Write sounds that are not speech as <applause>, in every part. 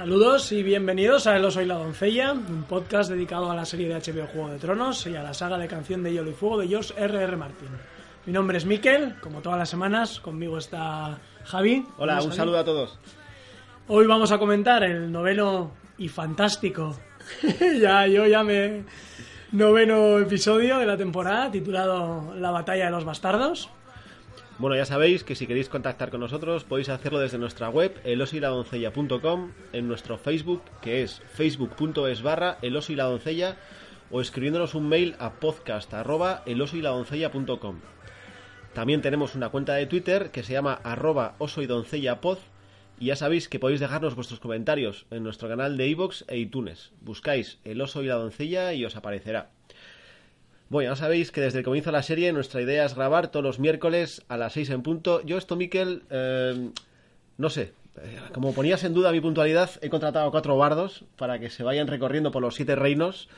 Saludos y bienvenidos a El Oso y la Doncella, un podcast dedicado a la serie de HBO Juego de Tronos y a la saga de canción de Hielo y Fuego de George R.R. R. Martin. Mi nombre es Miquel, como todas las semanas, conmigo está Javi. Hola, un Javi. saludo a todos. Hoy vamos a comentar el noveno y fantástico, <laughs> ya yo ya me noveno episodio de la temporada titulado La batalla de los bastardos. Bueno, ya sabéis que si queréis contactar con nosotros podéis hacerlo desde nuestra web elosiladoncella.com, en nuestro Facebook que es facebook.es barra elosiladoncella o escribiéndonos un mail a podcast arroba elosiladoncella.com. También tenemos una cuenta de Twitter que se llama arroba osoydoncellapod y ya sabéis que podéis dejarnos vuestros comentarios en nuestro canal de iVoox e iTunes. Buscáis el oso y la doncella y os aparecerá. Bueno, ya sabéis que desde el comienzo de la serie nuestra idea es grabar todos los miércoles a las 6 en punto. Yo esto, Miquel, eh, no sé, eh, como ponías en duda mi puntualidad, he contratado a cuatro bardos para que se vayan recorriendo por los siete reinos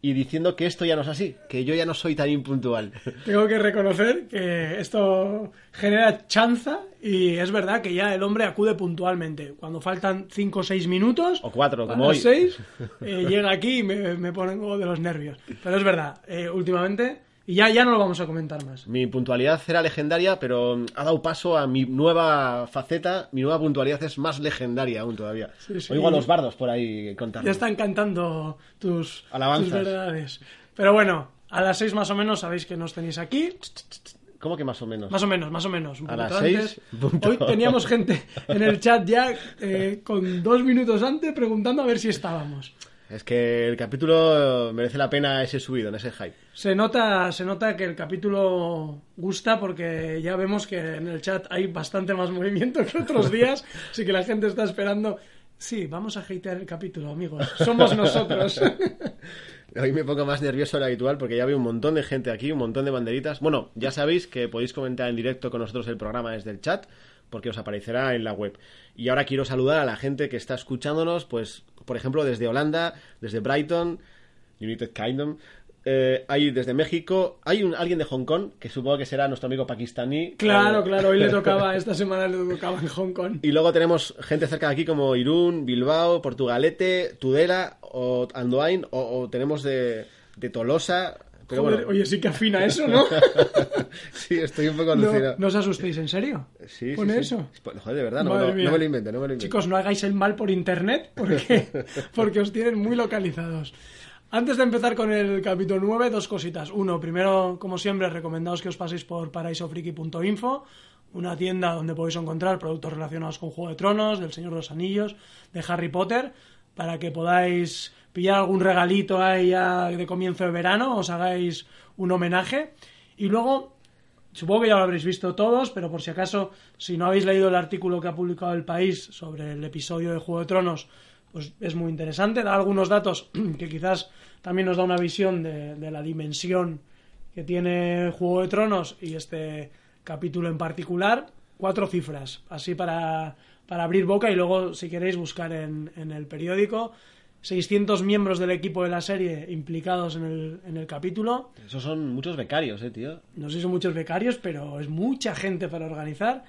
y diciendo que esto ya no es así, que yo ya no soy tan impuntual. <laughs> Tengo que reconocer que esto genera chanza y es verdad que ya el hombre acude puntualmente. Cuando faltan 5 o 6 minutos, O cuatro, a como las hoy. 6, <laughs> llega aquí y me, me pongo de los nervios. Pero es verdad, eh, últimamente, y ya, ya no lo vamos a comentar más. Mi puntualidad era legendaria, pero ha dado paso a mi nueva faceta. Mi nueva puntualidad es más legendaria aún todavía. Sí, sí. Oigo a los bardos por ahí contando. Ya están cantando tus, Alabanzas. tus verdades. Pero bueno, a las 6 más o menos sabéis que nos tenéis aquí. ¿Cómo que más o menos? Más o menos, más o menos. Un A las seis, punto. Hoy teníamos gente en el chat ya eh, con dos minutos antes preguntando a ver si estábamos. Es que el capítulo merece la pena ese subido, en ese hype. Se nota, se nota que el capítulo gusta porque ya vemos que en el chat hay bastante más <laughs> movimiento que otros <laughs> días, así que la gente está esperando. Sí, vamos a hatear el capítulo, amigos. Somos nosotros. <laughs> Hoy me pongo más nervioso de lo habitual porque ya veo un montón de gente aquí, un montón de banderitas. Bueno, ya sabéis que podéis comentar en directo con nosotros el programa desde el chat porque os aparecerá en la web. Y ahora quiero saludar a la gente que está escuchándonos, pues, por ejemplo, desde Holanda, desde Brighton, United Kingdom, eh, hay desde México, hay un, alguien de Hong Kong, que supongo que será nuestro amigo pakistaní. Claro, Eh, claro, hoy le tocaba, <laughs> esta semana le tocaba en Hong Kong. Y luego tenemos gente cerca de aquí como Irún, Bilbao, Portugalete, Tudela o Andoain, o, o tenemos de, de Tolosa. Pero Joder, bueno, Oye, sí que afina eso, ¿no? <laughs> sí, estoy un poco alucinado. no os asustéis, ¿en serio? Sí, sí, ¿Pone sí. eso? Pues, Joder, de verdad, no, no me lo invento, no me lo invento. Chicos, no hagáis el mal por internet porque, <laughs> porque os tienen muy localizados. Antes de empezar con el capítulo 9, dos cositas. Uno, primero, como siempre, recomendaos que os paséis por paraisofriki.info, una tienda donde podéis encontrar productos relacionados con Juego de Tronos, del Señor de los Anillos, de Harry Potter, para que podáis pillar algún regalito ahí ya de comienzo de verano, os hagáis un homenaje. Y luego, Supongo que ya lo habréis visto todos, pero por si acaso, si no habéis leído el artículo que ha publicado El País sobre el episodio de Juego de Tronos, pues es muy interesante. Da algunos datos <clears throat> que quizás también nos da una visión de, la dimensión que tiene Juego de Tronos y este capítulo en particular. Cuatro cifras, así para, para abrir boca y luego, si queréis, buscar en, en el periódico. 600 miembros del equipo de la serie implicados en el, en el capítulo. Esos son muchos becarios, eh, tío. No sé si son muchos becarios, pero es mucha gente para organizar.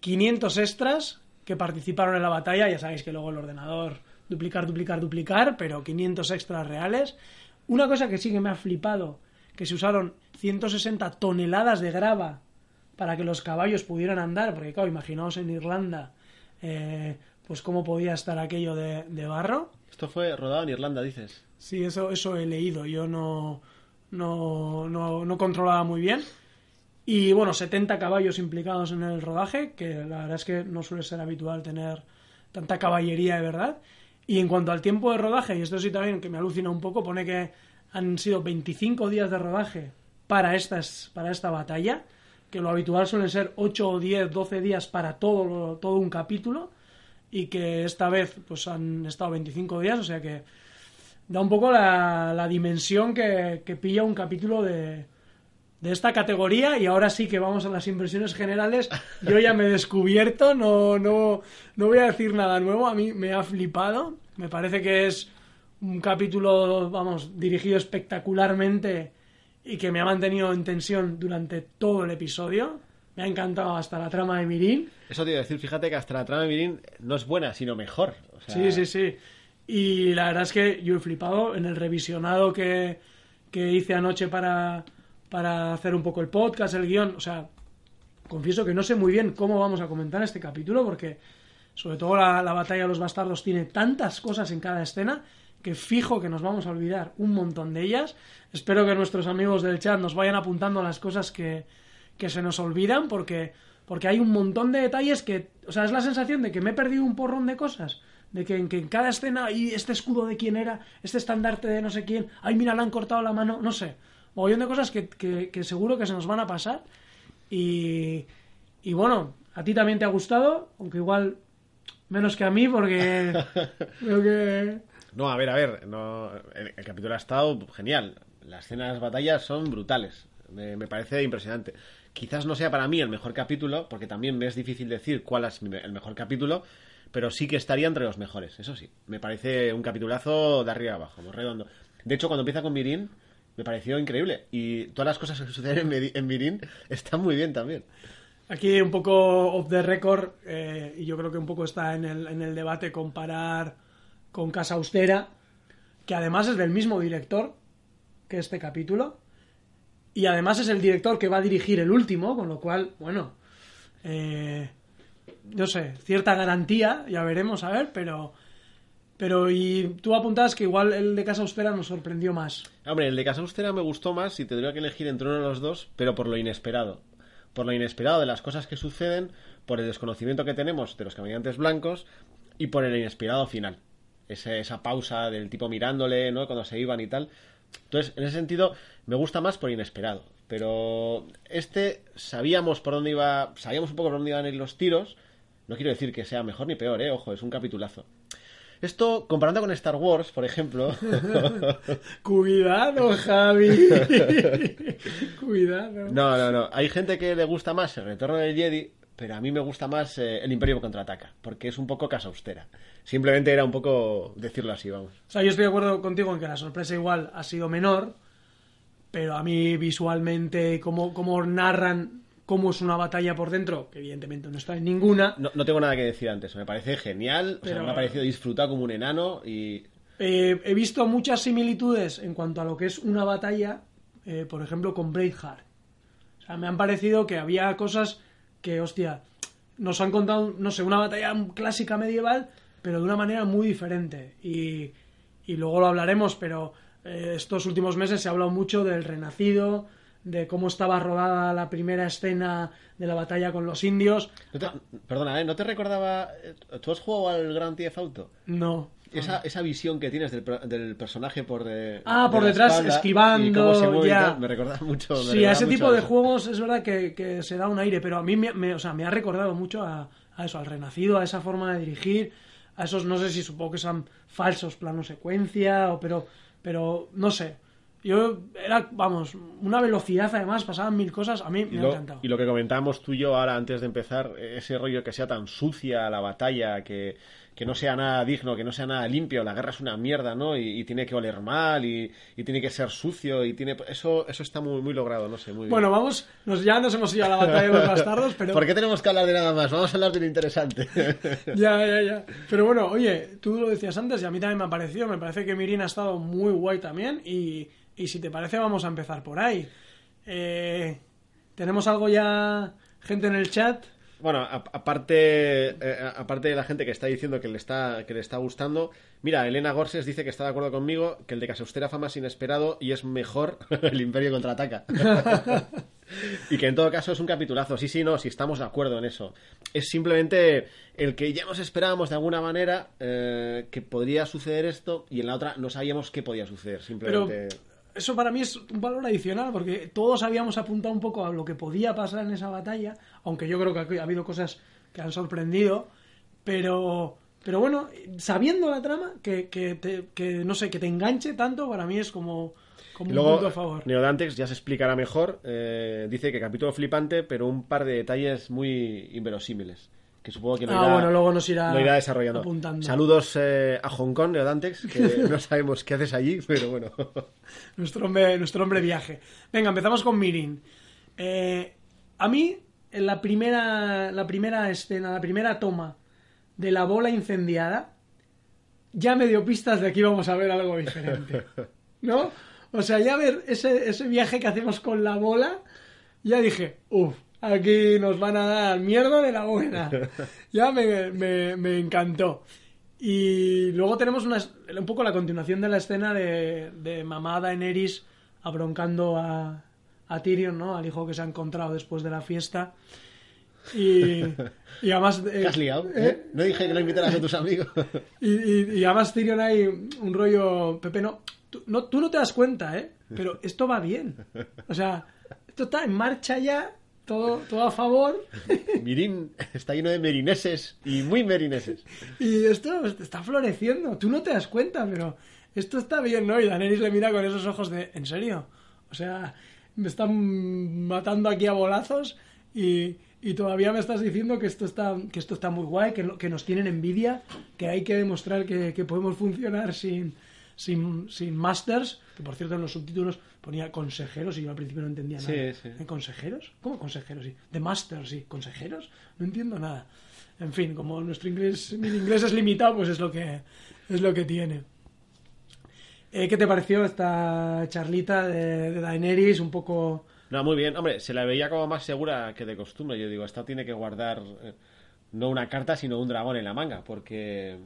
500 extras que participaron en la batalla. Ya sabéis que luego el ordenador duplicar, duplicar, duplicar, pero 500 extras reales. Una cosa que sí que me ha flipado, que se usaron 160 toneladas de grava para que los caballos pudieran andar, porque claro, imaginaos en Irlanda, eh, pues cómo podía estar aquello de, de barro. Esto fue rodado en Irlanda, dices. Sí, eso, eso he leído. Yo no, no, no, no controlaba muy bien. Y bueno, 70 caballos implicados en el rodaje, que la verdad es que no suele ser habitual tener tanta caballería de verdad. Y en cuanto al tiempo de rodaje, y esto sí también que me alucina un poco, pone que han sido 25 días de rodaje para, estas, para esta batalla, que lo habitual suelen ser 8 o 10, 12 días para todo, todo un capítulo, y que esta vez pues han estado 25 días, o sea que da un poco la, la dimensión que, que pilla un capítulo de, de esta categoría y ahora sí que vamos a las impresiones generales. Yo ya me he descubierto, no, no, no voy a decir nada nuevo, a mí me ha flipado, me parece que es un capítulo, vamos, dirigido espectacularmente y que me ha mantenido en tensión durante todo el episodio. Me ha encantado hasta la trama de Mirin. Eso te iba a decir, fíjate que hasta la trama de Mirin no es buena, sino mejor. O sea, Sí, sí, sí. Y la verdad es que yo he flipado en el revisionado que, que hice anoche para, para hacer un poco el podcast, el guion. O sea, confieso que no sé muy bien cómo vamos a comentar este capítulo porque sobre todo la, la batalla de los bastardos tiene tantas cosas en cada escena que fijo que nos vamos a olvidar un montón de ellas. Espero que nuestros amigos del chat nos vayan apuntando las cosas que, que se nos olvidan porque, porque hay un montón de detalles que, o sea, es la sensación de que me he perdido un porrón de cosas. De que en, que en cada escena hay este escudo de quién era, este estandarte de no sé quién, ay, mira, le han cortado la mano, no sé. Mogollón de cosas que, que, que seguro que se nos van a pasar. Y, y bueno, a ti también te ha gustado, aunque igual menos que a mí, porque <laughs> creo que. No, a ver, a ver, no, el, el capítulo ha estado genial. Las escenas de las batallas son brutales. Me, me parece impresionante. Quizás no sea para mí el mejor capítulo, porque también me es difícil decir cuál es el mejor capítulo, pero sí que estaría entre los mejores, eso sí. Me parece un capitulazo de arriba abajo, muy redondo. De hecho, cuando empieza con Mirin, me pareció increíble. Y todas las cosas que suceden en Mirin <laughs> están muy bien también. Aquí un poco off the record, eh, y yo creo que un poco está en el, en el debate comparar con Casa Austera, que además es del mismo director que este capítulo, y además es el director que va a dirigir el último, con lo cual, bueno, eh, no sé, cierta garantía, ya veremos a ver, pero... Pero y tú apuntabas que igual el de Casa Austera nos sorprendió más. Hombre, el de Casa Austera me gustó más y tendría que elegir entre uno de los dos, pero por lo inesperado. Por lo inesperado de las cosas que suceden, por el desconocimiento que tenemos de los caminantes blancos y por el inesperado final. Ese- esa pausa del tipo mirándole, ¿no? Cuando se iban y tal. Entonces, en ese sentido, me gusta más por inesperado. Pero este sabíamos por dónde iba, sabíamos un poco por dónde iban a ir los tiros. No quiero decir que sea mejor ni peor, ¿eh? Ojo, es un capitulazo. Esto, comparando con Star Wars, por ejemplo, <laughs> <laughs> Cuidado, Javi. <laughs> Cuidado. No, no, no. Hay gente que le gusta más el retorno del Jedi, pero a mí me gusta más eh, el Imperio contraataca, porque es un poco casa austera. Simplemente era un poco decirlo así, vamos. O sea, yo estoy de acuerdo contigo en que la sorpresa igual ha sido menor, pero a mí visualmente, cómo, cómo narran cómo es una batalla por dentro, que evidentemente no está en ninguna, No, no tengo nada que decir antes. Me parece genial, o sea, me ha parecido disfrutar como un enano y... eh, he visto muchas similitudes en cuanto a lo que es una batalla, eh, por ejemplo, con Braveheart. O sea, me han parecido que había cosas que, hostia, nos han contado, no sé, una batalla clásica medieval, pero de una manera muy diferente. Y, y luego lo hablaremos, pero eh, estos últimos meses se ha hablado mucho del renacido, de cómo estaba rodada la primera escena de la batalla con los indios. No te- Perdona, ¿eh? ¿No te recordaba... eh, ¿Tú has jugado al Grand Theft Auto? No. Esa, esa visión que tienes del, del personaje por de, Ah, de por detrás, espalda esquivando, ya. me recordaba mucho. me Sí, a ese mucho tipo de eso. juegos es verdad que, que se da un aire, pero a mí me, me- o sea, me ha recordado mucho a, a eso, al renacido, a esa forma de dirigir, a esos, no sé si supongo que son falsos planos secuencia, o, pero, pero no sé. Yo era, vamos, una velocidad además, pasaban mil cosas, a mí Y me ha lo, encantado. y lo que comentábamos tú y yo ahora antes de empezar, ese rollo que sea tan sucia la batalla, que, que no sea nada digno, que no sea nada limpio, la guerra es una mierda, ¿no? Y, y tiene que oler mal, y, y tiene que ser sucio, y tiene eso eso está muy muy logrado, no sé, muy bien. Bueno, vamos, nos, ya nos hemos ido a la batalla de los bastardos, pero... ¿Por qué tenemos que hablar de nada más? Vamos a hablar de lo interesante. <laughs> Ya, ya, ya. Pero bueno, oye, tú lo decías antes y a mí también me ha parecido. Me parece que Mirin ha estado muy guay también. Y, y si te parece, vamos a empezar por ahí. Eh, Tenemos algo ya, gente en el chat. Bueno, a- aparte, eh, aparte de la gente que está diciendo que le está, que le está gustando, mira, Elena Gorses dice que está de acuerdo conmigo, que el de Casa Austera fue más inesperado y es mejor <laughs> el Imperio contraataca. <laughs> y que en todo caso es un capitulazo. Sí, sí, no, sí estamos de acuerdo en eso. Es simplemente el que ya nos esperábamos de alguna manera eh, que podría suceder esto y en la otra no sabíamos qué podía suceder. Pero Simplemente. Eso para mí es un valor adicional, porque todos habíamos apuntado un poco a lo que podía pasar en esa batalla, aunque yo creo que ha habido cosas que han sorprendido, pero, pero bueno, sabiendo la trama, que, que, te- que no sé, que te enganche tanto, para mí es como, como un punto a favor. Neodantex ya se explicará mejor. eh, dice que capítulo flipante, pero un par de detalles muy inverosímiles. Que supongo que lo Ah, irá, bueno, luego nos irá lo irá desarrollando. apuntando. Saludos eh, a Hong Kong, Neodantex, que <laughs> no sabemos qué haces allí, pero bueno. <laughs> Nuestro hombre, nuestro hombre viaje. Venga, empezamos con Mirin. Eh, a mí en la primera, la primera escena, la primera toma de la bola incendiada, ya me dio pistas de que íbamos a ver algo diferente. <laughs> ¿No? O sea, ya ver ese, ese viaje que hacemos con la bola, ya dije, uff, aquí nos van a dar mierda de la buena. <laughs> Ya me, me, me encantó. Y luego tenemos una, un poco la continuación de la escena de, de mamá Daenerys abroncando a, a Tyrion, ¿no? Al hijo que se ha encontrado después de la fiesta. Y, y además... <laughs> ¿Te has liado? ¿eh? No dije que lo invitaras a tus amigos. <laughs> Y, y, y además Tyrion hay un rollo... Pepe, no tú, no, tú no te das cuenta, ¿eh? Pero esto va bien. O sea, esto está en marcha ya, todo, todo a favor. <laughs> Mirín está lleno de merineses y muy merineses. Y esto está floreciendo. Tú no te das cuenta, pero esto está bien, ¿no? Y Daenerys le mira con esos ojos de, ¿en serio? O sea, me están matando aquí a bolazos y, y todavía me estás diciendo que esto está, que esto está muy guay, que, que nos tienen envidia, que hay que demostrar que, que podemos funcionar sin, sin, sin masters, que por cierto en los subtítulos ponía consejeros y yo al principio no entendía nada. Sí, sí. ¿En consejeros? ¿Cómo consejeros? Sí. De masters, sí. ¿Consejeros? No entiendo nada. En fin, como nuestro inglés, mi inglés es limitado, pues es lo que, es lo que tiene. Eh, ¿Qué te pareció esta charlita de, de Daenerys? Un poco... No, muy bien. Hombre, se la veía como más segura que de costumbre. Yo digo, esta tiene que guardar eh, no una carta, sino un dragón en la manga, porque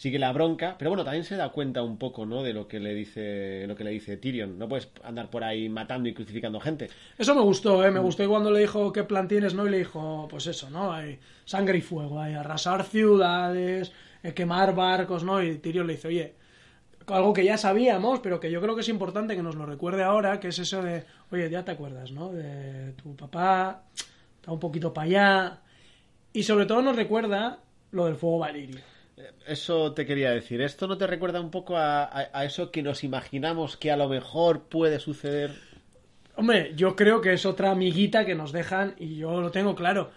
sigue la bronca, pero bueno, también se da cuenta un poco, ¿no? De lo que le dice, lo que le dice Tyrion. No puedes andar por ahí matando y crucificando gente. Eso me gustó, ¿eh? Me gustó cuando le dijo qué plan tienes, ¿no? Y le dijo, pues eso, ¿no? Hay sangre y fuego, hay arrasar ciudades, eh, quemar barcos, ¿no? Y Tyrion le dice, oye, algo que ya sabíamos, pero que yo creo que es importante que nos lo recuerde ahora, que es eso de, oye, ya te acuerdas, ¿no? De tu papá, está un poquito para allá. Y sobre todo nos recuerda lo del fuego valirio. Eso te quería decir. ¿Esto no te recuerda un poco a, a, a, eso que nos imaginamos que a lo mejor puede suceder? Hombre, yo creo que es otra amiguita que nos dejan y yo lo tengo claro.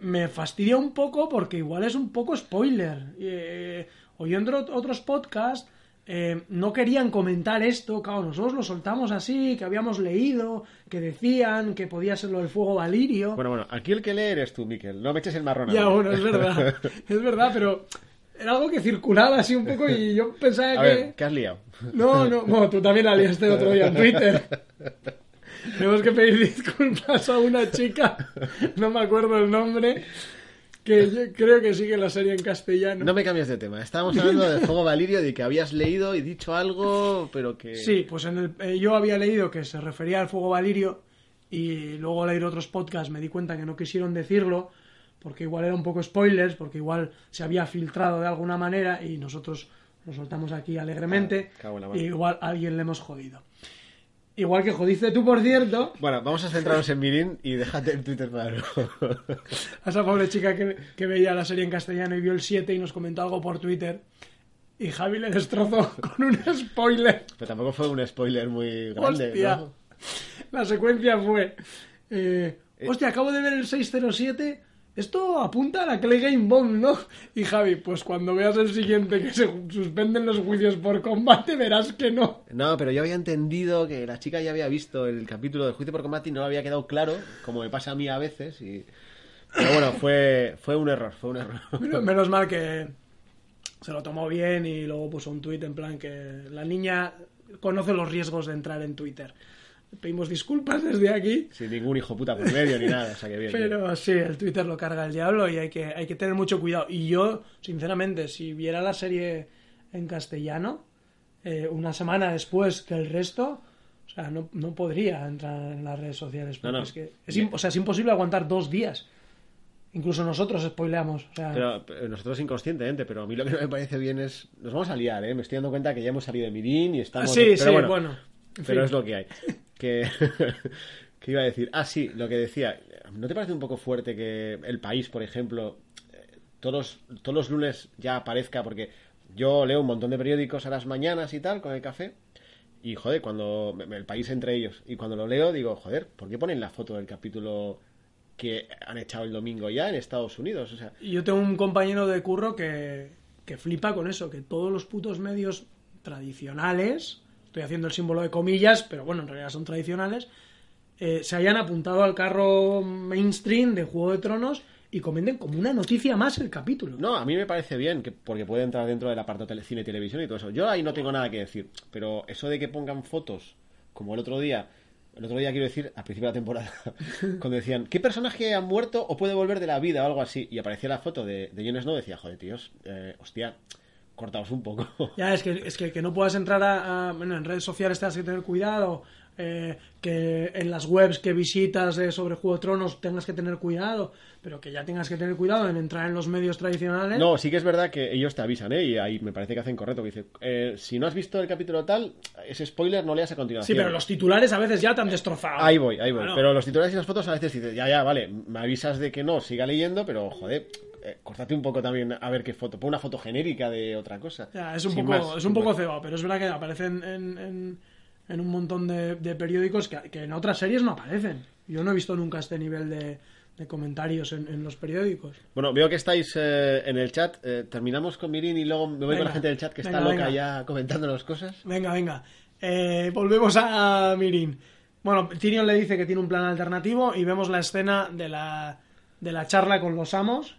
Me fastidia un poco porque igual es un poco spoiler. Eh, oyendo otros podcasts, eh, no querían comentar esto. Claro, nosotros lo soltamos así, que habíamos leído, que decían que podía ser lo del fuego valirio. Bueno, bueno, aquí el que lee eres tú, Miquel. No me eches el marrón. Ya, bueno, es verdad. <laughs> es verdad, pero era algo que circulaba así un poco y <laughs> yo pensaba a que... Ver, ¿qué has liado? No, no, bueno, tú también la liaste el otro día en Twitter. <laughs> Tenemos que pedir disculpas a una chica, no me acuerdo el nombre, que yo creo que sigue la serie en castellano. No me cambies de tema. Estábamos hablando de Fuego Valirio, de que habías leído y dicho algo, pero que... Sí, pues en el, eh, yo había leído que se refería al Fuego Valirio y luego al leer otros podcasts me di cuenta que no quisieron decirlo porque igual era un poco spoilers, porque igual se había filtrado de alguna manera y nosotros lo soltamos aquí alegremente Ah, y igual a alguien le hemos jodido. Igual que jodiste tú, por cierto. Bueno, vamos a centrarnos en Mirin y déjate en Twitter claro. <laughs> A esa pobre chica que, que, veía la serie en castellano y vio el 7 y nos comentó algo por Twitter. Y Javi le destrozó <laughs> con un spoiler. Pero tampoco fue un spoiler muy grande. Hostia. ¿no? La secuencia fue. Eh, hostia, acabo de ver el 607. Esto apunta a la Clay Game Bomb, ¿no? Y Javi, pues cuando veas el siguiente que se suspenden los juicios por combate, verás que no. No, pero yo había entendido que la chica ya había visto el capítulo del juicio por combate y no había quedado claro, como me pasa a mí a veces. Y... Pero bueno, fue, fue un error, fue un error. Menos, menos mal que se lo tomó bien y luego puso un tuit en plan que la niña conoce los riesgos de entrar en Twitter. Pedimos disculpas desde aquí. Sin ningún hijo puta por medio ni nada, o sea que bien. Pero bien. sí, el Twitter lo carga el diablo y hay que, hay que tener mucho cuidado. Y yo, sinceramente, si viera la serie en castellano, eh, una semana después que el resto, o sea, no, no podría entrar en las redes sociales. Porque No, no. Es que es, o sea, es imposible aguantar dos días. Incluso nosotros spoileamos. O sea, Pero, pero nosotros inconscientemente, pero a mí lo que no me parece bien es... Nos vamos a liar, ¿eh? Me estoy dando cuenta que ya hemos salido de Mirin y Ah, estamos... sí, pero sí, bueno, bueno. en Pero fin. es lo que hay. <laughs> <laughs> Que... iba a decir? Ah, sí, lo que decía. ¿No te parece un poco fuerte que el país, por ejemplo, eh, todos, todos los lunes ya aparezca? Porque yo leo un montón de periódicos a las mañanas y tal, con el café. Y joder, cuando el país entre ellos. Y cuando lo leo, digo, joder, ¿por qué ponen la foto del capítulo que han echado el domingo ya en Estados Unidos? O sea, yo tengo un compañero de curro que, que flipa con eso, que todos los putos medios tradicionales, estoy haciendo el símbolo de comillas, pero bueno, en realidad son tradicionales, eh, se hayan apuntado al carro mainstream de Juego de Tronos y comenten como una noticia más el capítulo. No, a mí me parece bien, que, porque puede entrar dentro del apartado tele, cine, televisión y todo eso. Yo ahí no tengo nada que decir, pero eso de que pongan fotos, como el otro día, el otro día quiero decir, al principio de la temporada, <laughs> cuando decían, ¿qué personaje ha muerto o puede volver de la vida o algo así? Y aparecía la foto de, de Jon Snow, decía, joder, tíos, eh, hostia, cortaos un poco. <laughs> Ya, es que, es que, que no puedas entrar a, a- bueno, en redes sociales, tengas que tener cuidado. eh, que en las webs que visitas eh, sobre Juego de Tronos tengas que tener cuidado, pero que ya tengas que tener cuidado en entrar en los medios tradicionales. No, sí que es verdad que ellos te avisan, ¿eh? Y ahí me parece que hacen correcto. Que dice, eh, si no has visto el capítulo tal, ese spoiler no leas a sí, continuación. pero los titulares a veces ya te han destrozado. Ahí voy, ahí voy. Claro. Pero los titulares y las fotos a veces dices, ya, ya, vale, me avisas de que no, siga leyendo, pero joder, eh, córtate un poco también a ver qué foto. Pon una foto genérica de otra cosa. Ya, es un Sin poco, más, es un poco cebado, pero es verdad que aparecen en, en, en un montón de, de periódicos que, que en otras series no aparecen. Yo no he visto nunca este nivel de, de comentarios en, en los periódicos. Bueno, veo que estáis eh, en el chat. Eh, terminamos con Mirin y luego me voy Venga, con la gente del chat que está loca venga. ya comentándonos cosas. Venga, venga. Eh, volvemos a Mirin. Bueno, Tyrion le dice que tiene un plan alternativo y vemos la escena de la, de la charla con los amos,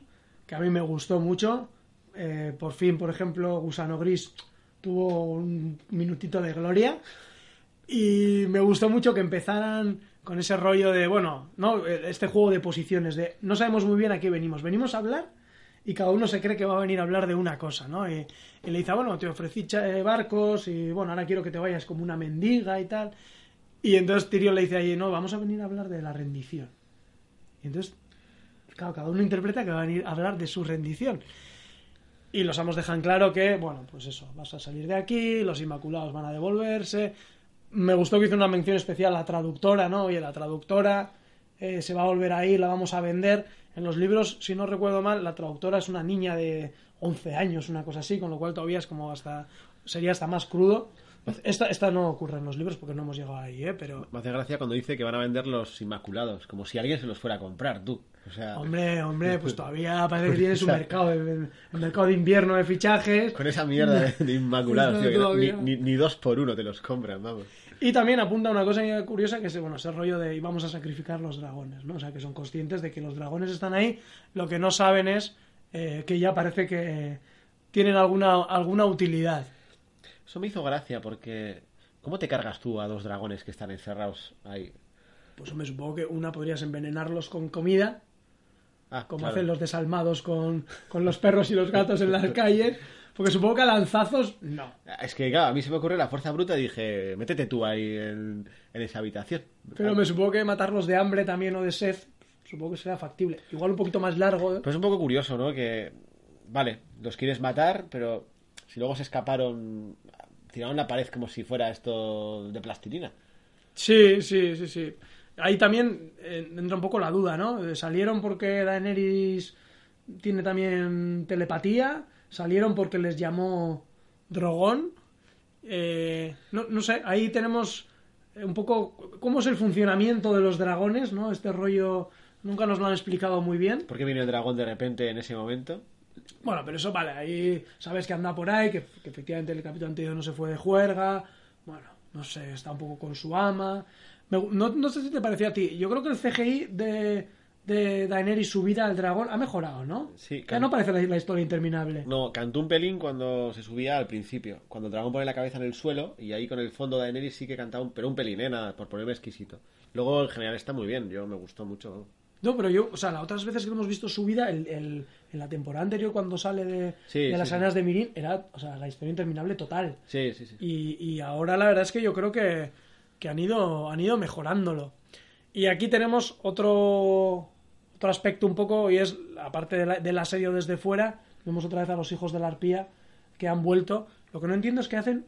que a mí me gustó mucho. Eh, por fin, por ejemplo, Gusano Gris tuvo un minutito de gloria. Y me gustó mucho que empezaran con ese rollo de, bueno, ¿no? Este juego de posiciones, de no sabemos muy bien a qué venimos. Venimos a hablar y cada uno se cree que va a venir a hablar de una cosa, ¿no? Y, y le dice, "Ah, bueno, te ofrecí eh, barcos y bueno, ahora quiero que te vayas como una mendiga y tal. Y entonces Tyrion le dice ahí, no, vamos a venir a hablar de la rendición. Y entonces, cada uno interpreta que va a venir a hablar de su rendición. Y los amos dejan claro que, bueno, pues eso, vas a salir de aquí, los inmaculados van a devolverse. Me gustó que hizo una mención especial a la traductora, ¿no? Oye, la traductora eh, se va a volver a ir, la vamos a vender. En los libros, si no recuerdo mal, la traductora es una niña de 11 años, una cosa así, con lo cual todavía es como hasta. sería hasta más crudo. Esta, esta no ocurre en los libros porque no hemos llegado ahí, ¿eh? Pero. Me hace gracia cuando dice que van a vender los inmaculados, como si alguien se los fuera a comprar, tú. O sea, Hombre, hombre, pues <laughs> todavía parece que tiene su mercado, el, mercado de invierno de fichajes. con esa mierda de, de inmaculados, <laughs> No, tío, que ni, todavía. ni- ni dos por uno te los compran, vamos. Y también apunta una cosa curiosa que es bueno, ese rollo de íbamos a sacrificar los dragones, ¿no? O sea, que son conscientes de que los dragones están ahí, lo que no saben es eh, que ya parece que tienen alguna, alguna utilidad. Eso me hizo gracia porque... ¿Cómo te cargas tú a dos dragones que están encerrados ahí? Pues me supongo que una podrías envenenarlos con comida, Ah, como claro. hacen los desalmados con, con los perros y los gatos en las <laughs> calles, porque supongo que a lanzazos no. Es que, claro, a mí se me ocurre la fuerza bruta y dije, métete tú ahí en, en esa habitación. Pero me supongo que matarlos de hambre también o de sed, supongo que será factible. Igual un poquito más largo, ¿eh? Pues es un poco curioso, ¿no? Que, vale, los quieres matar, pero si luego se escaparon, tiraron la pared como si fuera esto de plastilina. Sí, sí, sí, sí. Ahí también eh, entra un poco la duda, ¿no? Eh, ¿Salieron porque Daenerys tiene también telepatía? ¿Salieron porque les llamó Drogón? Eh, no, no sé, ahí tenemos eh, un poco cómo es el funcionamiento de los dragones, ¿no? Este rollo nunca nos lo han explicado muy bien. ¿Por qué vino el dragón de repente en ese momento? Bueno, pero eso vale, ahí sabes que anda por ahí, que, que efectivamente el capítulo anterior no se fue de juerga, bueno, no sé, está un poco con su ama. Me no, no sé si te parecía a ti, yo creo que el CGI de, de Daenerys subida al dragón ha mejorado, ¿no? Sí, Ya no parece la, la historia interminable. No, cantó un pelín cuando se subía al principio, cuando el dragón pone la cabeza en el suelo y ahí con el fondo de Daenerys sí que cantaba un, pero un pelín, ¿eh? Nada, por ponerme exquisito. Luego en general está muy bien, yo me gustó mucho. No, pero yo, o sea, las otras veces que hemos visto subida, el, el- en la temporada anterior cuando sale de, Sí, de las sí. arenas de Mirin, era, o sea, la historia interminable total. Sí, sí, sí. Y, y ahora la verdad es que yo creo que, que han, ido, han ido mejorándolo. Y aquí tenemos otro, otro aspecto un poco, y es, aparte de la- del asedio desde fuera, vemos otra vez a los hijos de la arpía que han vuelto. Lo que no entiendo es qué hacen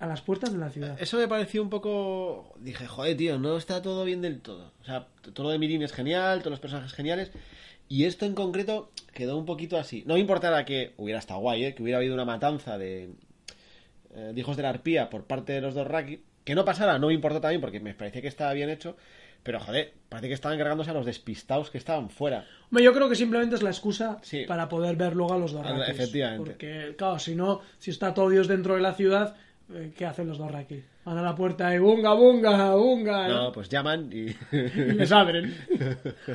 a las puertas de la ciudad. Eso me pareció un poco... Dije, joder, tío, no está todo bien del todo. O sea, todo lo de Mirin es genial, todos los personajes geniales. Y esto en concreto quedó un poquito así. No me importara que hubiera estado guay, ¿eh? que hubiera habido una matanza de, eh, de hijos de la arpía por parte de los dos Raki. Que no pasara, no me importó también porque me parecía que estaba bien hecho. Pero joder, parece que estaban cargándose a los despistados que estaban fuera. Hombre, yo creo que simplemente es la excusa Sí. para poder ver luego a los Doratis. Efectivamente. Porque, claro, si no, si está todo Dios dentro de la ciudad, eh, ¿qué hacen los dos Raki? Van a la puerta y bunga, bunga, bunga. No, pues llaman y... y <laughs> <laughs> les abren.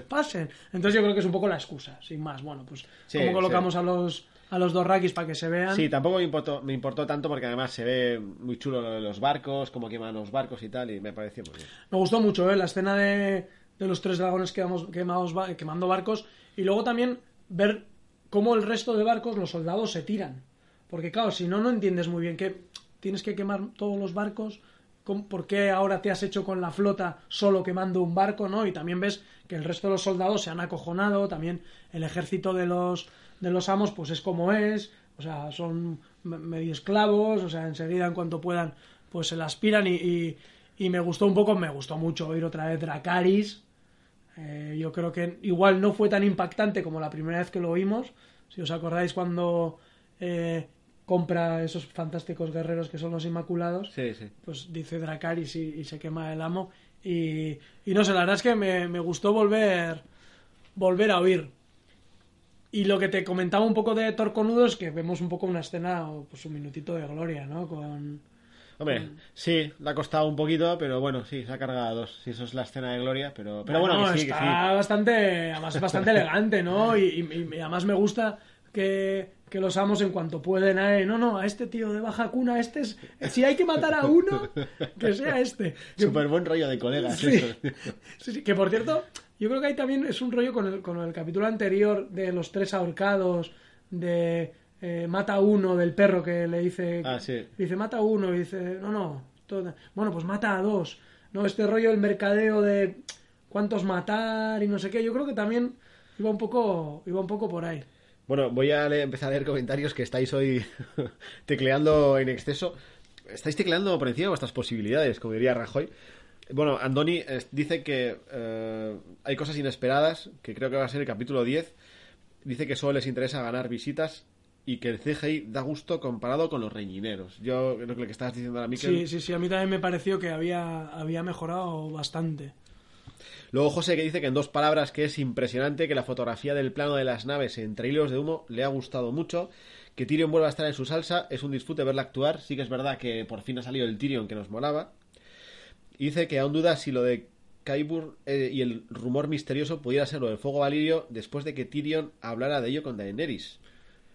Pasen. Entonces yo creo que es un poco la excusa, sin más. Bueno, pues Sí, como sí. colocamos a los a los dos Rakis para que se vean. Sí, tampoco me importó, me importó tanto porque además se ve muy chulo lo de los barcos, cómo queman los barcos y tal, y me pareció muy bien. Me gustó mucho, ¿eh? La escena de, de los tres dragones quemados, quemados, quemando barcos. Y luego también ver cómo el resto de barcos, los soldados, se tiran. Porque claro, si no, no entiendes muy bien que tienes que quemar todos los barcos. ¿Cómo- ¿Por qué ahora te has hecho con la flota solo quemando un barco, no? Y también ves que el resto de los soldados se han acojonado. También el ejército de los, de los amos, pues es como es. O sea, son me- medio esclavos. O sea, enseguida, en cuanto puedan, pues se la aspiran. Y, y, y me gustó un poco, me gustó mucho oír otra vez Dracaris. Eh, yo creo que igual no fue tan impactante como la primera vez que lo oímos. Si os acordáis cuando eh, compra esos fantásticos guerreros que son los Inmaculados, Sí, sí. pues dice Dracaris y, y se quema el amo. Y, y no sé, la verdad es que me, me gustó volver, volver a oír. Y lo que te comentaba un poco de Torconudo es que vemos un poco una escena, o, pues un minutito de gloria, ¿no? Con, Hombre, sí, le ha costado un poquito, pero bueno, sí, se ha cargado a dos. Sí, eso es la escena de Gloria, pero, pero bueno, que sí, que está sí. bastante, además bastante <laughs> elegante, ¿no? Y, y- y además me gusta que, que los amos en cuanto pueden, eh, no, no, a este tío de baja cuna, este es, si hay que matar a uno, que sea este. <laughs> Que- Súper buen rollo de colegas. Sí. Sí, sí, que por cierto, yo creo que ahí también es un rollo con el, con el capítulo anterior de los tres ahorcados, de eh, mata uno del perro que le dice, Ah, sí. dice mata uno, y dice, no, no, todo- bueno, pues mata a dos. No, este rollo, el mercadeo de cuántos matar y no sé qué, yo creo que también iba un poco, iba un poco por ahí. Bueno, voy a le- empezar a leer comentarios que estáis hoy <laughs> tecleando en exceso. Estáis tecleando por encima de vuestras posibilidades, como diría Rajoy. Bueno, Andoni eh, dice que eh, hay cosas inesperadas, que creo que va a ser el capítulo 10. Dice que solo les interesa ganar visitas y que el CGI da gusto comparado con los reñineros. Yo creo que lo que estabas diciendo ahora, Miquel, Sí, sí, sí, a mí también me pareció que había, había mejorado bastante. Luego José que dice que en dos palabras que es impresionante, que la fotografía del plano de las naves entre hilos de humo le ha gustado mucho, que Tyrion vuelva a estar en su salsa, es un disfrute verla actuar, sí que es verdad que por fin ha salido el Tyrion que nos molaba, y dice que aún duda si lo de Kaibur eh, y el rumor misterioso pudiera ser lo del fuego valirio después de que Tyrion hablara de ello con Daenerys.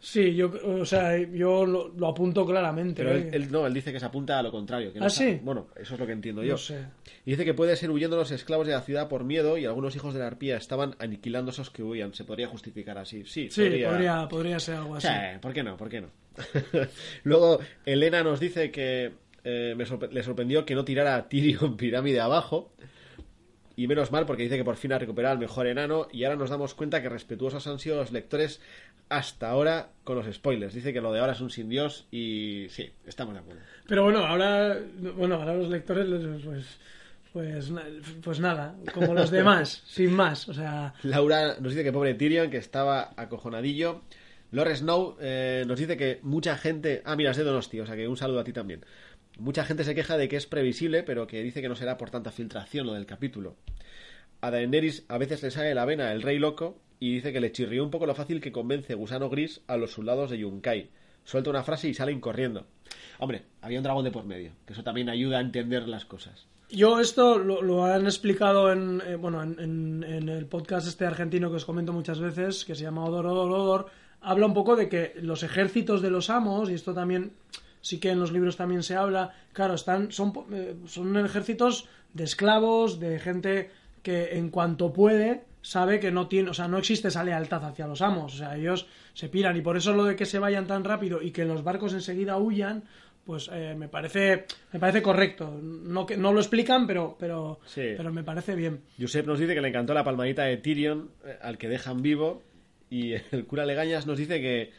Sí, yo, o sea, yo lo, lo apunto claramente. Pero ¿eh? él, él- no, él dice que se apunta a lo contrario. Que no ¿Ah, sí? Bueno, eso es lo que entiendo yo. No sé. Y dice que puede ser huyendo los esclavos de la ciudad por miedo y algunos hijos de la arpía estaban aniquilando a esos que huían. Se podría justificar así. Sí, Sí, podría, podría ser algo así. Sí, ¿por qué no? ¿Por qué no? <laughs> Luego, Elena nos dice que eh, me sorpre- le sorprendió que no tirara a Tyrion <laughs> pirámide abajo. Y menos mal, porque dice que por fin ha recuperado al mejor enano. Y ahora nos damos cuenta que respetuosos han sido los lectores hasta ahora con los spoilers. Dice que lo de ahora es un sin Dios. Y sí, estamos de acuerdo. Pero bueno, ahora, bueno, ahora los lectores, pues, pues, pues nada, como los demás, <laughs> sin más. O sea, Laura nos dice que pobre Tyrion, que estaba acojonadillo. Lore Snow eh, nos dice que mucha gente. Ah, mira, es de Donosti, o sea que un saludo a ti también. Mucha gente se queja de que es previsible, pero que dice que no será por tanta filtración lo del capítulo. A Daenerys a veces le sale la vena el rey loco y dice que le chirrió un poco lo fácil que convence Gusano Gris a los soldados de Yunkai. Suelta una frase y salen corriendo. Hombre, había un dragón de por medio, que eso también ayuda a entender las cosas. yo esto lo, han explicado en, eh, bueno, en, en- en el podcast este argentino que os comento muchas veces, que se llama Odor, Odor, Odor, habla un poco de que los ejércitos de los amos, y esto también sí que en los libros también se habla, claro, están, son, eh, son ejércitos de esclavos, de gente que en cuanto puede sabe que no tiene, o sea, no existe esa lealtad hacia los amos, o sea, ellos se piran y por eso lo de que se vayan tan rápido y que los barcos enseguida huyan, pues eh, me parece me parece correcto, no que no lo explican, pero pero Sí. pero me parece bien. Josep nos dice que le encantó la palmadita de Tyrion, eh, al que dejan vivo. Y el cura Legañas nos dice que,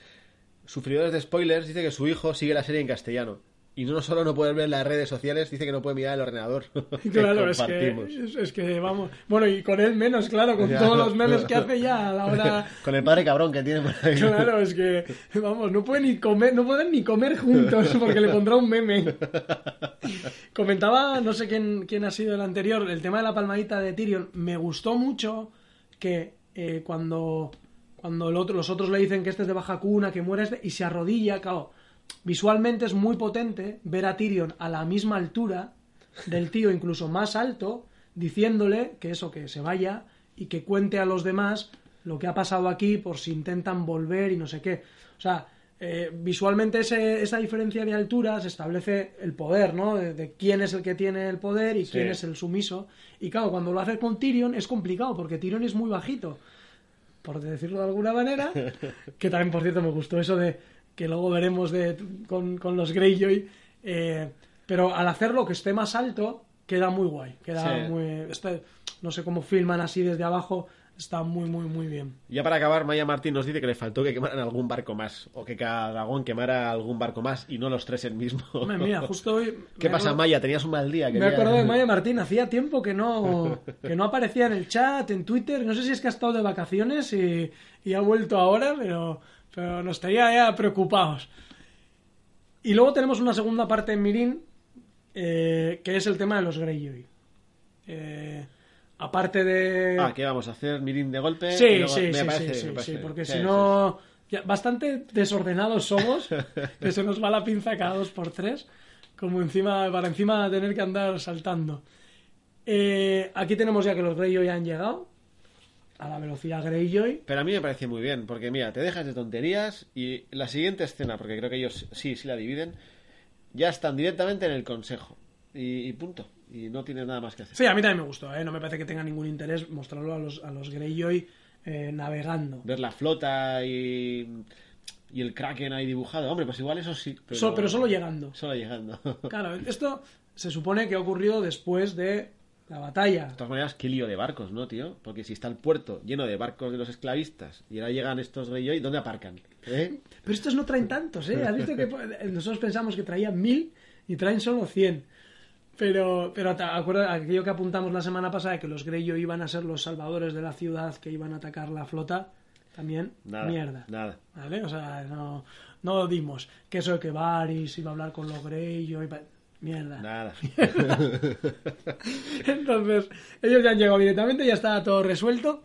sufridores de spoilers, dice que su hijo sigue la serie en castellano. Y no solo no puede ver las redes sociales, dice que no puede mirar el ordenador. <laughs> que Claro, es que, es, es que vamos, bueno, y con él menos, claro, con Ya. todos los memes que hace ya a la hora <laughs> Con el padre cabrón que tiene por ahí. Claro, es que, vamos, no pueden ni comer, no pueden ni comer juntos porque le pondrá un meme. Comentaba, no sé quién, quién ha sido el anterior, el tema de la palmadita de Tyrion. Me gustó mucho que eh, cuando, cuando el otro, los otros le dicen que este es de baja cuna, que muere este, y se arrodilla, claro. visualmente es muy potente ver a Tyrion a la misma altura del tío, incluso más alto, diciéndole que eso, que se vaya y que cuente a los demás lo que ha pasado aquí por si intentan volver y no sé qué. O sea, eh, visualmente ese- esa diferencia de altura se establece el poder, ¿no? De, de quién es el que tiene el poder y Sí. quién es el sumiso. Y claro, cuando lo haces con Tyrion es complicado porque Tyrion es muy bajito, por decirlo de alguna manera. <laughs> que también, por cierto, me gustó eso de que luego veremos de, con, con los Greyjoy. eh, pero al hacerlo que esté más alto, queda muy guay. Queda Sí. muy. este- no sé cómo filman así desde abajo. Está muy, muy, muy bien. Ya para acabar, Maya Martín nos dice que le faltó que quemaran algún barco más. O que cada dragón quemara algún barco más y no los tres el mismo. Hombre, mira, justo hoy. <laughs> ¿Qué pasa, acuerdo- Maya? Tenías un mal día. Me acuerdo de <laughs> Maya Martín, hacía tiempo que no, que no aparecía en el chat, en Twitter, no sé si es que ha estado de vacaciones y, y ha vuelto ahora, pero, pero nos estaría ya preocupados. Y luego tenemos una segunda parte en Mirin, eh, que es el tema de los Greyjoy. Eh, aparte de... Ah, ¿qué vamos a hacer? Mirin de golpe. Sí, y luego- sí, me sí, parece- sí, sí, me parece sí, bien. porque Sí, si no... ya, bastante desordenados somos, <laughs> que se nos va la pinza cada dos por tres, como encima, para encima tener que andar saltando. Eh, aquí tenemos ya que los Greyjoy han llegado, a la velocidad Greyjoy. Pero a mí me parece muy bien, porque mira, te dejas de tonterías y la siguiente escena, porque creo que ellos sí, sí la dividen, ya están directamente en el consejo. Y, y punto. Y no tienes nada más que hacer. Sí, a mí también me gustó, ¿eh? no me parece que tenga ningún interés mostrarlo a los, a los Greyjoy eh, navegando. Ver la flota y, y el Kraken ahí dibujado. Hombre, pues igual eso sí. Pero, So- pero solo llegando. Solo llegando. De <laughs> Claro, esto se supone que ha ocurrido después de la batalla. todas maneras, qué lío de barcos, ¿no, tío? Porque si está el puerto lleno de barcos de los esclavistas y ahora llegan estos Greyjoy, ¿dónde aparcan? ¿Eh? Pero estos no traen tantos, ¿eh? ¿Has visto que nosotros pensamos que traían mil y traen solo cien? Pero, pero te acuerdas aquello que apuntamos la semana pasada, que los Greyjoy iban a ser los salvadores de la ciudad que iban a atacar la flota, también Nada. mierda. Nada. ¿Vale? O sea, no, no dimos que eso de que Varys iba a hablar con los Greyjoy, mierda. Nada. <laughs> Entonces, ellos ya han llegado directamente, ya está todo resuelto.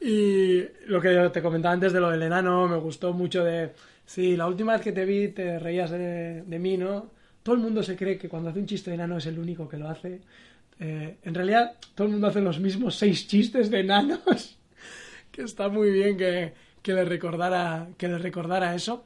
Y lo que te comentaba antes de lo del enano, me gustó mucho de... Sí, la última vez que te vi te reías de, de mí, ¿no? Todo el mundo se cree que cuando hace un chiste de enano es el único que lo hace. Eh, en realidad, todo el mundo hace los mismos seis chistes de enanos. <laughs> que está muy bien que, que le recordara que le recordara eso.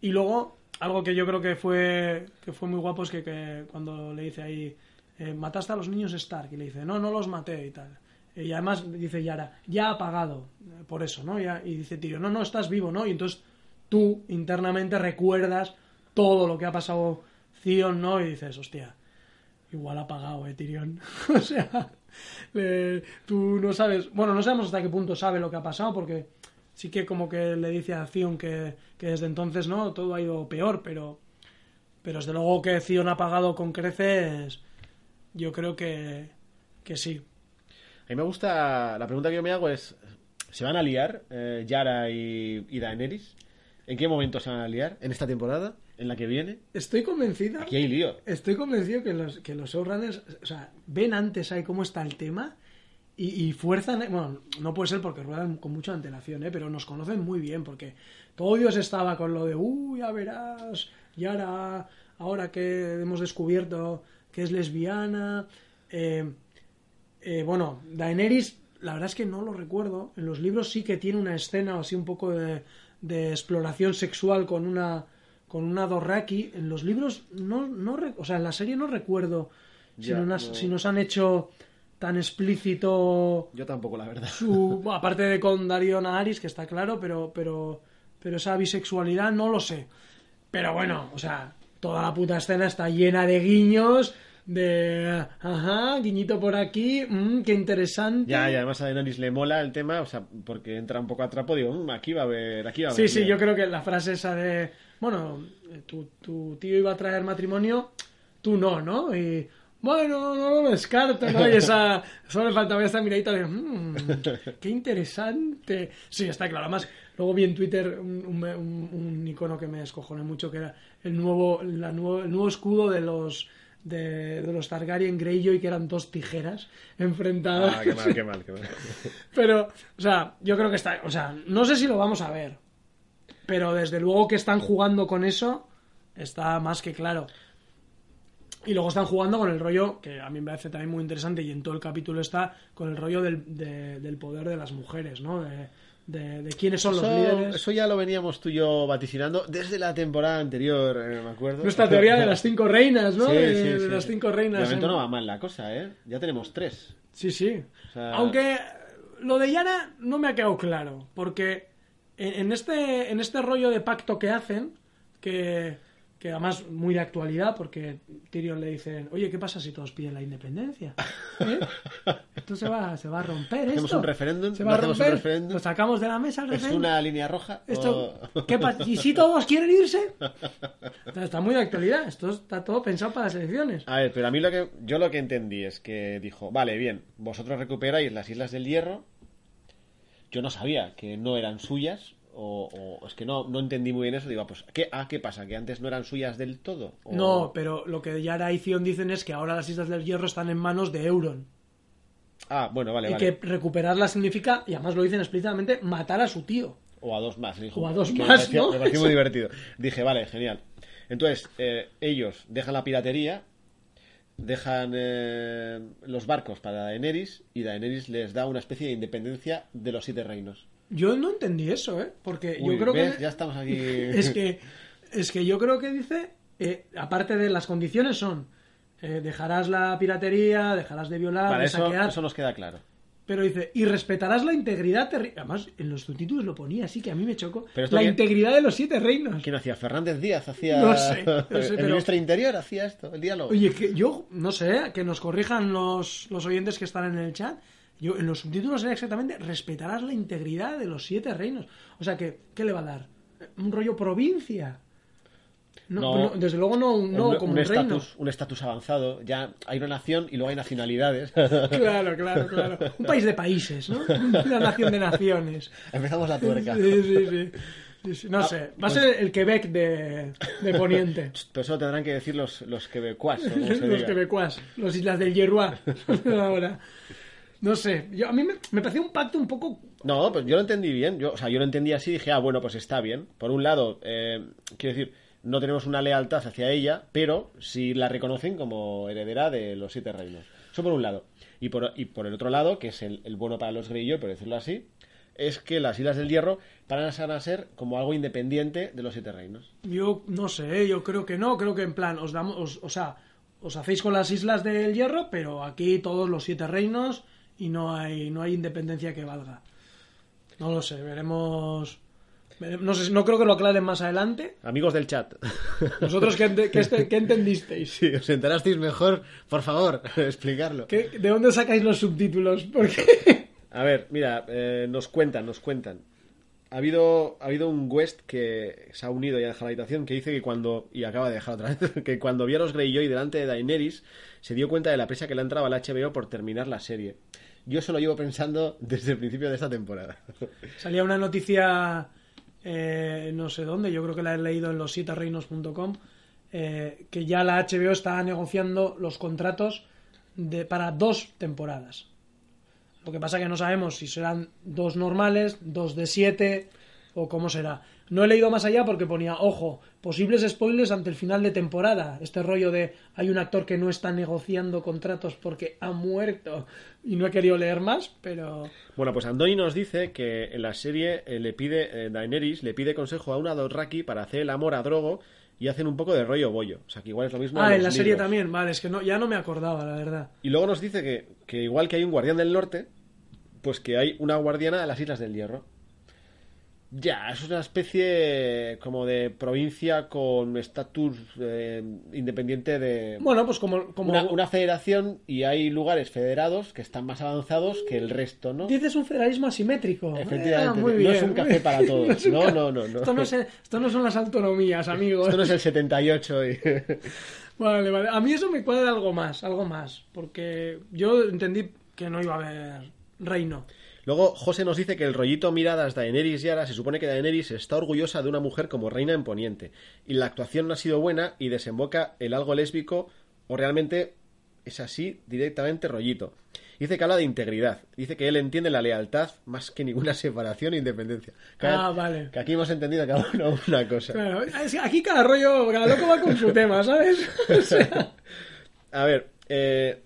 Y luego, algo que yo creo que fue, que fue muy guapo es que, que cuando le dice ahí, eh, mataste a los niños Stark, y le dice, no, no los maté y tal. Y además dice Yara, ya ha apagado, eh, por eso, ¿no? Y dice Tyrion, no, no, estás vivo, ¿no? Y entonces tú internamente recuerdas todo lo que ha pasado Theon, ¿no? Y dices, hostia, igual ha pagado, eh, Tyrion. <laughs> o sea, tú no sabes, bueno, no sabemos hasta qué punto sabe lo que ha pasado, porque sí que como que le dice a Theon que, que desde entonces, ¿no? Todo ha ido peor, pero, pero desde luego que Theon ha pagado con creces, yo creo que, que sí. A mí me gusta. La pregunta que yo me hago es: ¿se van a liar eh, Yara y, y Daenerys? ¿En qué momento se van a liar? ¿En esta temporada? ¿En la que viene? Estoy convencido. Aquí hay lío. Estoy convencido que los, que los showrunners, o sea, ven antes ahí cómo está el tema y, y fuerzan. Bueno, no puede ser porque ruedan con mucha antelación, ¿eh? pero nos conocen muy bien porque todo Dios estaba con lo de, uy, ya verás, Yara, ahora que hemos descubierto que es lesbiana. eh, eh, bueno, Daenerys, la verdad es que no lo recuerdo. En los libros sí que tiene una escena así un poco de, de exploración sexual con una con una Dorraki. En los libros no, no o sea, en la serie no recuerdo si, Ya, nos, no. si nos han hecho tan explícito Yo tampoco, la verdad. su aparte de con Darío Naharis, que está claro, pero pero pero esa bisexualidad no lo sé. Pero bueno, o sea, toda la puta escena está llena de guiños, de ajá, guiñito por aquí, mm, qué interesante. Ya, y además a Daenerys le mola el tema, o sea, porque entra un poco a trapo, digo, "Mm, aquí va a haber, aquí va a Sí, haber. sí, lío". yo creo que la frase esa de, bueno, eh, tu, tu tío iba a traer matrimonio, tú no, ¿no? Y bueno, no lo descarto, ¿no? Y esa, <laughs> solo le faltaba esa miradita de, "Mm, qué interesante. Sí, está claro. Además, luego vi en Twitter un, un, un- un icono que me descojoné mucho, que era el nuevo, la nuevo, el nuevo escudo de los de, de los Targaryen Greyjoy, que eran dos tijeras enfrentadas. Ah, qué mal, qué mal, qué mal. <laughs> Pero, o sea, yo creo que está. O sea, no sé si lo vamos a ver. Pero desde luego que están jugando con eso, está más que claro. Y luego están jugando con el rollo, que a mí me parece también muy interesante, y en todo el capítulo está con el rollo del, de- del poder de las mujeres, ¿no? De, de- de quiénes son los líderes. eso ya lo veníamos tú y yo vaticinando desde la temporada anterior, eh, me acuerdo. Nuestra teoría de las <laughs> cinco reinas, ¿no? Sí, de, sí, de sí. las cinco De reinas. momento en- no va mal la cosa, ¿eh? Ya tenemos tres. Sí, sí. O sea- Aunque lo de Yara no me ha quedado claro, porque en, en este, en este rollo de pacto que hacen, que, que además muy de actualidad, porque Tyrion le dicen, oye, ¿qué pasa si todos piden la independencia? ¿Eh? Esto se va, se va a romper ¿Hacemos esto. un referéndum? Se ¿No va a hacemos un romper. referéndum? Lo sacamos de la mesa el ¿Es una línea roja? Esto, o- ¿qué pasa? ¿Y si todos quieren irse? <laughs> Está muy de actualidad. Esto está todo pensado para las elecciones. A ver, pero a mí lo que yo lo que entendí es que dijo, vale, bien, vosotros recuperáis las Islas del Hierro. Yo no sabía que no eran suyas o, o es que no, no entendí muy bien eso. Digo, pues ¿qué, ah, ¿qué pasa? ¿Que antes no eran suyas del todo? O- No, pero lo que Yara y Theon dicen es que ahora las Islas del Hierro están en manos de Euron. Ah, bueno, vale, y vale. que recuperarlas significa, y además lo dicen explícitamente, matar a su tío. O a dos más. dijo. O a dos Que más, me pareció, ¿no? me pareció muy <laughs> divertido. Dije, vale, genial. Entonces, eh, ellos dejan la piratería, dejan eh, los barcos para Daenerys y Daenerys les da una especie de independencia de los siete reinos. Yo no entendí eso, ¿eh? Porque Uy, yo creo ¿ves? que... Ya estamos aquí. <laughs> Es que, es que yo creo que dice, eh, aparte de las condiciones son, eh, dejarás la piratería, dejarás de violar, Para de eso, saquear, eso nos queda claro. Pero dice, y respetarás la integridad terri-". Además, en los subtítulos lo ponía así que a mí me chocó. Pero La que- integridad de los siete reinos. ¿Quién hacía? Fernández Díaz hacía. No sé, no sé, <laughs> el pero- ministro interior hacía esto, el diálogo. Oye, que yo no sé, que nos corrijan los, los oyentes que están en el chat. Yo en los subtítulos era exactamente respetarás la integridad de los siete reinos. O sea que, ¿qué le va a dar? ¿Un rollo provincia? No, No. no, desde luego no, no un, como un un, reino. un estatus avanzado. Ya hay una nación y luego hay nacionalidades. <laughs> Claro, claro, claro. Un país de países, ¿no? <laughs> Una nación de naciones. Empezamos la tuerca. Sí, sí, sí. Sí, sí. No sé, va a ser el Quebec de, de Poniente. <laughs> Pero eso tendrán que decir los, los quebecuas, los diga. quebecuas, los Islas del Hierrois. Ahora. No sé, yo, a mí me, me pareció un pacto un poco No, pues yo lo entendí bien. Yo, o sea, yo lo entendí así y dije, ah, bueno, pues está bien. Por un lado, eh, quiero decir, no tenemos una lealtad hacia ella, pero sí la reconocen como heredera de los siete reinos. Eso por un lado. Y por, y por el otro lado, que es el, bueno para los Greyjoy, por decirlo así, es que las Islas del Hierro van a ser como algo independiente de los siete reinos. Yo no sé, yo creo que no, creo que en plan, os damos, os- o sea, os hacéis con las islas del hierro, pero aquí todos los siete reinos y no hay, no hay independencia que valga. No lo sé, veremos. Vere- No sé, no creo que lo aclaren más adelante. Amigos del chat, ¿Vosotros qué, ente- qué este- qué entendisteis? si os enterasteis mejor, por favor, <laughs> explicarlo. ¿Qué- ¿De dónde sacáis los subtítulos? Porque <laughs> A ver, mira, eh, nos cuentan, nos cuentan. Ha habido, ha habido un West que se ha unido y ha dejado la habitación que dice que cuando, y acaba de dejar otra vez, <laughs> que cuando vio a los Greyjoy delante de Daenerys, se dio cuenta de la presa que le entraba al HBO por terminar la serie. Yo eso lo llevo pensando desde el principio de esta temporada. salía una noticia, eh, no sé dónde, yo creo que la he leído en los sieterreinos.com, eh, que ya la HBO está negociando los contratos de, para dos temporadas. Lo que pasa que no sabemos si serán dos normales, dos de siete o cómo será. No he leído más allá porque ponía, ojo, posibles spoilers ante el final de temporada. Este rollo de hay un actor que no está negociando contratos porque ha muerto y no he querido leer más, pero... Bueno, pues Andoni nos dice que en la serie eh, le pide, eh, Daenerys le pide consejo a una Dothraki para hacer el amor a Drogo y hacen un poco de rollo bollo. O sea, que igual es lo mismo. Ah, en la serie también, vale, es que no, ya no me acordaba, la verdad. Y luego nos dice que, que igual que hay un guardián del norte, pues que hay una guardiana de las Islas del Hierro. Ya, es una especie como de provincia con estatus eh, independiente de... Bueno, pues como, como una, una federación y hay lugares federados que están más avanzados que el resto, ¿no? dices un federalismo asimétrico. Efectivamente, Ah, muy no bien. es un café para <laughs> todos. No, no, no, no. Esto no, es- esto no son las autonomías, amigos. Esto no es el 78 y... <laughs> Vale, vale. A mí eso me cuadra algo más, algo más. Porque yo entendí que no iba a haber reino. Luego, José nos dice que el rollito miradas Daenerys y Yara se supone que Daenerys está orgullosa de una mujer como reina en Poniente. Y la actuación no ha sido buena y desemboca el algo lésbico o realmente es así directamente rollito. Dice que habla de integridad. Dice que él entiende la lealtad más que ninguna <laughs> separación e independencia. Cada- Ah, vale. Que aquí hemos entendido cada uno una cosa. Claro, es que aquí cada rollo, cada loco va con su tema, ¿sabes? <laughs> O sea, <laughs> A ver, eh,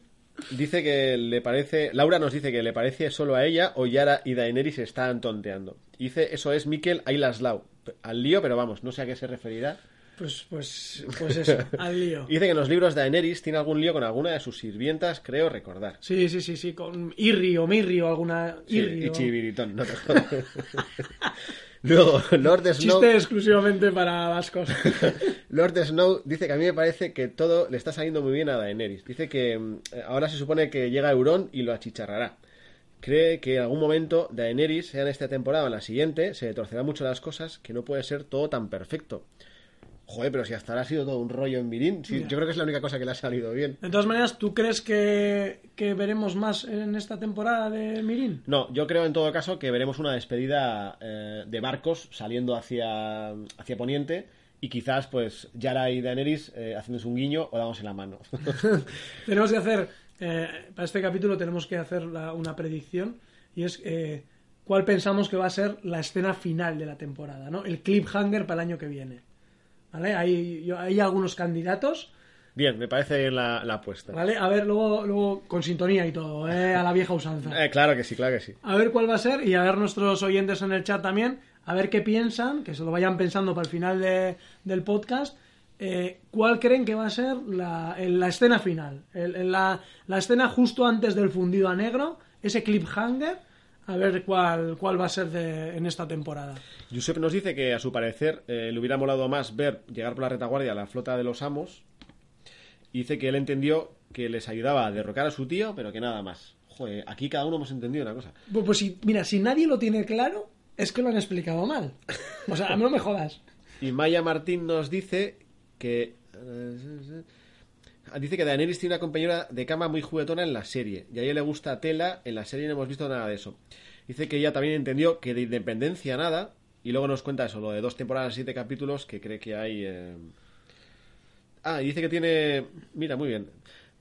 dice que le parece. Laura nos dice que le parece solo a ella o Yara y Daenerys están tonteando. Dice, eso es Mikel Ailaslau. Al lío, pero vamos, no sé a qué se referirá. pues, pues, pues eso, <laughs> al lío. Dice que en los libros de Daenerys tiene algún lío con alguna de sus sirvientas, creo recordar. Sí, sí, sí, sí, con Irri o Mirri o alguna... Sí, Irri y Chiviritón, no te jodas. <laughs> Luego, <laughs> Lord Snow, Chiste exclusivamente para vascos. <laughs> Lord Snow dice que a mí me parece que todo le está saliendo muy bien a Daenerys. Dice que mm, ahora se supone que llega Euron y lo achicharrará. Cree que en algún momento Daenerys, sea en esta temporada o en la siguiente, se le torcerán mucho las cosas, que no puede ser todo tan perfecto. Joder, pero si hasta ahora ha sido todo un rollo en Mirin, yo creo que es la única cosa que le ha salido bien. De todas maneras, ¿tú crees que, que veremos más en esta temporada de Mirin? No, yo creo en todo caso que veremos una despedida eh, de barcos saliendo hacia, hacia Poniente y quizás pues Yara y Daenerys eh, haciéndose un guiño o dándose la mano. <laughs> <laughs> Tenemos que hacer, eh, para este capítulo tenemos que hacer la- una predicción y es eh, cuál pensamos que va a ser la escena final de la temporada, ¿no? El cliffhanger para el año que viene. ¿Vale? Hay, yo- hay algunos candidatos, Bien, me parece bien la, la apuesta. ¿vale? A ver, luego, luego con sintonía y todo, ¿eh? A la vieja usanza. Eh, claro que sí, claro que sí. A ver cuál va a ser y a ver nuestros oyentes en el chat también, a ver qué piensan, que se lo vayan pensando para el final de- del podcast. eh, ¿Cuál creen que va a ser la, el- la escena final? El- el- la, la escena justo antes del fundido a negro, ese cliffhanger, a ver cuál, cuál va a ser de- en esta temporada. Giuseppe nos dice que a su parecer eh, le hubiera molado más ver llegar por la retaguardia a la flota de los amos. Y dice que él entendió que les ayudaba a derrocar a su tío, pero que nada más. Joder, aquí cada uno hemos entendido una cosa. Pues, pues si, mira, si nadie lo tiene claro, es que lo han explicado mal. O sea, no me jodas. <laughs> Y Maya Martín nos dice que. Eh, Dice que Daenerys tiene una compañera de cama muy juguetona en la serie. Y a ella le gusta Tela. En la serie no hemos visto nada de eso. Dice que ella también entendió que de independencia nada. Y luego nos cuenta eso, lo de dos temporadas, siete capítulos, que cree que hay. eh, Ah, y dice que tiene. Mira, muy bien.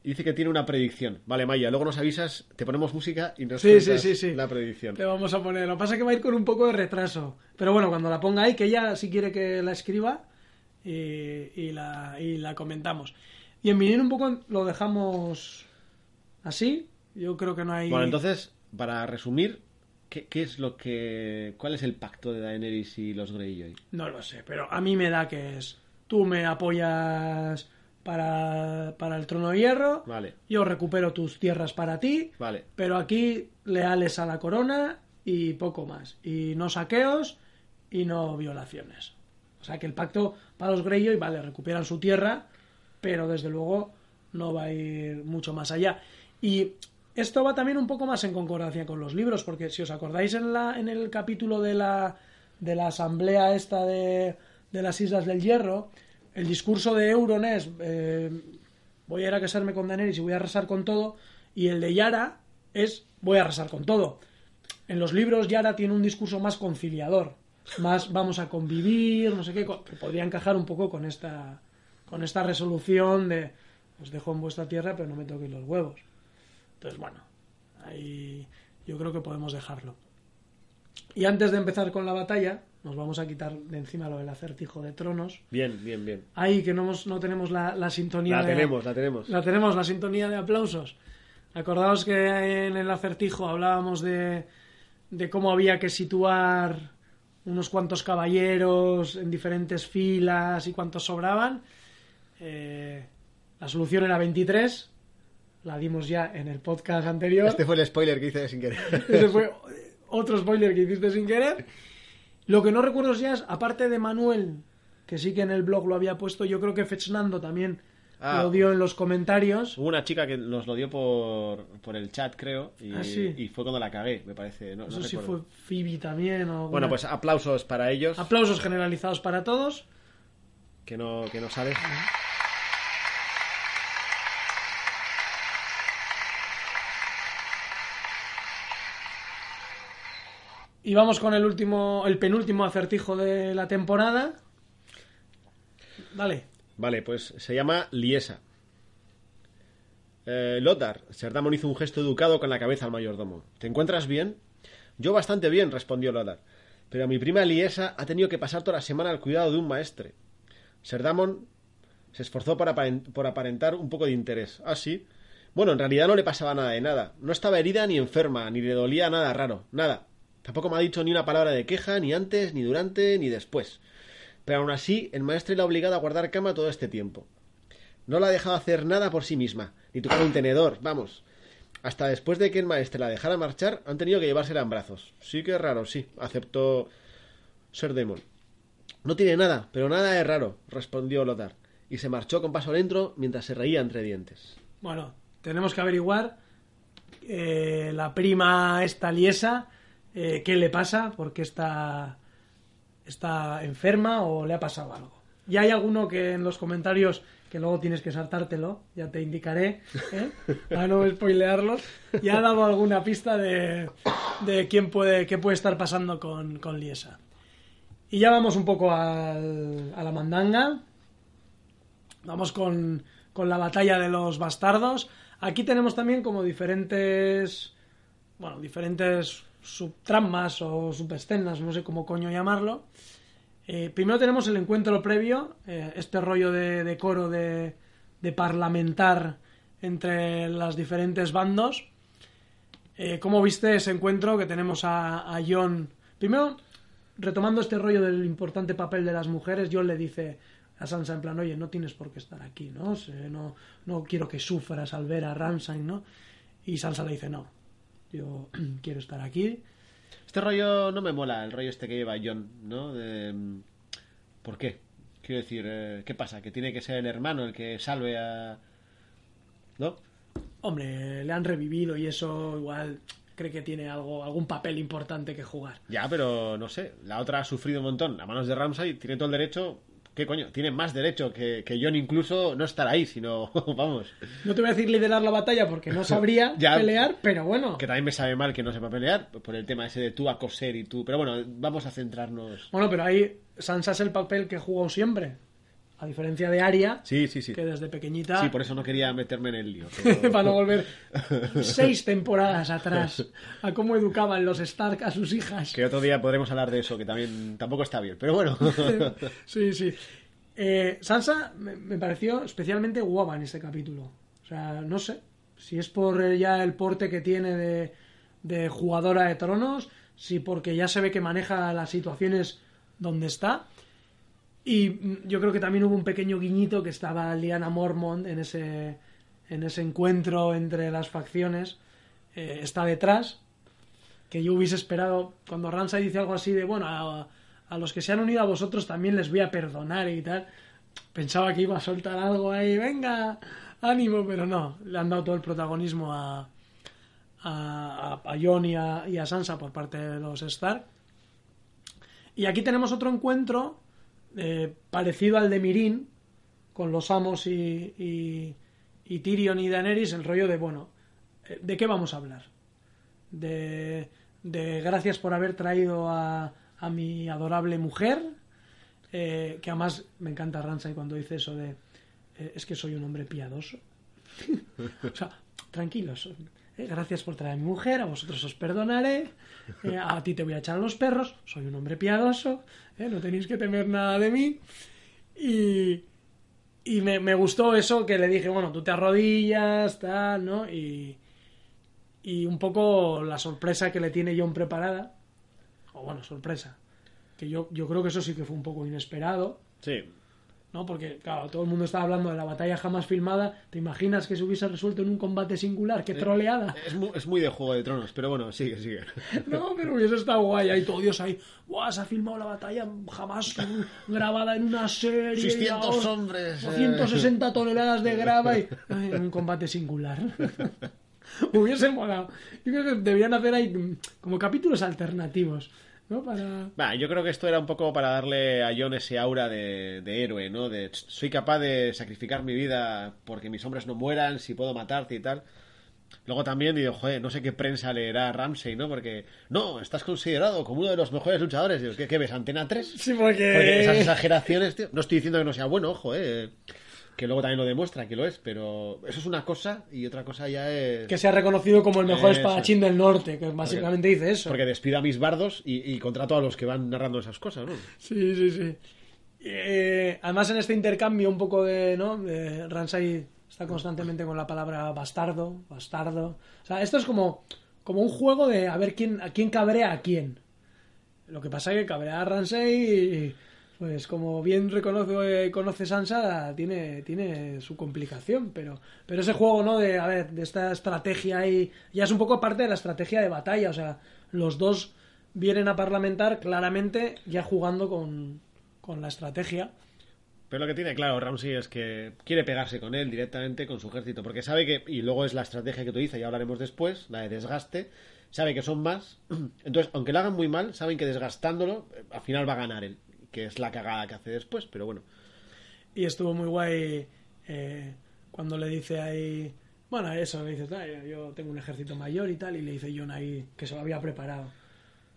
Dice que tiene una predicción. Vale, Maya, luego nos avisas, te ponemos música y nos Sí, sí, sí, sí. la predicción. Te vamos a poner. Lo que pasa es que va a ir con un poco de retraso. Pero bueno, cuando la ponga ahí, que ella si quiere que la escriba y, y la, y la comentamos. Y en Minin un poco lo dejamos así. Yo creo que no hay. Bueno, entonces, para resumir, ¿qué, qué es lo que. ¿Cuál es el pacto de Daenerys y los Greyjoy? No lo sé, pero a mí me da que es. Tú me apoyas para, para el trono de hierro. Vale, Yo recupero tus tierras para ti. vale. Pero aquí leales a la corona y poco más. Y no saqueos y no violaciones. O sea que el pacto para los Greyjoy, vale, recuperan su tierra, pero desde luego no va a ir mucho más allá. Y esto va también un poco más en concordancia con los libros, porque si os acordáis en, la, en el capítulo de la, de la asamblea esta de, de las Islas del Hierro, el discurso de Euron es eh, voy a ir a casarme con Daenerys y voy a arrasar con todo, y el de Yara es voy a arrasar con todo. En los libros Yara tiene un discurso más conciliador, más vamos a convivir, no sé qué, que podría encajar un poco con esta con esta resolución de os dejo en vuestra tierra pero no me toquéis los huevos. Entonces, bueno, ahí yo creo que podemos dejarlo. Y antes de empezar con la batalla, nos vamos a quitar de encima lo del acertijo de tronos. Bien, bien, bien. Ahí que no, hemos- no tenemos la, la sintonía. La de- tenemos, la tenemos. la tenemos, la sintonía de aplausos. Acordaos que en el acertijo hablábamos de, de cómo había que situar unos cuantos caballeros en diferentes filas y cuántos sobraban. Eh, la solución era 23. La dimos ya en el podcast anterior. Este fue el spoiler que hice sin querer. <laughs> Ese fue otro spoiler que hiciste sin querer. Lo que no recuerdo ya es, aparte de Manuel, que sí que en el blog lo había puesto, yo creo que Fechnando también Ah. lo dio en los comentarios. Hubo una chica que nos lo dio por, por el chat, creo, y, Ah, sí. y fue cuando la cagué, me parece. No, No no sé si fue Phoebe también o... Bueno, pues aplausos para ellos, Aplausos generalizados para todos. Que no, que no sabes. Y vamos con el último, el penúltimo acertijo de la temporada. Dale. Vale, pues se llama Liesa. Eh, Lothar, Serdamon hizo un gesto educado con la cabeza al mayordomo. ¿Te encuentras bien? Yo bastante bien, respondió Lothar. Pero mi prima Liesa ha tenido que pasar toda la semana al cuidado de un maestre. Serdamon se esforzó por, aparent- por aparentar un poco de interés. Ah, sí. Bueno, en realidad no le pasaba nada de nada. No estaba herida ni enferma, ni le dolía nada raro. Nada. Tampoco me ha dicho ni una palabra de queja, ni antes, ni durante, ni después. Pero aún así, el maestre la ha obligado a guardar cama todo este tiempo. No la ha dejado hacer nada por sí misma, ni tocar un tenedor, vamos. Hasta después de que el maestre la dejara marchar, han tenido que llevársela en brazos. Sí que raro, sí, aceptó Demon. No tiene nada, pero nada es raro, respondió Lothar, y se marchó con paso lento mientras se reía entre dientes. Bueno, tenemos que averiguar eh, la prima esta liesa, eh, qué le pasa, por qué está, está enferma o le ha pasado algo. Y hay alguno que en los comentarios, que luego tienes que saltártelo, ya te indicaré, ¿eh? <laughs> para no spoilearlos, ya ha dado alguna pista de, de quién puede, qué puede estar pasando con, con Liesa. Y ya vamos un poco al- a la mandanga. Vamos con, con la batalla de los bastardos. Aquí tenemos también como diferentes. Bueno, diferentes subtramas o subescenas, no sé cómo coño llamarlo. Eh, primero tenemos el encuentro previo, eh, este rollo de, de coro de, de parlamentar entre los diferentes bandos. Eh, ¿Cómo viste ese encuentro que tenemos a John? Primero, retomando este rollo del importante papel de las mujeres, John le dice a Sansa en plan, oye, no tienes por qué estar aquí, ¿no? No, no quiero que sufras al ver a Ramsain, ¿no? Y Sansa le dice, no, yo <clears throat> quiero estar aquí. Este rollo no me mola, el rollo este que lleva John, ¿no? De, ¿Por qué? Quiero decir, eh, ¿qué pasa? ¿Que tiene que ser el hermano el que salve a... ¿No? Hombre, le han revivido y eso igual cree que tiene algo, algún papel importante que jugar. Ya, pero no sé, la otra ha sufrido un montón a manos de Ramsay, tiene todo el derecho... ¿Qué coño? Tiene más derecho que, que John incluso no estar ahí, sino... <laughs> Vamos. No te voy a decir liderar la batalla porque no sabría <laughs> Ya. pelear, pero bueno. Que también me sabe mal que no sepa pelear, por el tema ese de tú a coser y tú... Pero bueno, vamos a centrarnos... Bueno, pero ahí Sansa es el papel que jugó siempre. A diferencia de Arya, Sí, sí, sí. que desde pequeñita, Sí, por eso no quería meterme en el lío. pero- <laughs> para no <laughs> volver seis temporadas atrás <laughs> a cómo educaban los Stark a sus hijas. Que otro día podremos hablar de eso, que también tampoco está bien. Pero bueno. Sí, sí. Eh, Sansa me, me pareció especialmente guapa en este capítulo. O sea, no sé si es por ya el porte que tiene de, de jugadora de tronos, si porque ya se ve que maneja las situaciones donde está. Y yo creo que también hubo un pequeño guiñito que estaba Liana Mormont en ese, en ese encuentro entre las facciones. Eh, está detrás, que yo hubiese esperado cuando Ramsay dice algo así de bueno a, los que se han unido a vosotros también les voy a perdonar y tal pensaba que iba a soltar algo ahí venga ánimo pero no le han dado todo el protagonismo a a, Jon y a, y a Sansa por parte de los Stark y aquí tenemos otro encuentro eh, parecido al de Mirin con los amos y, Tyrion y Daenerys el rollo de bueno eh, ¿de qué vamos a hablar? de, de gracias por haber traído a, a mi adorable mujer, eh, que además me encanta Ramsay cuando dice eso de eh, es que soy un hombre piadoso. <laughs> o sea, tranquilos. Eh, gracias por traer a mi mujer, a vosotros os perdonaré, eh, a ti te voy a echar los perros, soy un hombre piadoso, eh, no tenéis que temer nada de mí. Y, y me, me gustó eso que le dije, bueno, tú te arrodillas, tal, ¿no? Y, y un poco la sorpresa que le tiene John preparada, o bueno, sorpresa, que yo, yo creo que eso sí que fue un poco inesperado, Sí. ¿No? Porque, claro, todo el mundo estaba hablando de la batalla jamás filmada, ¿te imaginas que se hubiese resuelto en un combate singular? ¡Qué troleada! Es muy, es muy de Juego de Tronos, pero bueno, sigue, sigue. <laughs> No, pero hubiese estado guay, ahí todo Dios ahí, ¡guau! Se ha filmado la batalla jamás grabada en una serie. 600 ya, hombres, eh. 260 toneladas de grava y ay, en un combate singular. <laughs> <laughs> Hubiese molado. Yo creo que deberían hacer ahí como capítulos alternativos, ¿no? Para... Yo creo que esto era un poco para darle a Jon ese aura de, de héroe, ¿no? De "Ch, soy capaz de sacrificar mi vida porque mis hombres no mueran, si puedo matarte y tal. Luego también digo, joder, no sé qué prensa leerá Ramsey, ¿no? Porque, no, estás considerado como uno de los mejores luchadores. Digo, ¿qué, qué ves? ¿Antena 3? Sí, porque... Porque esas exageraciones, tío. No estoy diciendo que no sea bueno, ojo, eh. Que luego también lo demuestra que lo es, pero eso es una cosa y otra cosa ya es... Que se ha reconocido como el mejor Eso espadachín del norte, que básicamente dice eso. Porque despido a mis bardos y, y contrato a los que van narrando esas cosas, ¿no? Sí, sí, sí. Eh, además, en este intercambio un poco de, ¿no? De Ransay está constantemente con la palabra bastardo, bastardo. O sea, esto es como, como un juego de a ver quién, a quién cabrea a quién. Lo que pasa es que cabrea a Ransay, pues como bien reconoce, conoce Sansa, tiene, tiene su complicación, pero, pero ese juego, ¿no? De, a ver, de esta estrategia ahí, ya es un poco parte de la estrategia de batalla, o sea, los dos vienen a parlamentar claramente ya jugando con, con la estrategia. Pero lo que tiene claro Ramsey es que quiere pegarse con él directamente con su ejército, porque sabe que, y luego es la estrategia que utiliza, ya hablaremos después, la de desgaste, sabe que son más, <clears throat> entonces, aunque lo hagan muy mal, saben que desgastándolo, eh, al final va a ganar él, que es la cagada que hace después, pero bueno. Y estuvo muy guay eh, cuando le dice ahí, bueno, eso, le dice, "Ah, yo tengo un ejército mayor y tal, y le dice John ahí que se lo había preparado.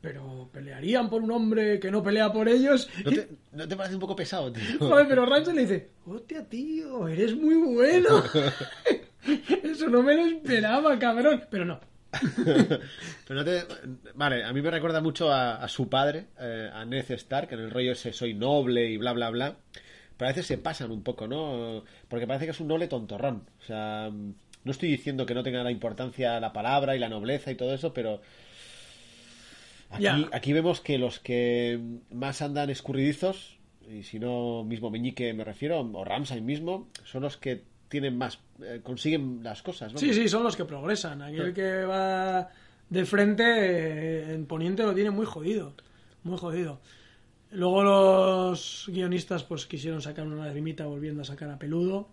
Pero pelearían por un hombre que no pelea por ellos. ¿No te, ¿no te parece un poco pesado, tío? <laughs> Joder, pero Rancho le dice, hostia, tío, eres muy bueno. <laughs> <laughs> Eso no me lo esperaba, cabrón. Pero no. <laughs> Pero no te... Vale, a mí me recuerda mucho a, a su padre, eh, a Ned Stark, en el rollo ese soy noble y bla, bla, bla. Pero a veces se pasan un poco, ¿no? Porque parece que es un noble tontorrón. O sea, no estoy diciendo que no tenga la importancia la palabra y la nobleza y todo eso, pero... Aquí, aquí vemos que los que más andan escurridizos, y si no mismo Meñique me refiero, o Ramsay mismo, son los que tienen más, eh, consiguen las cosas. vamos. Sí, sí, son los que progresan. Aquel que va de frente eh, en Poniente lo tiene muy jodido. Muy jodido. Luego los guionistas pues quisieron sacar una lagrimita volviendo a sacar a Peludo.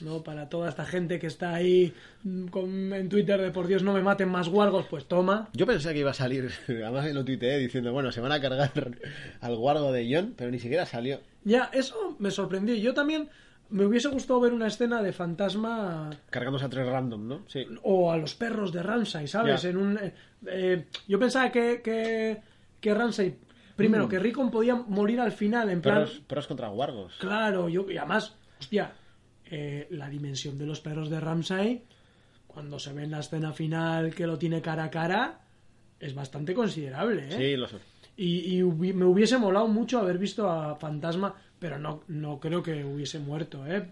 ¿no? Para toda esta gente que está ahí mm, con- en Twitter de por Dios no me maten más guargos, pues toma. Yo pensé que iba a salir, <laughs> además lo tuiteé diciendo, bueno, se van a cargar <laughs> al guardo de John, pero ni siquiera salió. Ya, eso me sorprendió. Yo también me hubiese gustado ver una escena de fantasma Cargándose a tres random, ¿no? Sí. o a los perros de Ramsay, ¿sabes? Ya. En un, eh, eh, yo pensaba que, que, que Ramsay, primero, que Rickon podía morir al final, en plan... Mm. Perros, perros contra guardos. Claro, yo, y además, hostia, eh, la dimensión de los perros de Ramsay, cuando se ve en la escena final que lo tiene cara a cara, es bastante considerable, ¿eh? Sí, lo sé. Y, y me hubiese molado mucho haber visto a Fantasma, pero no, no creo que hubiese muerto, ¿eh?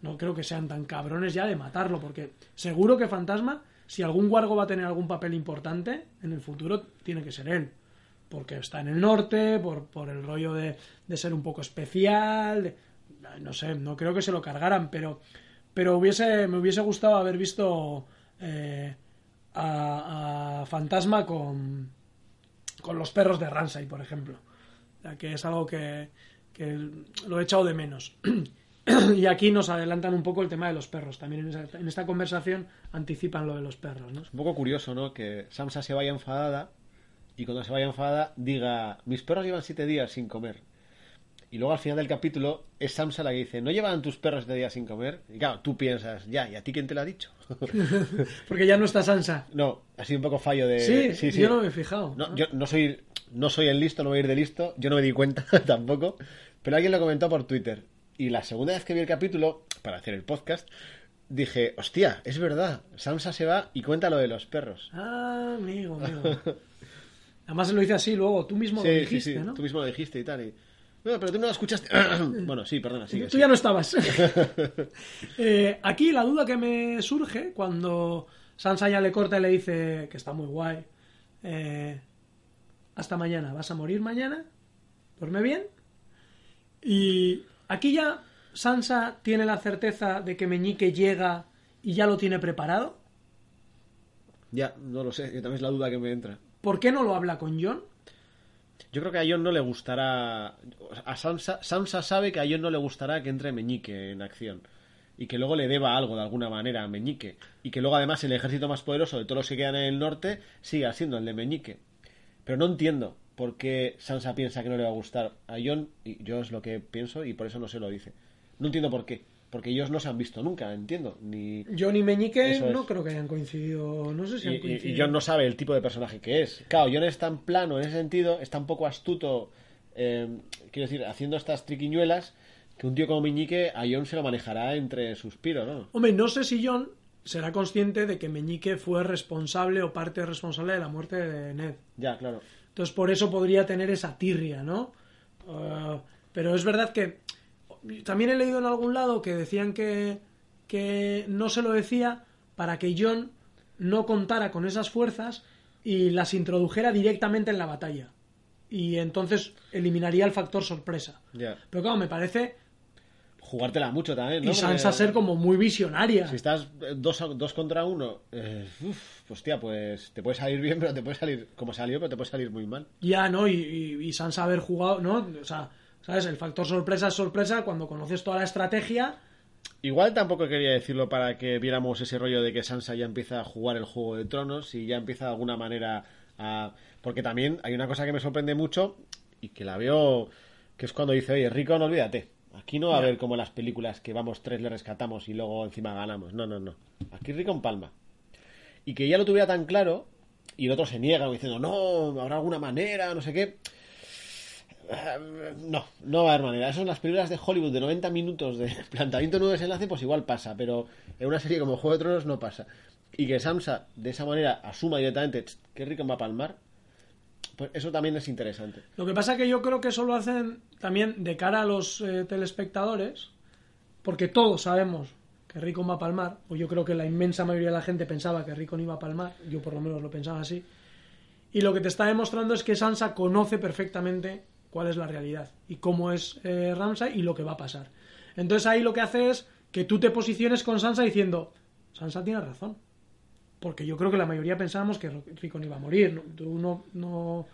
No creo que sean tan cabrones ya de matarlo, porque seguro que Fantasma, si algún guargo va a tener algún papel importante en el futuro, tiene que ser él. Porque está en el norte, por, por el rollo de, de ser un poco especial, de- no sé, no creo que se lo cargaran, pero, pero hubiese, me hubiese gustado haber visto eh, a, Fantasma con, con los perros de Ramsay, por ejemplo. O sea, que es algo que, que lo he echado de menos. <clears throat> y aquí nos adelantan un poco el tema de los perros. También en, esa- en esta conversación anticipan lo de los perros, ¿no? Un poco curioso, ¿no? Que Samsa se vaya enfadada y cuando se vaya enfadada diga, mis perros llevan siete días sin comer. Y luego al final del capítulo es Samsa la que dice, ¿no llevan tus perros siete días sin comer? Y claro, tú piensas, ya, ¿y a ti quién te lo ha dicho? <laughs> <laughs> Porque ya no está Sansa. no, ha sido un poco fallo de... Sí, yo no me he fijado. No, yo no soy, no soy el listo, no voy a ir de listo, yo no me di cuenta <laughs> tampoco, pero alguien lo comentó por Twitter. Y la segunda vez que vi el capítulo, para hacer el podcast, dije, hostia, es verdad, Samsa se va y cuenta lo de los perros. Ah, amigo, amigo. Además lo hice así luego, tú mismo lo Sí, dijiste, sí, ¿no? tú mismo lo dijiste y tal. Y... No, pero tú no lo escuchaste. <coughs> bueno, sí, perdona, sigue. Tú ya no estabas. <laughs> Eh, aquí la duda que me surge cuando Sansa ya le corta y le dice que está muy guay. eh, hasta mañana, ¿vas a morir mañana? Duerme bien. Y aquí ya Sansa tiene la certeza de que Meñique llega y ya lo tiene preparado. Ya, no lo sé, yo también es la duda que me entra. ¿Por qué no lo habla con John? Yo creo que a John no le gustará. A Sansa, Sansa sabe que a John no le gustará que entre Meñique en acción. Y que luego le deba algo de alguna manera a Meñique. Y que luego además el ejército más poderoso de todos los que quedan en el norte siga siendo el de Meñique. Pero no entiendo por qué Sansa piensa que no le va a gustar a John. Y yo es lo que pienso y por eso no se lo dice. No entiendo por qué. Porque ellos no se han visto nunca, entiendo. Ni, John y Meñique Eso es. no creo que hayan coincidido. No sé si y, han coincidido. y John no sabe el tipo de personaje que es. Claro, John es tan plano en ese sentido, es tan poco astuto, eh, quiero decir, haciendo estas triquiñuelas, que un tío como Meñique a Jon se lo manejará entre suspiros, ¿no? Hombre, no sé si John será consciente de que Meñique fue responsable o parte responsable de la muerte de Ned. Ya, claro. Entonces por eso podría tener esa tirria, ¿no? Uh, pero es verdad que también he leído en algún lado que decían que, que no se lo decía para que John no contara con esas fuerzas y las introdujera directamente en la batalla. Y entonces eliminaría el factor sorpresa. Pero claro, me parece... Jugártela mucho también, ¿no? Y Sansa Porque ser como muy visionaria. Si estás eh, dos, dos contra uno, eh, uf, pues tía, pues te puede salir bien, pero te puede salir como salió, pero te puede salir muy mal. Ya, ¿no? Y, y, y Sansa haber jugado, ¿no? O sea, ¿sabes? El factor sorpresa es sorpresa cuando conoces toda la estrategia. Igual tampoco quería decirlo para que viéramos ese rollo de que Sansa ya empieza a jugar el juego de tronos y ya empieza de alguna manera a... Porque también hay una cosa que me sorprende mucho y que la veo, que es cuando dice, oye, Rico, no olvídate. Aquí no va a haber como las películas que vamos tres, le rescatamos y luego encima ganamos. No, no, no. Aquí Rico en palma. Y que ya lo tuviera tan claro y el otro se niega diciendo, no, habrá alguna manera, no sé qué. Eh, No, no va a haber manera. Eso en las películas de Hollywood de 90 minutos de <laughs> planteamiento de nuevo desenlace, pues igual pasa, pero en una serie como Juego de Tronos no pasa. Y que Samsa de esa manera asuma directamente "Tsk, que Rickon va a palmar, pues eso también es interesante. Lo que pasa es que yo creo que eso lo hacen también de cara a los eh, telespectadores, porque todos sabemos que Rickon va a palmar, o yo creo que la inmensa mayoría de la gente pensaba que Rickon iba a palmar, yo por lo menos lo pensaba así, y lo que te está demostrando es que Sansa conoce perfectamente cuál es la realidad y cómo es eh, Ramsay y lo que va a pasar. Entonces ahí lo que hace es que tú te posiciones con Sansa diciendo, Sansa tiene razón. Porque yo creo que la mayoría pensábamos que Rickon iba a morir. ¿no? Tú no... no...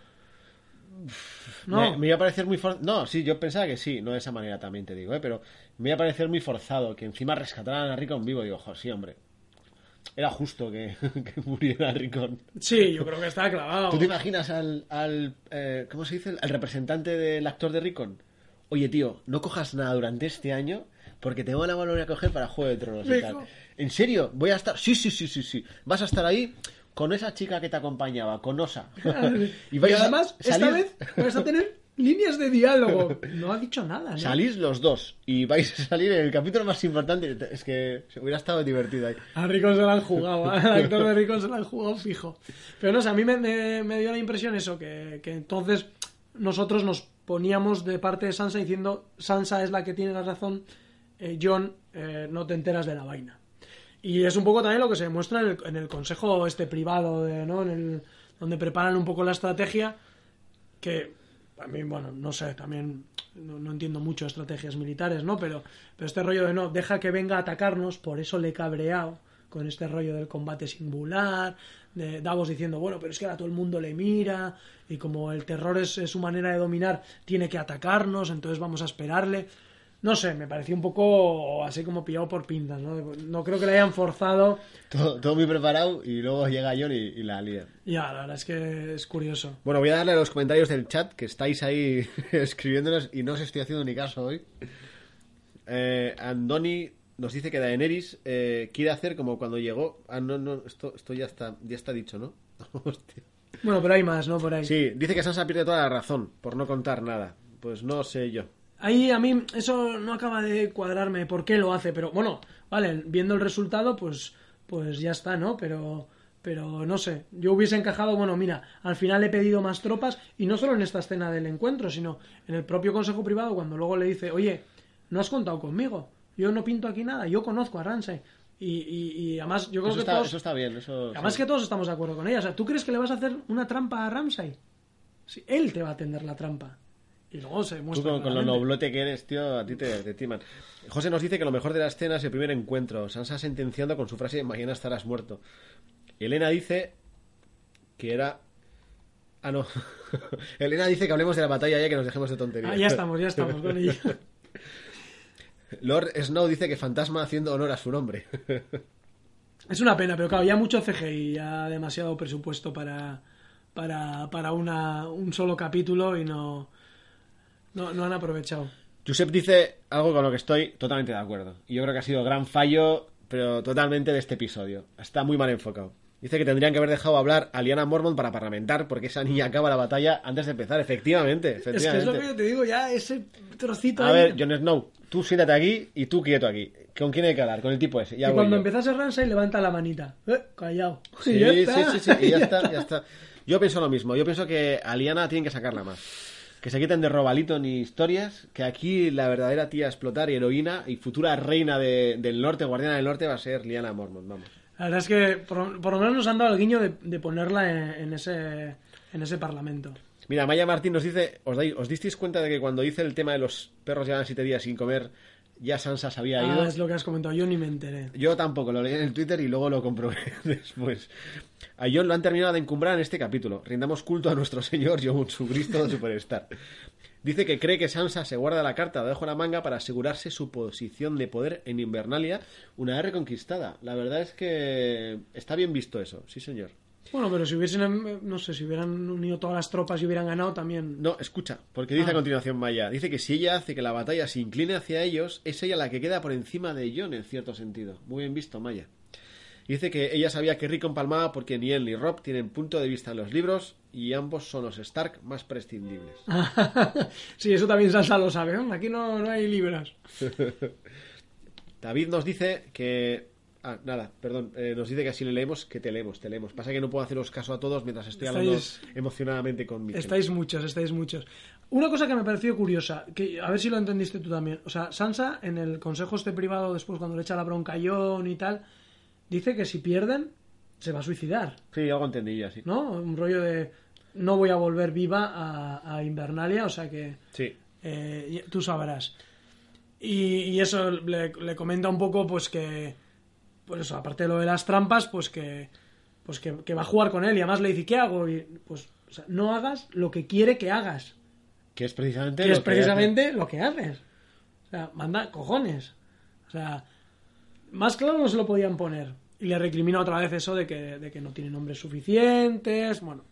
No. Me, me iba a parecer muy forzado. No, sí, yo pensaba que sí, no de esa manera también te digo, ¿eh? pero me iba a parecer muy forzado que encima rescataran a Rickon vivo. Digo, jo, sí, hombre. Era justo que, <laughs> que muriera Rickon. Sí, yo creo que está clavado. ¿Tú te imaginas al, al eh, ¿cómo se dice? Al representante del actor de Rickon. Oye, tío, no cojas nada durante este año porque te van a volver a coger para Juego de Tronos y tal. ¿En serio? Voy a estar... Sí, sí, sí, sí, sí. Vas a estar ahí con esa chica que te acompañaba, con Osa. <laughs> Y, vais además, esta vez vas a tener líneas de diálogo. No ha dicho nada, ¿no? Salís los dos y vais a salir en el capítulo más importante. Es que se hubiera estado divertido ahí. A Rickon se la han jugado, al actor de Rickon se la han jugado fijo. Pero no sé, a mí me, me- me dio la impresión eso, que, que entonces nosotros nos poníamos de parte de Sansa diciendo Sansa es la que tiene la razón, eh, John, eh, no te enteras de la vaina. Y es un poco también lo que se demuestra en el, en el consejo este privado, de, ¿no? En el, donde preparan un poco la estrategia, que a mí, bueno, no sé, también no, no entiendo mucho estrategias militares, ¿no? Pero, pero este rollo de no, deja que venga a atacarnos, por eso le he cabreado con este rollo del combate singular, de Davos diciendo, bueno, pero es que ahora todo el mundo le mira, y como el terror es su manera de dominar, tiene que atacarnos, entonces vamos a esperarle. No sé, me pareció un poco así como pillado por pintas, ¿no? No creo que le hayan forzado. Todo, todo muy preparado y luego llega John y, y la lía. Ya, la verdad es que es curioso. Bueno, voy a darle a los comentarios del chat que estáis ahí <laughs> escribiéndonos y no os estoy haciendo ni caso hoy. Eh, Andoni nos dice que Daenerys eh, quiere hacer como cuando llegó. Ah, no, no, esto, esto ya está, ya está dicho, ¿no? <laughs> Hostia. Bueno, pero hay más, ¿no? Por ahí. Sí, dice que Sansa pierde toda la razón por no contar nada. Pues no sé yo. Ahí a mí eso no acaba de cuadrarme por qué lo hace, pero bueno, vale, viendo el resultado, pues, pues ya está, ¿no? Pero, pero no sé, yo hubiese encajado, bueno, mira, al final he pedido más tropas y no solo en esta escena del encuentro, sino en el propio consejo privado cuando luego le dice, oye, no has contado conmigo, yo no pinto aquí nada, yo conozco a Ramsay. Y, y, y además yo creo Eso que está, todos, eso está bien. Eso, además sí. que todos estamos de acuerdo con ella. O sea, ¿tú crees que le vas a hacer una trampa a Ramsay? Sí, él te va a tender la trampa. Y luego se Tú muestra. con, con lo noblote que eres, tío, a ti te, te timan. José nos dice que lo mejor de la escena es el primer encuentro. Sansa sentenciando con su frase mañana estarás muerto. Elena dice que era... Ah, no. <laughs> Elena dice que hablemos de la batalla ya que nos dejemos de tonterías. Ah, ya estamos, ya estamos con ella. <laughs> Lord Snow dice que Fantasma haciendo honor a su nombre. Es una pena, pero claro, ya mucho CGI, ya demasiado presupuesto para, para, para una, un solo capítulo y no, no, no han aprovechado. Josep dice algo con lo que estoy totalmente de acuerdo. Y yo creo que ha sido gran fallo, pero totalmente de este episodio. Está muy mal enfocado. Dice que tendrían que haber dejado hablar a Liana Mormont para parlamentar porque esa niña acaba la batalla antes de empezar. Efectivamente, Es que es lo que yo te digo, ya ese trocito A ahí. ver, Jon Snow, tú siéntate aquí y tú quieto aquí. ¿Con quién hay que hablar? Con el tipo ese. Ya y cuando yo. empezase Ramsay levanta la manita. Eh, callado. <laughs> Sí, Y ya sí, está. sí, sí, y ya <laughs> está, ya está. Yo pienso lo mismo. Yo pienso que a Liana tienen que sacarla más. Que se quiten de robalito ni historias. Que aquí la verdadera tía a explotar y heroína y futura reina de- del norte, guardiana del norte, va a ser Liana Mormont. Vamos. La verdad es que por, por lo menos nos han dado el guiño de, de ponerla en, en ese, en ese parlamento. Mira, Maya Martín nos dice: ¿os, dais- ¿Os disteis cuenta de que cuando dice el tema de los perros llevan siete días sin comer, ya Sansa se había ido? Ah, es lo que has comentado, yo ni me enteré. Yo tampoco, lo leí en el Twitter y luego lo comprobé <laughs> después. A John lo han terminado de encumbrar en este capítulo. Rindamos culto a nuestro señor John Cristo <laughs> Superstar. Dice que cree que Sansa se guarda la carta debajo de la manga para asegurarse su posición de poder en Invernalia una vez reconquistada. La verdad es que está bien visto eso, sí señor. Bueno, pero si hubiesen, no sé, si hubieran unido todas las tropas y hubieran ganado también. No, escucha, porque dice Ah. a continuación Maya, dice que si ella hace que la batalla se incline hacia ellos, es ella la que queda por encima de Jon en cierto sentido. Muy bien visto, Maya. Dice que ella sabía que Rickon palmaba porque ni él ni Rob tienen punto de vista en los libros y ambos son los Stark más prescindibles. <laughs> sí, eso también Sansa lo sabe. ¿eh? Aquí no, no hay libros. <laughs> David nos dice que... Ah, nada, perdón. eh, nos dice que así le leemos, que te leemos, te leemos. Pasa que no puedo haceros caso a todos mientras estoy hablando Estáis- emocionadamente con mi Estáis muchos, estáis muchos. Una cosa que me pareció curiosa, que a ver si lo entendiste tú también. O sea, Sansa en el consejo este privado, después cuando le echa la bronca a Jon y tal, dice que si pierden, se va a suicidar. Sí, algo entendí ya, sí. ¿No? Un rollo de no voy a volver viva a, a Invernalia, o sea que Sí. eh, tú sabrás. Y, y eso le, le comenta un poco, pues que, pues eso, aparte de lo de las trampas, pues que, pues que, que va a jugar con él y además le dice, ¿qué hago? Y pues, o sea, no hagas lo que quiere que hagas, Que es precisamente... que lo es precisamente lo que haces. O sea, manda cojones. O sea, más claro no se lo podían poner. Y le recrimina otra vez eso de que, de que no tiene nombres suficientes, bueno.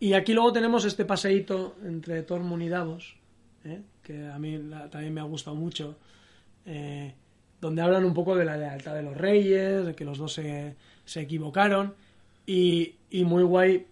Y aquí luego tenemos este paseíto entre Tormund y Davos, ¿eh? que a mí la- también me ha gustado mucho, eh, donde hablan un poco de la lealtad de los reyes, de que los dos se, se equivocaron, y, y muy guay,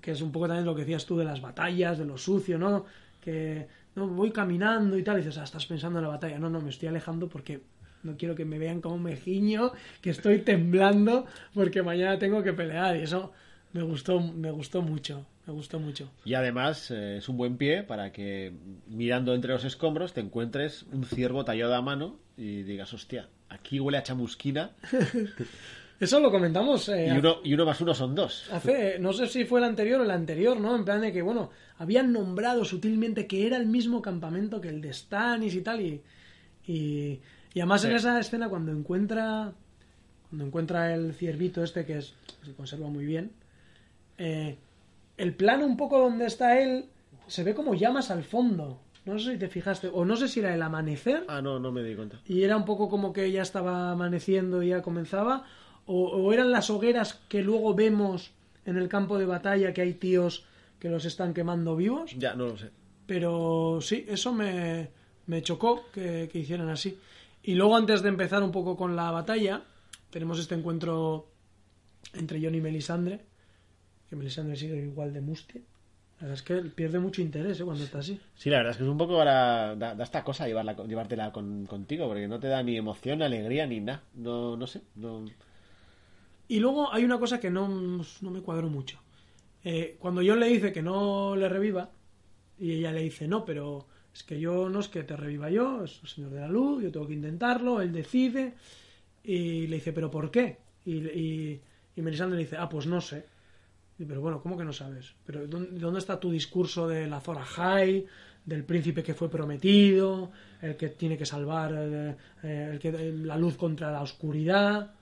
que es un poco también lo que decías tú de las batallas, de lo sucio, ¿no? Que no, voy caminando y tal, y dices, ah, estás pensando en la batalla. No, no, me estoy alejando porque no quiero que me vean como me giño, que estoy temblando porque mañana tengo que pelear, y eso me gustó, me gustó mucho, me gustó mucho. Y además eh, es un buen pie para que mirando entre los escombros te encuentres un ciervo tallado a mano y digas, hostia, aquí huele a chamusquina <laughs> Eso lo comentamos eh, y uno, y uno más uno son dos. hace, no sé si fue el anterior o el anterior, ¿no? En plan de que, bueno, habían nombrado sutilmente que era el mismo campamento que el de Stannis y tal, y, y, y además en esa escena cuando encuentra, cuando encuentra el ciervito este que es, se conserva muy bien, eh, el plano un poco donde está él se ve como llamas al fondo. No sé si te fijaste, o no sé si era el amanecer, Ah, no, no me di cuenta. y era un poco como que ya estaba amaneciendo y ya comenzaba, o, o eran las hogueras que luego vemos en el campo de batalla que hay tíos que los están quemando vivos, Ya, no lo sé. pero sí, eso me, me chocó que, que hicieran así. Y luego antes de empezar un poco con la batalla, tenemos este encuentro entre John y Melisandre, que Melisandre sigue igual de mustia. La verdad es que pierde mucho interés ¿eh? cuando está así. Sí, la verdad es que es un poco ahora. Da, da esta cosa llevarla, llevártela con- contigo, porque no te da ni emoción, ni alegría, ni nada. No, no sé. No... Y luego hay una cosa que no, no me cuadró mucho. Eh, cuando John le dice que no le reviva, y ella le dice, no, pero es que yo no es que te reviva yo, es el Señor de la Luz, yo tengo que intentarlo, él decide, y le dice, pero ¿por qué? Y, y, y Melisandre le dice, ah, pues no sé. Pero bueno, ¿cómo que no sabes? Pero ¿dónde, dónde está tu discurso de la Zora High, del príncipe que fue prometido, el que tiene que salvar eh, eh, el que, la luz contra la oscuridad?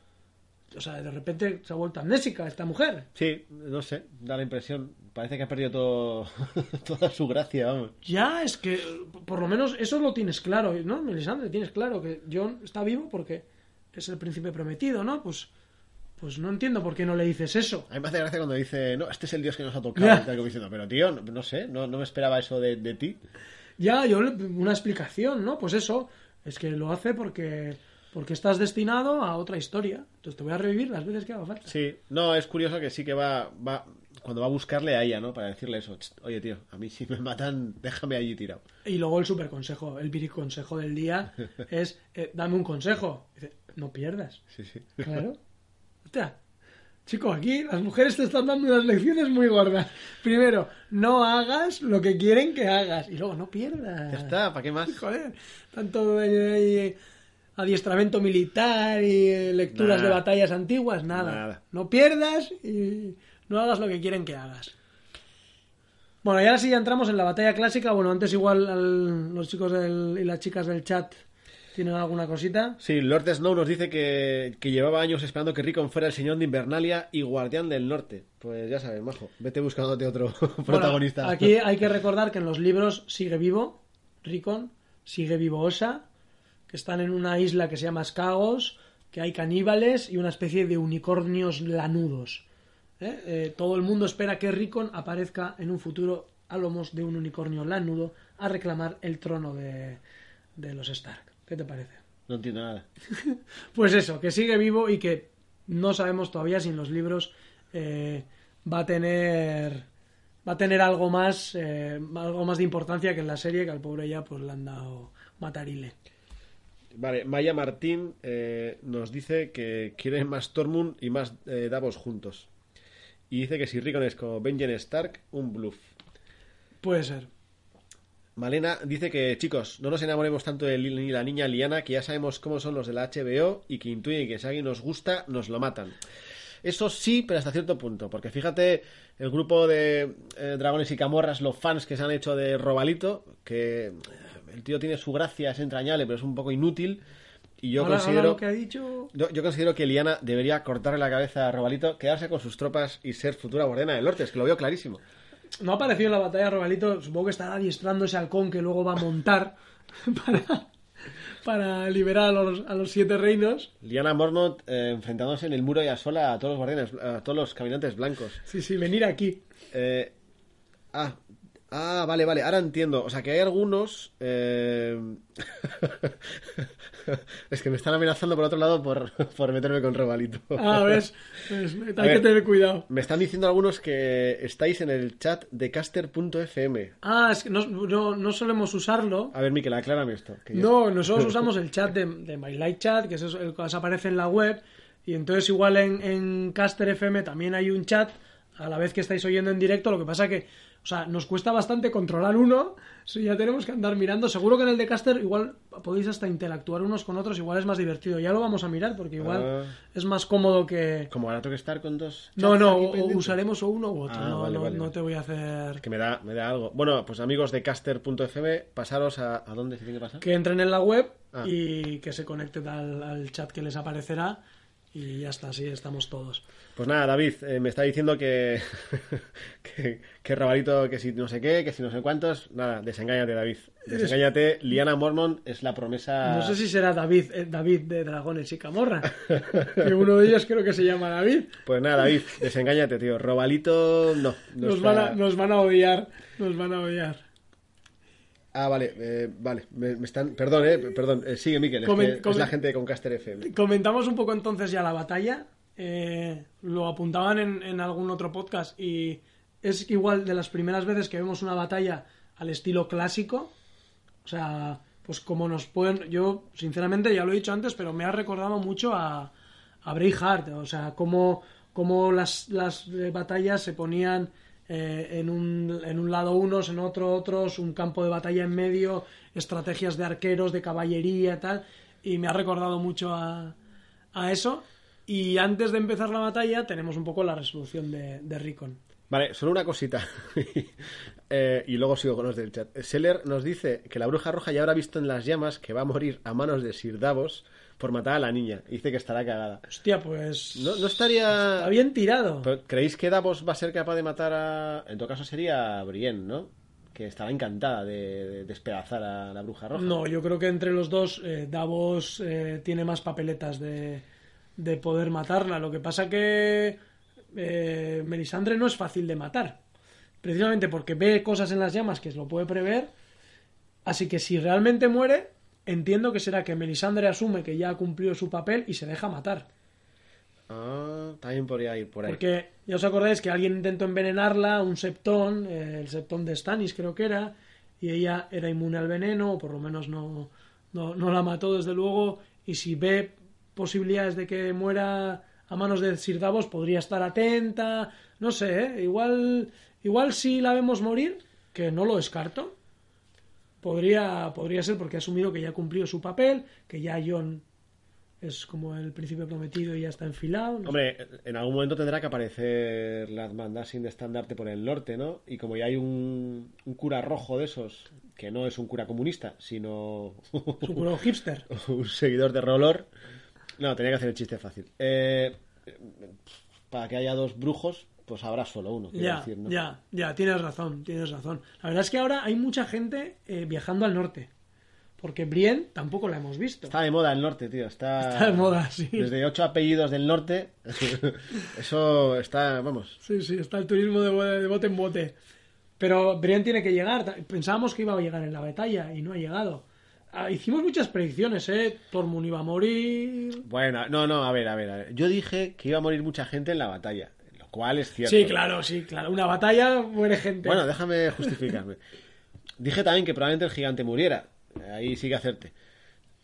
O sea, de repente se ha vuelto amnésica esta mujer. Sí, no sé. Da la impresión. Parece que ha perdido todo, <laughs> toda su gracia, vamos. Ya, es que por lo menos eso lo tienes claro, ¿no? Melisandre, tienes claro que John está vivo porque es el príncipe prometido, ¿no? Pues, pues no entiendo por qué no le dices eso. A mí me hace gracia cuando dice, no, este es el dios que nos ha tocado. Ya. y tal, como diciendo, pero tío, no, no sé, no, no me esperaba eso de, de ti. Ya, yo le- una explicación, ¿no? Pues eso, es que lo hace porque porque estás destinado a otra historia. Entonces te voy a revivir las veces que haga falta. Sí, no, es curioso que sí que va, va cuando va a buscarle a ella, ¿no? Para decirle eso, "Ch, oye tío, a mí si me matan, déjame allí tirado. Y luego el super consejo, el viri consejo del día <laughs> es, eh, dame un consejo. Dice, no pierdas. Sí, sí. Claro. Hostia. Chico, aquí las mujeres te están dando unas lecciones muy gordas. Primero, no hagas lo que quieren que hagas. Y luego, no pierdas. Ya está, ¿para qué más? Joder, tanto eh, eh, adiestramiento militar y eh, lecturas Nada. de batallas antiguas, nada. Nada. No pierdas y no hagas lo que quieren que hagas. Bueno, y ahora sí ya entramos en la batalla clásica. Bueno, antes igual al- los chicos del- y las chicas del chat tienen alguna cosita. Sí, Lord Snow nos dice que, que llevaba años esperando que Rickon fuera el señor de Invernalia y guardián del norte. Pues ya sabes, majo, vete buscándote otro <laughs> protagonista. Bueno, aquí <laughs> hay que recordar que en los libros sigue vivo Rickon, sigue vivo Osa, que están en una isla que se llama Skagos, que hay caníbales y una especie de unicornios lanudos. ¿eh? Eh, todo el mundo espera que Rickon aparezca en un futuro a lomos de un unicornio lanudo a reclamar el trono de, de los Stark. ¿Qué te parece? No entiendo nada. <laughs> Pues eso, que sigue vivo y que no sabemos todavía si en los libros eh, va a tener va a tener algo más eh, algo más de importancia que en la serie que al pobre ya pues le han dado matarile. Vale, Maya Martín eh, nos dice que quiere más Tormund y más eh, Davos juntos. Y dice que si Rickon es como Benjen Stark, un bluff. Puede ser. Malena dice que, chicos, no nos enamoremos tanto de Lil- ni la niña Liana, que ya sabemos cómo son los de la HBO y que intuyen que si alguien nos gusta, nos lo matan. Eso sí, pero hasta cierto punto, porque fíjate el grupo de eh, Dragones y Camorras, los fans que se han hecho de Robalito, que eh, el tío tiene su gracia, es entrañable, pero es un poco inútil. Y yo considero lo que ha dicho yo, yo considero que Liana debería cortarle la cabeza a Robalito, quedarse con sus tropas y ser futura guardiana del norte, es que lo veo clarísimo. No ha aparecido en la batalla Robalito, supongo que estará adiestrando ese halcón que luego va a montar <laughs> para, para liberar a los, a los siete reinos. Liana Mormont eh, enfrentándose en el muro y a sola a todos los guardianes, a todos los caminantes blancos. Sí, sí, venir aquí. Eh, ah, ah, vale, vale, ahora entiendo. O sea que hay algunos. eh, <laughs> es que me están amenazando por otro lado por, <laughs> por meterme con Robalito. Ah, ves, <laughs> hay que tener cuidado. Me están diciendo algunos que estáis en el chat de caster.fm. Ah, es que no, no, no solemos usarlo. A ver, Miquel, aclárame esto. que yo- No, nosotros usamos el chat de, de My Light Chat, que es eso- el que aparece en la web. Y entonces igual en, en Caster FM también hay un chat a la vez que estáis oyendo en directo. Lo que pasa que, sea, nos cuesta bastante controlar uno. Si ya tenemos que andar mirando. Seguro que en el de Caster igual podéis hasta interactuar unos con otros. Igual es más divertido. Ya lo vamos a mirar porque igual Ah. es más cómodo que... Como ahora tengo que estar con dos. No, no, o- o usaremos o uno u otro. Ah, no, vale, no, vale, no vale. te voy a hacer... Que me da, me da algo. Bueno, pues amigos de caster.fm, pasaros a. ¿A dónde se tiene que pasar? que entren en la web Ah. y que se conecten al, al chat que les aparecerá y ya está, así estamos todos. Pues nada, David, eh, me está diciendo que, <laughs> que, que Robalito, que si no sé qué, que si no sé cuántos. Nada, desengáñate, David. Desengáñate. Liana Mormon es la promesa. No sé si será David, eh, David de Dragones y Camorra, <laughs> que uno de ellos creo que se llama David. Pues nada, David, <laughs> desengáñate, tío. Robalito, no. no Nos está- van, a, nos van a odiar, nos van a odiar. Ah, vale, eh, vale. Me, me están. Perdón, eh, perdón. eh, sigue, Miquel. Es, Comen- que comen- es la gente con Caster FM. Comentamos un poco entonces ya la batalla. eh, lo apuntaban en, en algún otro podcast y es igual de las primeras veces que vemos una batalla al estilo clásico. O sea, pues como nos pueden... Yo, sinceramente, ya lo he dicho antes, pero me ha recordado mucho a, a Braveheart. O sea, cómo, cómo las, las eh, batallas se ponían eh, en, un, en un lado unos, en otro otros, un campo de batalla en medio, estrategias de arqueros, de caballería y tal. Y me ha recordado mucho a, a eso. Y antes de empezar la batalla tenemos un poco la resolución de, de Rickon. Vale, solo una cosita. <laughs> Eh, y luego sigo con los del chat. Seller nos dice que la bruja roja ya habrá visto en las llamas que va a morir a manos de Sir Davos por matar a la niña. Y dice que estará cagada. Hostia, pues... No, no estaría. Está bien tirado. Pero, ¿Creéis que Davos va a ser capaz de matar a.? En todo caso sería Brienne, ¿no? Que estará encantada de, de despedazar a la bruja roja. No, yo creo que entre los dos eh, Davos eh, tiene más papeletas de, de poder matarla. Lo que pasa que eh, Melisandre no es fácil de matar. Precisamente porque ve cosas en las llamas que lo puede prever. Así que si realmente muere, entiendo que será que Melisandre asume que ya ha cumplido su papel y se deja matar. Ah, también podría ir por ahí. Porque ya os acordáis que alguien intentó envenenarla, un septón, eh, el septón de Stannis creo que era, y ella era inmune al veneno, o por lo menos no, no, no la mató desde luego, y si ve posibilidades de que muera a manos de Sir Davos, podría estar atenta, no sé, ¿eh? igual, igual si la vemos morir, que no lo descarto, podría, podría ser porque ha asumido que ya ha cumplido su papel, que ya John es como el príncipe prometido y ya está enfilado. no Hombre, en algún momento tendrá que aparecer la hermandad sin estandarte por el norte, ¿no? Y como ya hay un, un cura rojo de esos, que no es un cura comunista, sino sé. Su puro hipster. <laughs> un seguidor de Rolor. No, tenía que hacer el chiste fácil. Eh, para que haya dos brujos, pues habrá solo uno, quiero Ya, decir, ¿no? ya, ya, tienes razón, tienes razón. La verdad es que ahora hay mucha gente eh, viajando al norte. Porque Brienne tampoco la hemos visto. Está de moda el norte, tío. Está, Está de moda, sí. Desde ocho apellidos del norte. <laughs> Eso está, vamos. Sí, sí, está el turismo de, bo- de bote en bote. Pero Brienne tiene que llegar. Pensábamos que iba a llegar en la batalla y no ha llegado. Ah, hicimos muchas predicciones, ¿eh? Tormund iba a morir. Bueno, no, no, a ver, a ver, a ver. Yo dije que iba a morir mucha gente en la batalla, cual es cierto. Sí, claro, sí, claro. Una batalla muere gente. Bueno, déjame justificarme. Dije también que probablemente el gigante muriera. Ahí sí que hacerte.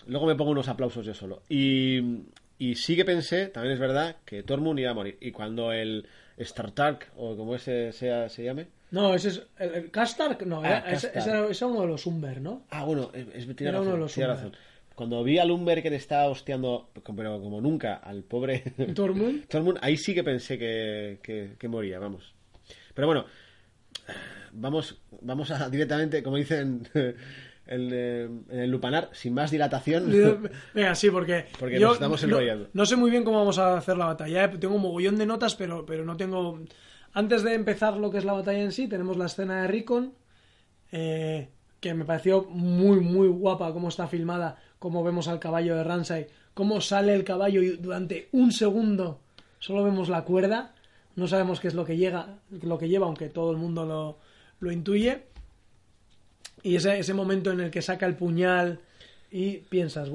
Luego me pongo unos aplausos yo solo. Y, y sí que pensé, también es verdad, que Tormund iba a morir. Y cuando el Startark, o como ese sea, se llame. No, ese es. El, el Castark, no, Ah, era, ese, era, ese era uno de los Umber, ¿no? Ah, bueno, es, es- tiene Era uno de los tiene razón. Cuando vi al Umber que le estaba hostiando, pero como nunca, al pobre <laughs> Tormund. Tormund, ahí sí que pensé que, que- que moría, vamos. Pero bueno, vamos, vamos a directamente, como dicen <laughs> en, eh, en el lupanar, sin más dilatación. <laughs> Venga, sí, porque. Porque yo nos estamos enrollando. No, sé muy bien cómo vamos a hacer la batalla. ¿eh? Tengo un mogollón de notas, pero, pero no tengo. Antes de empezar lo que es la batalla en sí, tenemos la escena de Rickon, eh, que me pareció muy, muy guapa cómo está filmada, cómo vemos al caballo de Ramsay, cómo sale el caballo y durante un segundo solo vemos la cuerda. No sabemos qué es lo que llega, lo que lleva, aunque todo el mundo lo, lo intuye. Y ese, ese momento en el que saca el puñal y piensas,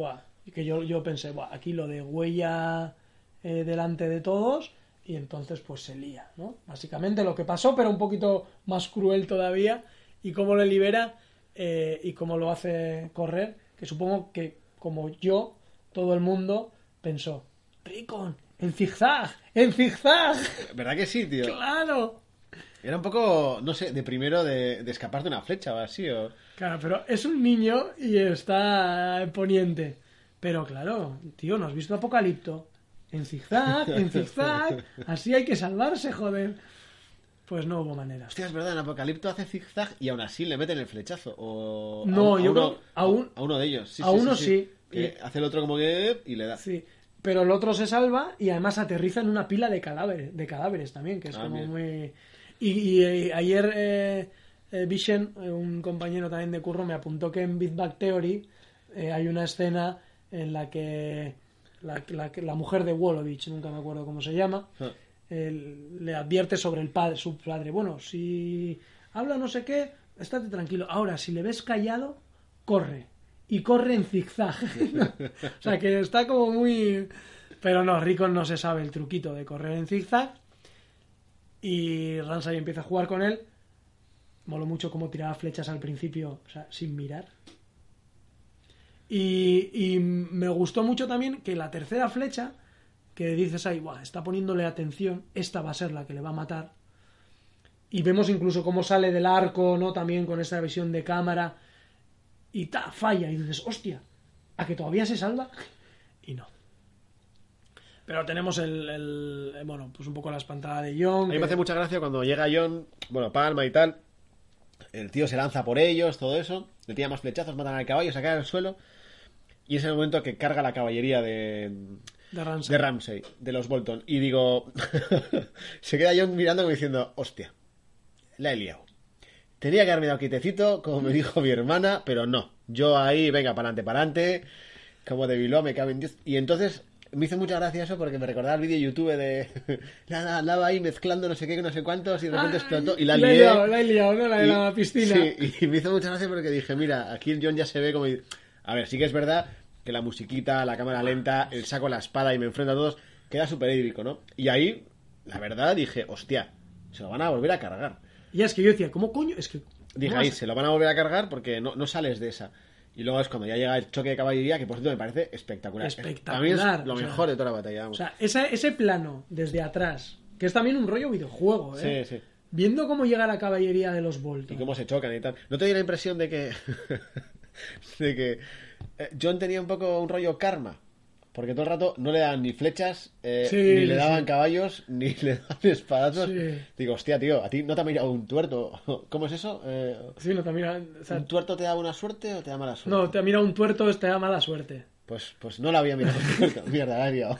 y que yo, yo pensé, buah, aquí lo de huella eh, delante de todos y entonces pues se lía, ¿no? Básicamente lo que pasó, pero un poquito más cruel todavía y cómo le libera eh, y cómo lo hace correr, que supongo que como yo, todo el mundo pensó, Ricon, en zigzag, en zigzag, ¿Verdad que sí, tío? claro. Era un poco, no sé, de primero de, de escapar de una flecha o así. O... Claro, pero es un niño y está en poniente. Pero claro, tío, ¿no has visto Apocalipto? En zigzag, en zigzag. <laughs> Así hay que salvarse, joder. Pues no hubo manera. Hostia, es verdad, en Apocalipto hace zigzag y aún así le meten el flechazo. O No, a, yo uno, creo- a un- a uno de ellos. Sí, a sí, uno sí, hace el otro como que y le da. Sí. Pero el otro se salva y además aterriza en una pila de cadáveres, de cadáveres también, que es Ah, como bien. muy... Y, y, eh, ayer eh, eh, Vishen, eh, un compañero también de curro, me apuntó que en Big Bang Theory hay una escena en la que la, la- la mujer de Wolovich, nunca me acuerdo cómo se llama, Ah. Le advierte sobre el padre, su padre. Bueno, si habla no sé qué, estate tranquilo. Ahora, si le ves callado, corre. Y corre en zigzag. <laughs> o sea, que está como muy... Pero no, Rickon no se sabe el truquito de correr en zigzag. Y Ramsay empieza a jugar con él. Moló mucho cómo tiraba flechas al principio, o sea, sin mirar. Y, y me gustó mucho también que la tercera flecha, que dices ahí, "Buah, está poniéndole atención, esta va a ser la que le va a matar. Y vemos incluso cómo sale del arco, ¿no? También con esa visión de cámara. Y ta, falla. Y dices, hostia, ¿a que todavía se salva? <laughs> Y no. Pero tenemos el, el- eh, bueno, pues un poco la espantada de John. A mí que- me hace mucha gracia cuando llega John, bueno, Palma y tal. El tío se lanza por ellos, todo eso. Le tira más flechazos, matan al caballo, se cae al suelo. Y es el momento que carga la caballería de, de Ramsay. de Ramsey, de los Bolton. Y digo, <laughs> se queda John mirando como diciendo, hostia, la he liado. Tenía que haberme dado quietecito, como me dijo mi hermana, pero no. Yo ahí, venga, para adelante, para adelante. Como de me cabe en Dios. Y entonces me hizo mucha gracia eso porque me recordaba el vídeo de YouTube de. <laughs> Nada, andaba ahí mezclando no sé qué, no sé cuántos, y de repente Ah, explotó. Y la he lié. liado, la he liado, ¿no? La de Y- la piscina. Sí, y me hizo mucha gracia porque dije, mira, aquí el John ya se ve como. A ver, sí que es verdad que la musiquita, la cámara lenta, el saco la espada y me enfrento a todos, queda súper épico, ¿no? Y ahí, la verdad, dije, hostia, se lo van a volver a cargar. Y es que yo decía, ¿cómo coño? Es que. Dije, ¿cómo ahí, se lo van a volver a cargar porque no, no sales de esa. Y luego es cuando ya llega el choque de caballería, que por cierto me parece espectacular. Espectacular, Para mí es lo sea, mejor de toda la batalla. O sea, ese plano desde atrás, que es también un rollo videojuego, ¿eh? sí, sí. Viendo cómo llega la caballería de los Bolton. Y cómo se chocan y tal. ¿No te dio la impresión de que. <laughs> <laughs> de que. eh, John tenía un poco un rollo karma? Porque todo el rato no le daban ni flechas, eh, Sí, ni le daban sí. caballos, <laughs> ni le daban espadazos. Sí. Digo, hostia, tío, a ti no te ha mirado un tuerto. <laughs> ¿Cómo es eso? Eh, Sí, no te mira. o sea, ¿Un tuerto te da buena suerte o te da mala suerte? no, te mira un tuerto, te da mala suerte. Pues, pues no la había mirado. Mierda, la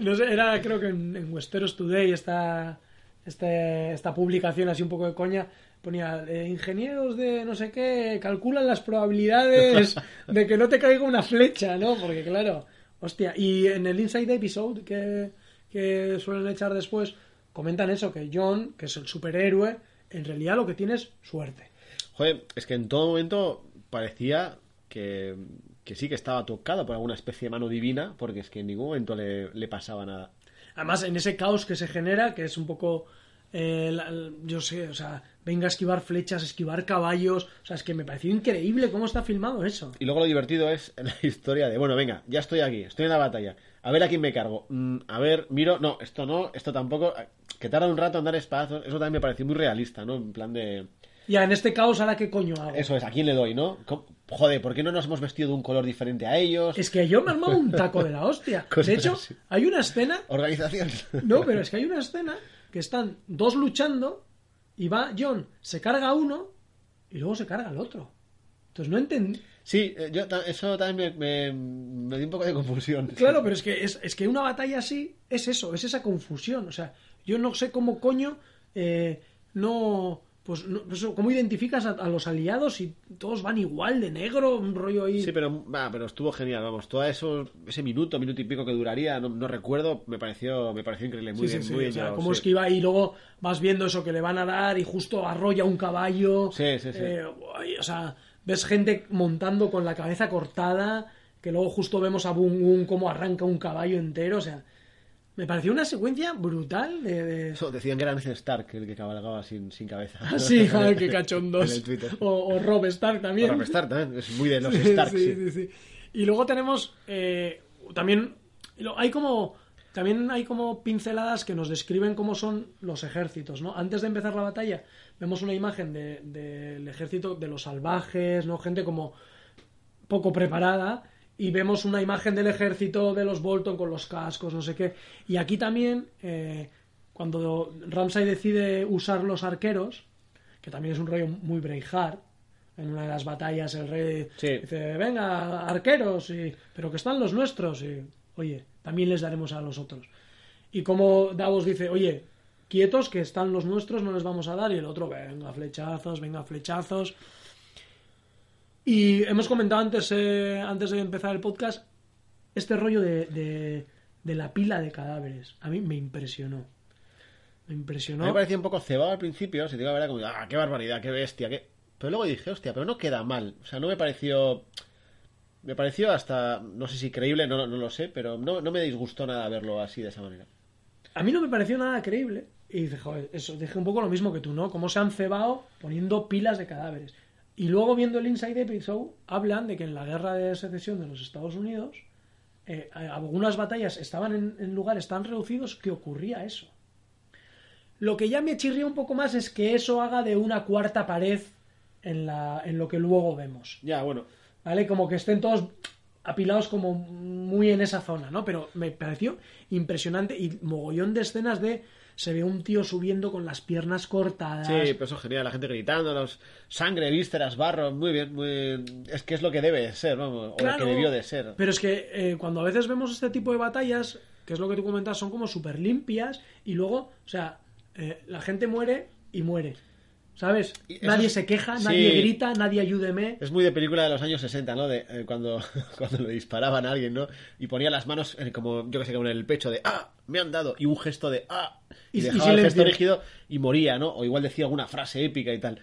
No sé, era creo que en, en Westeros Today esta, este- esta publicación así un poco de coña ponía eh, ingenieros de no sé qué calculan las probabilidades <laughs> de que no te caiga una flecha, ¿no? Porque claro, hostia, y en el Inside Episode que, que suelen echar después comentan eso, que John, que es el superhéroe, en realidad lo que tiene es suerte. Joder, es que en todo momento parecía que, que sí que estaba tocado por alguna especie de mano divina, porque es que en ningún momento le, le pasaba nada. Además, en ese caos que se genera, que es un poco. Eh, la- yo sé, o sea, venga a esquivar flechas, esquivar caballos. O sea, es que me pareció increíble cómo está filmado eso. Y luego lo divertido es <laughs> la historia de, bueno, venga, ya estoy aquí, estoy en la batalla. A ver a quién me cargo. Mm, a ver, miro, no, esto no, esto tampoco. Que tarda un rato en dar espadazos. Eso también me pareció muy realista, ¿no? En plan de. Ya, en este caos, ¿ahora qué coño hago? Eso es, ¿a quién le doy, no? ¿Cómo- Joder, ¿por qué no nos hemos vestido de un color diferente a ellos? Es que yo me he armado un <laughs> taco de la hostia. Cosas De hecho, así. hay una escena. Organización. No, pero es que hay una escena que están dos luchando y va John, se carga a uno y luego se carga al otro. Entonces no entendí. Sí, eh, yo, eso también me, me, me dio un poco de confusión. Claro, pero es que, es, es que una batalla así es eso, es esa confusión. O sea, yo no sé cómo coño eh, no. Pues, no, pues eso, ¿cómo identificas a, a los aliados si todos van igual de negro? Un rollo ahí. Sí, pero, va, pero estuvo genial, vamos. Todo eso, ese minuto, minuto y pico que duraría, no, no recuerdo, me pareció, me pareció increíble. Muy Sí, bien, sí, muy bien o sea, cómo esquiva y luego vas viendo eso que le van a dar y justo arrolla un caballo. Sí, sí, sí. Eh, o sea, ves gente montando con la cabeza cortada, que luego justo vemos a Boom Boom cómo arranca un caballo entero. O sea, me pareció una secuencia brutal de... de- Eso, decían que era Ned Stark el que cabalgaba sin, sin cabeza. Ah, sí, <laughs> ay, qué cachondos. En el Twitter. O, o Rob Stark también. Rob Stark también, es muy de los Sí, Stark, sí, sí. sí. Y luego tenemos eh, también hay como también hay como pinceladas que nos describen cómo son los ejércitos, ¿no? Antes de empezar la batalla vemos una imagen de- del ejército de los salvajes, ¿no? Gente como poco preparada y vemos una imagen del ejército de los Bolton con los cascos, no sé qué. Y aquí también, eh, cuando Ramsay decide usar los arqueros, que también es un rollo muy Braveheart, en una de las batallas el rey Sí. dice, venga, arqueros, y, pero que están los nuestros, y oye, también les daremos a los otros. Y como Davos dice, oye, quietos, que están los nuestros, no les vamos a dar, y el otro, venga, flechazos, venga, flechazos. Y hemos comentado antes, eh, antes de empezar el podcast, este rollo de, de, de la pila de cadáveres. A mí me impresionó. Me A impresionó. mí me parecía un poco cebado al principio, si te digo la verdad, como, ah, qué barbaridad, qué bestia, qué... Pero luego dije, hostia, pero no queda mal. O sea, no me pareció... Me pareció hasta, no sé si creíble, no, no lo sé, pero no, no me disgustó nada verlo así, de esa manera. A mí no me pareció nada creíble. Y dije, joder, eso, dije un poco lo mismo que tú, ¿no? Cómo se han cebado poniendo pilas de cadáveres. Y luego viendo el Inside Episode, hablan de que en la guerra de secesión de los Estados Unidos, eh, algunas batallas estaban en, en lugares tan reducidos que ocurría eso. Lo que ya me chirría un poco más es que eso haga de una cuarta pared en, la, en lo que luego vemos. Ya, bueno, ¿Vale? Como que estén todos apilados como muy en esa zona, ¿no? Pero me pareció impresionante y mogollón de escenas de se ve un tío subiendo con las piernas cortadas. Sí, pero eso es genial, la gente gritando, los sangre, vísceras, barro, muy bien, muy... Es que es lo que debe de ser, vamos, o lo que debió de ser. Pero es que eh, cuando a veces vemos este tipo de batallas, que es lo que tú comentas, son como súper limpias y luego, o sea, eh, la gente muere y muere. ¿Sabes? Nadie es- se queja, sí. nadie grita, nadie ayúdeme. Es muy de película de los años 60, ¿no? De eh, cuando, <laughs> cuando le disparaban a alguien, ¿no? Y ponía las manos como, yo que sé, como en el pecho de ¡Ah! Me han dado. Y un gesto de ¡Ah! Y, Y- y dejaba el gesto rígido y moría, ¿no? O igual decía alguna frase épica y tal.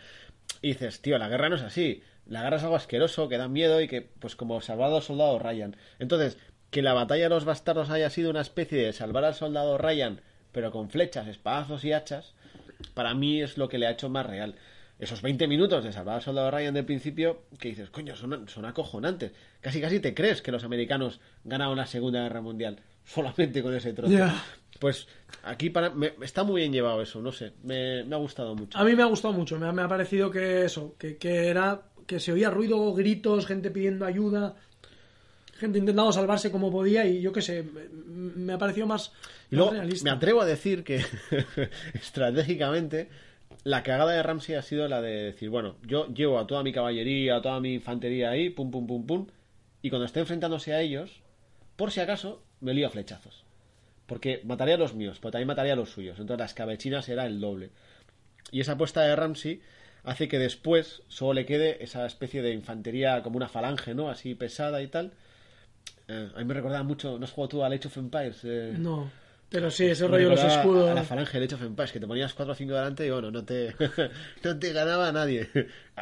Y dices, tío, la guerra no es así. La guerra es algo asqueroso, que da miedo y que, pues como salvar al soldado Ryan. Entonces, que la batalla de los bastardos haya sido una especie de salvar al soldado Ryan, pero con flechas, espadazos y hachas, para mí es lo que le ha hecho más real. Esos 20 minutos de salvar al soldado Ryan del principio, que dices, coño, son, son acojonantes. Casi casi te crees que los americanos ganaron la Segunda Guerra Mundial solamente con ese trozo. Pues aquí para, me- está muy bien llevado eso, no sé, me, me ha gustado mucho. A mí me ha gustado mucho, me ha, me ha parecido que eso, que, que era que se oía ruido, gritos, gente pidiendo ayuda, gente intentando salvarse como podía y yo qué sé, me, ha parecido más, Y más luego realista. me atrevo a decir que <laughs> estratégicamente la cagada de Ramsey ha sido la de decir, bueno, yo llevo a toda mi caballería, a toda mi infantería ahí, pum, pum, pum, pum, y cuando esté enfrentándose a ellos, por si acaso, me lío a flechazos. Porque mataría a los míos, pero también mataría a los suyos. Entonces las cabechinas era el doble. Y esa apuesta de Ramsey hace que después solo le quede esa especie de infantería como una falange, ¿no? Así pesada y tal. Eh, a mí me recordaba mucho, ¿no has jugado tú al Age of Empires? Eh, No, pero sí, ese rollo de los escudos. A la falange de of Empires, que te ponías 4 o 5 delante y bueno, no te, <laughs> no te ganaba nadie.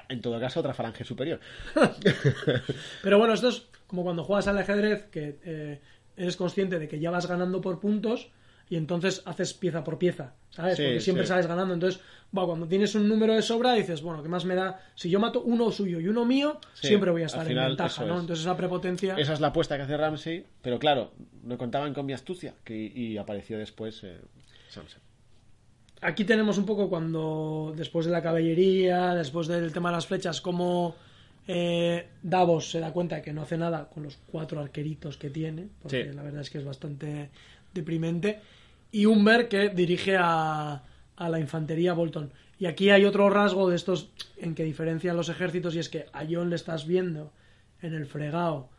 En todo caso, otra falange superior. <laughs> Pero bueno, esto es como cuando juegas al ajedrez, que eh, eres consciente de que ya vas ganando por puntos y entonces haces pieza por pieza, ¿sabes? Sí, Porque siempre sí. sales ganando. Entonces, va, cuando tienes un número de sobra, dices, bueno, ¿qué más me da? Si yo mato uno suyo y uno mío, Sí, siempre voy a estar final, en ventaja, ¿no? es. Entonces esa prepotencia... Esa es la apuesta que hace Ramsey, pero claro, no contaban con mi astucia, que, y apareció después eh, Samson. Aquí tenemos un poco cuando, después de la caballería, después del tema de las flechas, como eh, Davos se da cuenta de que no hace nada con los cuatro arqueritos que tiene, porque Sí. la verdad es que es bastante deprimente, y Humber que dirige a, a la infantería Bolton. Y aquí hay otro rasgo de estos en que diferencian los ejércitos, y es que a John le estás viendo en el fregado,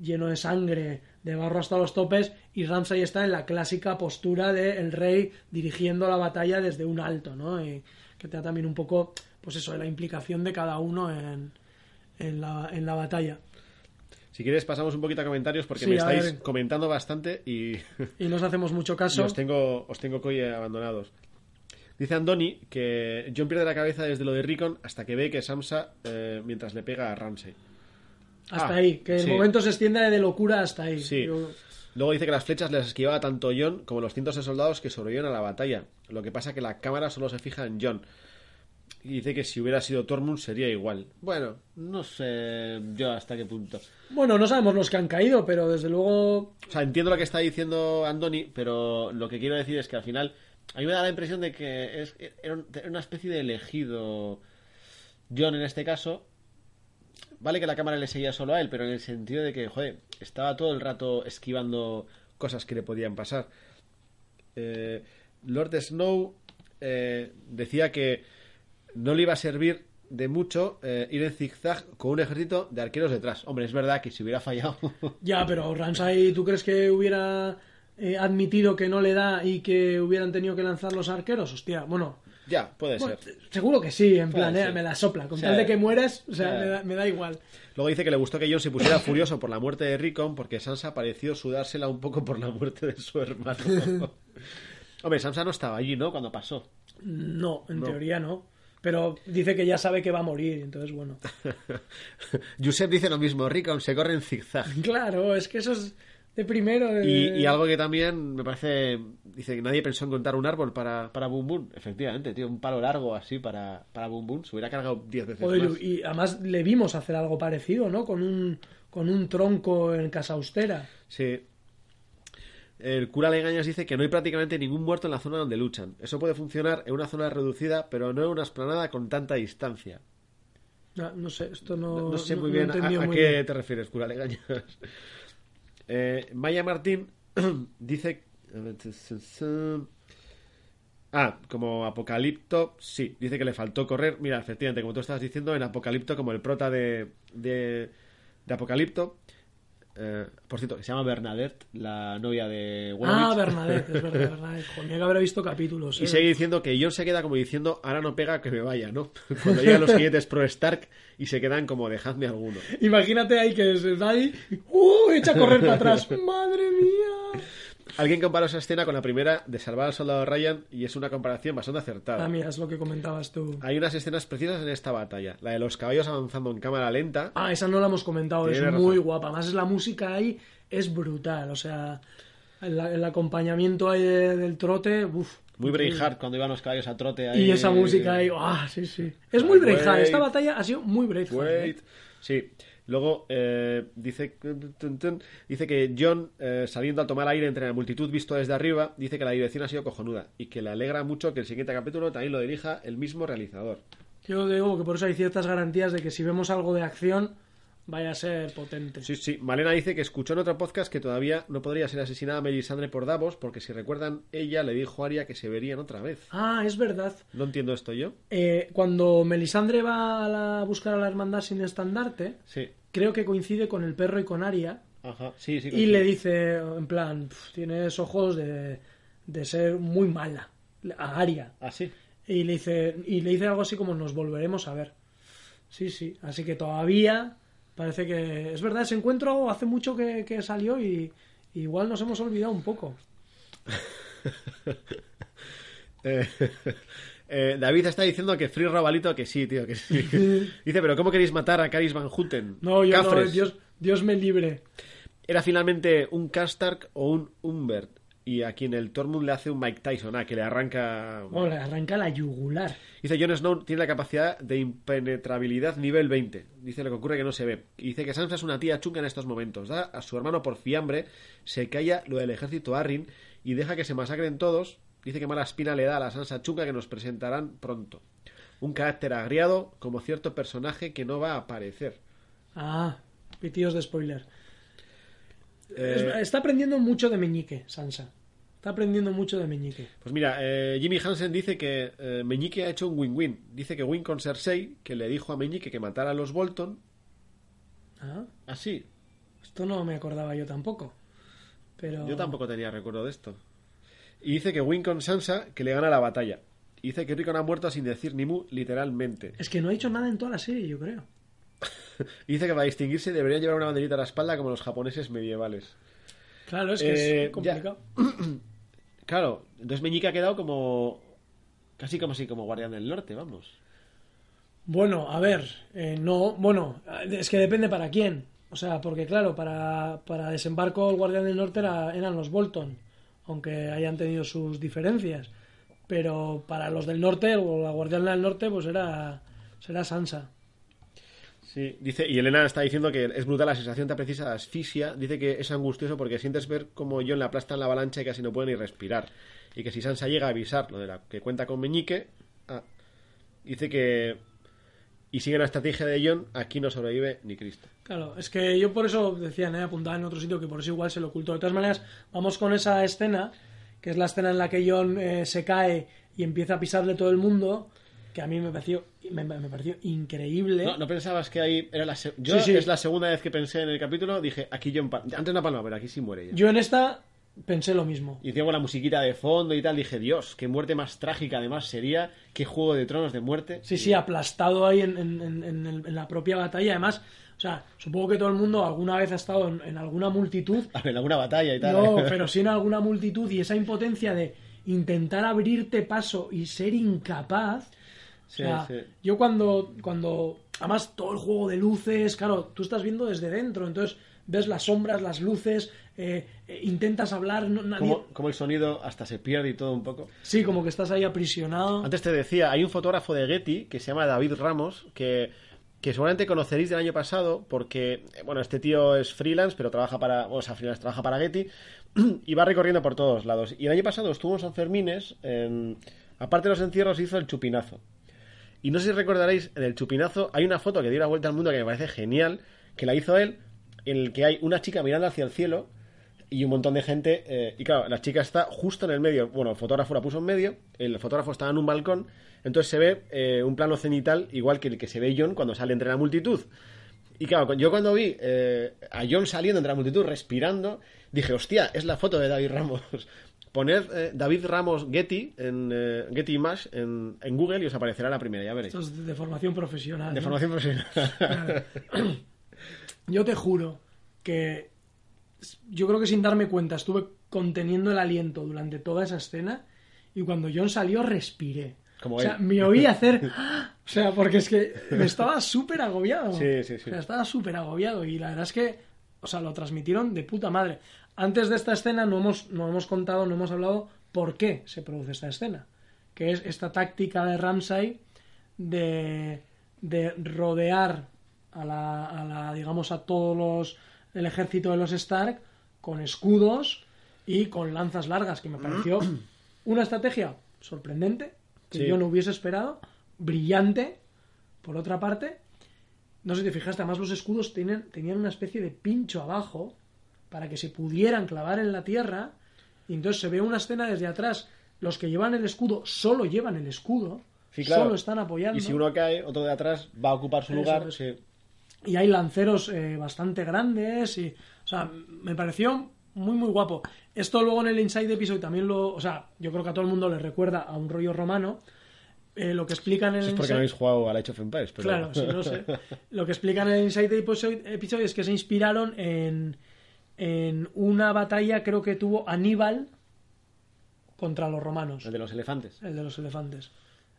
lleno de sangre, de barro hasta los topes, y Ramsay está en la clásica postura de el rey dirigiendo la batalla desde un alto, ¿no? Y que te da también un poco, pues eso, de la implicación de cada uno en, en, la, en la batalla. Si quieres, pasamos un poquito a comentarios porque Sí, me estáis comentando bastante y, Y nos hacemos mucho caso. os tengo, os tengo coy abandonados. Dice Andoni que John pierde la cabeza desde lo de Rickon hasta que ve que Samsa eh, mientras le pega a Ramsey. Hasta Ah, ahí, que el sí. momento se extiende de locura hasta ahí. Sí. Yo- Luego dice que las flechas les esquivaba tanto John como los cientos de soldados que sobrevivieron a la batalla. Lo que pasa que la cámara solo se fija en John. Y dice que si hubiera sido Tormund sería igual. Bueno, no sé yo hasta qué punto. Bueno, no sabemos los que han caído, pero desde luego O sea, entiendo lo que está diciendo Andoni, pero lo que quiero decir es que al final a mí me da la impresión de que es, era un- era una especie de elegido John en este caso. Vale que la cámara le seguía solo a él, pero en el sentido de que, joder, estaba todo el rato esquivando cosas que le podían pasar. Eh, Lord Snow eh, decía que no le iba a servir de mucho eh, ir en zigzag con un ejército de arqueros detrás. Hombre, es verdad que si hubiera fallado <laughs> Ya, pero Ramsay, ¿tú crees que hubiera eh, admitido que no le da y que hubieran tenido que lanzar los arqueros? Hostia, bueno, Ya, puede bueno, ser. seguro que sí, en Puede plan, eh, me la sopla. Con tal de que mueras, o sea, me, da, me da igual. Luego dice que le gustó que John se pusiera furioso por la muerte de Rickon porque Sansa pareció sudársela un poco por la muerte de su hermano. <laughs> Hombre, Sansa no estaba allí, ¿no? Cuando pasó. No, en No. teoría no. Pero dice que ya sabe que va a morir, entonces bueno. <laughs> Josep dice lo mismo, Rickon se corre en zigzag. <laughs> Claro, es que eso es de primero. de- Y, y algo que también me parece... Dice que nadie pensó en contar un árbol para, para Boom Boom. Efectivamente, tío, un palo largo así para, para Boom Boom. Se hubiera cargado 10 veces más. y además le vimos hacer algo parecido, ¿no? Con un, con un tronco en Casa Austera. Sí. El cura Legañas dice que no hay prácticamente ningún muerto en la zona donde luchan. Eso puede funcionar en una zona reducida, pero no en una esplanada con tanta distancia. No, no sé, esto no, No, sé muy no bien a, a muy qué bien. te refieres, cura Legañas. <laughs> Eh, Maya Martín <clears throat> dice... Ah, como Apocalipto, sí, dice que le faltó correr. Mira, efectivamente, como tú estabas diciendo, en Apocalipto, como el prota de, de, de Apocalipto. Eh, por cierto, que se llama Bernadette, la novia de Ah. Bernadette, es verdad, <laughs> Bernadette. Joder, que habrá visto capítulos. Y ¿eh? sigue diciendo que John se queda como diciendo, ahora no pega que me vaya, ¿no? <laughs> Cuando llegan los siguientes pro Stark y se quedan como, dejadme alguno. Imagínate ahí que se está ahí, ¡uh! echa a correr para atrás. <laughs> ¡Madre mía! Alguien comparó esa escena con la primera de Salvar al Soldado Ryan y es una comparación bastante acertada. Ah, mira, es lo que comentabas tú. Hay unas escenas precisas en esta batalla. La de los caballos avanzando en cámara lenta. Ah, esa no la hemos comentado, es Tienes muy razón. guapa. Más es la música ahí, es brutal. O sea, el, el acompañamiento ahí de- del trote, uff. Muy Braveheart cuando iban los caballos a trote ahí. Y esa música ahí, ah, sí, sí. Es muy. Braveheart, esta batalla ha sido muy Braveheart. ¿eh? Sí. Luego eh, dice, dice que John, eh, saliendo a tomar aire entre la multitud visto desde arriba, dice que la dirección ha sido cojonuda y que le alegra mucho que el siguiente capítulo también lo dirija el mismo realizador. Yo digo que por eso hay ciertas garantías de que si vemos algo de acción, vaya a ser potente. Sí, sí. Malena dice que escuchó en otro podcast que todavía no podría ser asesinada Melisandre por Davos porque si recuerdan, ella le dijo a Arya que se verían otra vez. Ah, es verdad. No entiendo esto yo. Eh, cuando Melisandre va a, la- a buscar a la hermandad sin estandarte, Sí. Creo que coincide con el perro y con Aria. Ajá. Sí, sí. Y le dice, en plan, "Pf, tienes ojos de, de ser muy mala. A Aria. Ah, sí. Y le dice, y le dice algo así como nos volveremos a ver. Sí, sí. Así que todavía parece que. Es verdad, ese encuentro hace mucho que, que salió y y igual nos hemos olvidado un poco. <laughs> Eh, David está diciendo que Free Robalito que sí, tío, que sí. <laughs> Dice, pero ¿cómo queréis matar a Caris Van Houten? No, yo no. Dios, Dios me libre. Era finalmente un Kastark o un Humbert. Y a quien el Tormund le hace un Mike Tyson, ah, que le arranca... Oh, le arranca la yugular. Dice Jon Snow tiene la capacidad de impenetrabilidad nivel 20. Dice lo que ocurre que no se ve. Y dice que Sansa es una tía chunga en estos momentos. Da a su hermano por fiambre, se calla lo del ejército Arryn y deja que se masacren todos. Dice que mala espina le da a la Sansa chunga que nos presentarán pronto. Un carácter agriado como cierto personaje que no va a aparecer. Ah, pitidos de spoiler. Eh, Es- Está aprendiendo mucho de Meñique, Sansa. Está aprendiendo mucho de Meñique. Pues mira, eh, Jimmy Hansen dice que eh, Meñique ha hecho un win-win. Dice que win con Cersei, que le dijo a Meñique que matara a los Bolton. Ah, Así. esto no me acordaba yo tampoco. Pero... Yo tampoco tenía recuerdo de esto. Y dice que win con Sansa, que le gana la batalla. Y dice que Rickon ha muerto sin decir ni mu, literalmente. Es que no ha hecho nada en toda la serie, yo creo. Y <laughs> dice que para distinguirse deberían llevar una banderita a la espalda como los japoneses medievales. Claro, es que Eh, es complicado. <clears throat> Claro, entonces Meñique ha quedado como... Casi como si como guardián del norte, vamos. Bueno, a ver, eh, no, bueno, es que depende para quién. O sea, porque claro, para, para desembarco el Guardián del Norte era- eran los Bolton, aunque hayan tenido sus diferencias. Pero para los del norte, o la Guardián del Norte, pues era, será Sansa. Sí, dice, y Elena está diciendo que es brutal la sensación tan precisa de asfixia. Dice que es angustioso porque sientes ver cómo John le aplastan la avalancha y casi no puede ni respirar. Y que si Sansa llega a avisar lo de la que cuenta con Meñique, ah, dice que. Y sigue la estrategia de John, aquí no sobrevive ni Cristo. Claro, es que yo por eso decían, eh, apuntaba en otro sitio que por eso igual se lo ocultó. De todas maneras, vamos con esa escena, que es la escena en la que John eh, se cae y empieza a pisarle todo el mundo, que a mí me pareció, me, me pareció increíble. No, no pensabas que ahí era la se- Yo Sí, sí. es la segunda vez que pensé en el capítulo, dije, aquí John... pa- Antes no palma, pero aquí sí muere ella. Yo en esta pensé lo mismo. Y con la musiquita de fondo y tal, dije, Dios, qué muerte más trágica además sería, qué juego de tronos de muerte. Sí, sí, aplastado ahí en, en- en- la propia batalla. Además, o sea, supongo que todo el mundo alguna vez ha estado en, en alguna multitud. <laughs> En alguna batalla y tal. No, pero sí en alguna <laughs> multitud y esa impotencia de intentar abrirte paso y ser incapaz. Sí, o sea, sí. yo cuando, cuando, además todo el juego de luces, claro, tú estás viendo desde dentro, entonces ves las sombras, las luces, eh, eh, intentas hablar, no- nadie... Como, como el sonido hasta se pierde y todo un poco. Sí, como que estás ahí aprisionado. Antes te decía, hay un fotógrafo de Getty que se llama David Ramos, que, que seguramente conoceréis del año pasado, porque, eh, bueno, este tío es freelance, pero trabaja para, o sea, freelance, trabaja para Getty, <clears throat> y va recorriendo por todos lados. Y el año pasado estuvo en San Fermines, en- aparte de los encierros, hizo el chupinazo. Y no sé si recordaréis, en el chupinazo hay una foto que dio la vuelta al mundo que me parece genial, que la hizo él, en el que hay una chica mirando hacia el cielo y un montón de gente. eh, y claro, la chica está justo en el medio. Bueno, el fotógrafo la puso en medio, el fotógrafo estaba en un balcón, entonces se ve eh, un plano cenital igual que el que se ve John cuando sale entre la multitud. Y claro, yo cuando vi eh, a John saliendo entre la multitud, respirando, dije, hostia, es la foto de David Ramos. <laughs> Poned eh, David Ramos Getty en eh, Getty Image en, en Google y os aparecerá la primera, ya veréis. Esto es de formación profesional. De ¿no? formación profesional. <laughs> Yo te juro que yo creo que sin darme cuenta estuve conteniendo el aliento durante toda esa escena y cuando John salió respiré. Como o sea, él. me oí hacer... <laughs> O sea, porque es que me estaba súper agobiado. Sí, sí, sí. O sea, estaba súper agobiado y la verdad es que, o sea, lo transmitieron de puta madre. Antes de esta escena no hemos, no hemos contado, no hemos hablado por qué se produce esta escena. Que es esta táctica de Ramsay de, de rodear a la, a la, digamos, a todos los, el ejército de los Stark con escudos y con lanzas largas, que me pareció una estrategia sorprendente, que Sí. yo no hubiese esperado, brillante, por otra parte. No sé si te fijaste, además los escudos tenían, tenían una especie de pincho abajo para que se pudieran clavar en la tierra. Y entonces se ve una escena desde atrás. Los que llevan el escudo solo llevan el escudo, Sí, claro. solo están apoyando. Y si uno cae, otro de atrás va a ocupar su Eso lugar. es. sí. Y hay lanceros eh, bastante grandes y o sea me pareció muy muy guapo. Esto luego en el Inside Episode también lo o sea yo creo que a todo el mundo le recuerda a un rollo romano. Eh, lo que explican en el es porque Inside- no habéis jugado al Age of Empires. Pero... claro sí lo sé. <laughs> Lo que explican en el Inside Episode, Episode es que se inspiraron en en una batalla creo que tuvo Aníbal contra los romanos. El de los elefantes. el de los elefantes.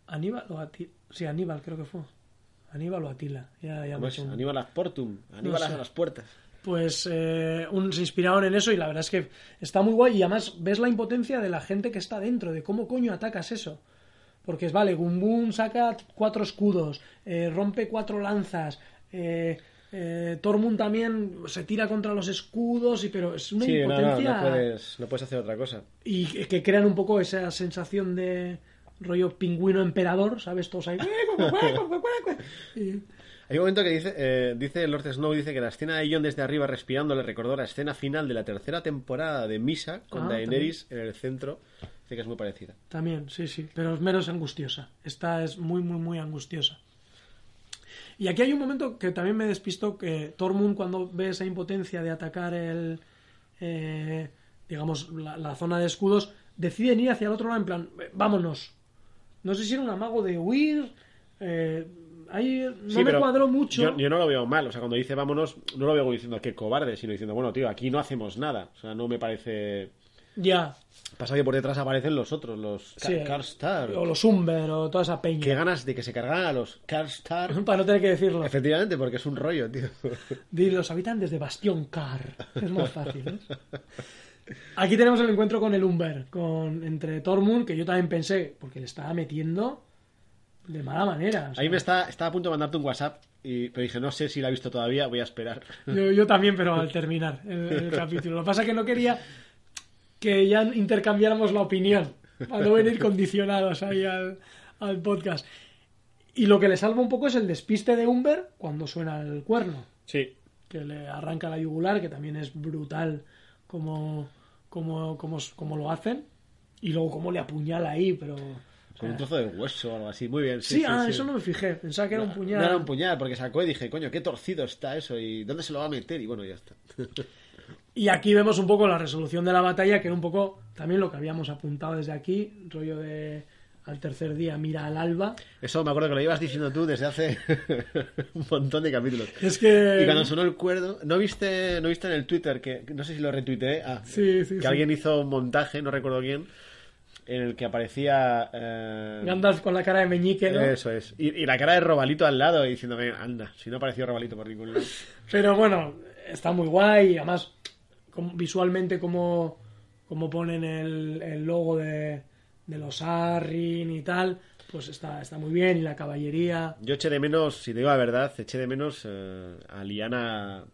Aníbal o Atila sí Aníbal creo que fue Aníbal o Atila ya, ya ¿Cómo me es? he hecho un- Aníbal Portum. Aníbal No sé. a las puertas. pues eh, un- se inspiraron en eso y la verdad es que está muy guay y además ves la impotencia de la gente que está dentro, de cómo coño atacas eso. Porque es, vale, Gumbun saca cuatro escudos, eh, rompe cuatro lanzas, eh, eh, Tormund también se tira contra los escudos, y pero es una Sí, no, no, impotencia no puedes, no puedes hacer otra cosa. y que crean un poco esa sensación de rollo pingüino emperador, ¿sabes? Todos ahí. <laughs> Y- Hay un momento que dice, eh, dice Lord Snow, dice que la escena de Jon desde arriba respirando le recordó la escena final de la tercera temporada de Misa con Ah, Daenerys en el centro. Dice que es muy parecida. También, sí, sí, pero es menos angustiosa. Esta es muy, muy, muy angustiosa. Y aquí hay un momento que también me despisto que Tormund cuando ve esa impotencia de atacar el, eh, digamos, la, la zona de escudos, deciden ir hacia el otro lado en plan, "Eh, vámonos. No sé si era un amago de huir. eh, ahí no Sí, me cuadró mucho. Yo, yo no lo veo mal. O sea, cuando dice vámonos, no lo veo diciendo que cobarde, sino diciendo, bueno, tío, aquí no hacemos nada. O sea, no me parece. Ya. Pasa que por detrás aparecen los otros, los Sí. Karstar. O los Umber o toda esa peña. Qué ganas de que se cargaran a los Karstar. <laughs> Para no tener que decirlo. Efectivamente, porque es un rollo, tío. Di los habitantes de Bastión Car. Es más fácil. ¿ves? <laughs> Aquí tenemos el encuentro con el Umber, con, entre Tormund, que yo también pensé, porque le estaba metiendo de mala manera. o sea, Ahí me está, estaba a punto de mandarte un WhatsApp, y, pero dije, no sé si la he visto todavía, voy a esperar. yo, yo también, pero al terminar el, el <laughs> capítulo. Lo que pasa es que no quería que ya intercambiáramos la opinión, para no venir condicionados ahí al, al podcast. Y lo que le salva un poco es el despiste de Umber cuando suena el cuerno. Sí. que le arranca la yugular, que también es brutal como, como, como, como lo hacen. Y luego cómo le apuñala ahí, pero... Con un trozo de hueso o algo así. Muy bien. Sí, Sí, ah, sí. eso no me fijé. Pensaba que era un puñal. No era un puñal, porque sacó y dije, coño, qué torcido está eso y ¿dónde se lo va a meter? Y bueno, ya está. <laughs> Y aquí vemos un poco la resolución de la batalla, que era un poco también lo que habíamos apuntado desde aquí, rollo de al tercer día mira al alba. Eso me acuerdo que lo ibas diciendo tú desde hace <laughs> un montón de capítulos. Es que... Y cuando sonó el cuerdo, ¿no viste, no viste en el Twitter que no sé si lo retuiteé? Ah, Sí, sí, que sí. alguien hizo un montaje, no recuerdo quién, en el que aparecía eh, Gandalf con la cara de meñique, ¿no? Eso es. Y, y la cara de Robalito al lado y diciéndome, anda, si no apareció Robalito por ningún lado. <laughs> Pero bueno, está muy guay. Además, como- visualmente como, como ponen el, el logo de, de los Arryn y tal, pues está, está muy bien. Y la caballería. Yo eché de menos, si te digo la verdad, eché de menos eh, a Liana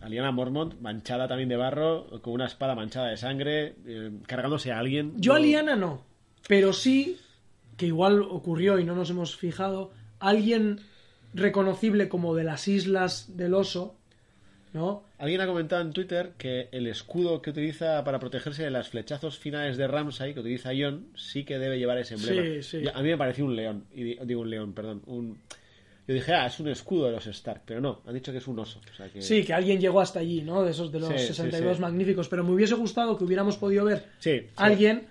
a Liana Mormont, manchada también de barro, con una espada manchada de sangre, eh, cargándose a alguien. Yo a Liana no, pero sí, que igual ocurrió y no nos hemos fijado, alguien reconocible como de las islas del oso, ¿no? Alguien ha comentado en Twitter que el escudo que utiliza para protegerse de los flechazos finales de Ramsay, que utiliza Jon, sí que debe llevar ese emblema. Sí, sí. A mí me pareció un león, y digo un león, perdón, un... Yo dije, ah, es un escudo de los Stark, pero no, han dicho que es un oso. O sea que... Sí, que alguien llegó hasta allí, ¿no? De esos de los Sí, sí, 62 sí. magníficos, pero me hubiese gustado que hubiéramos podido ver alguien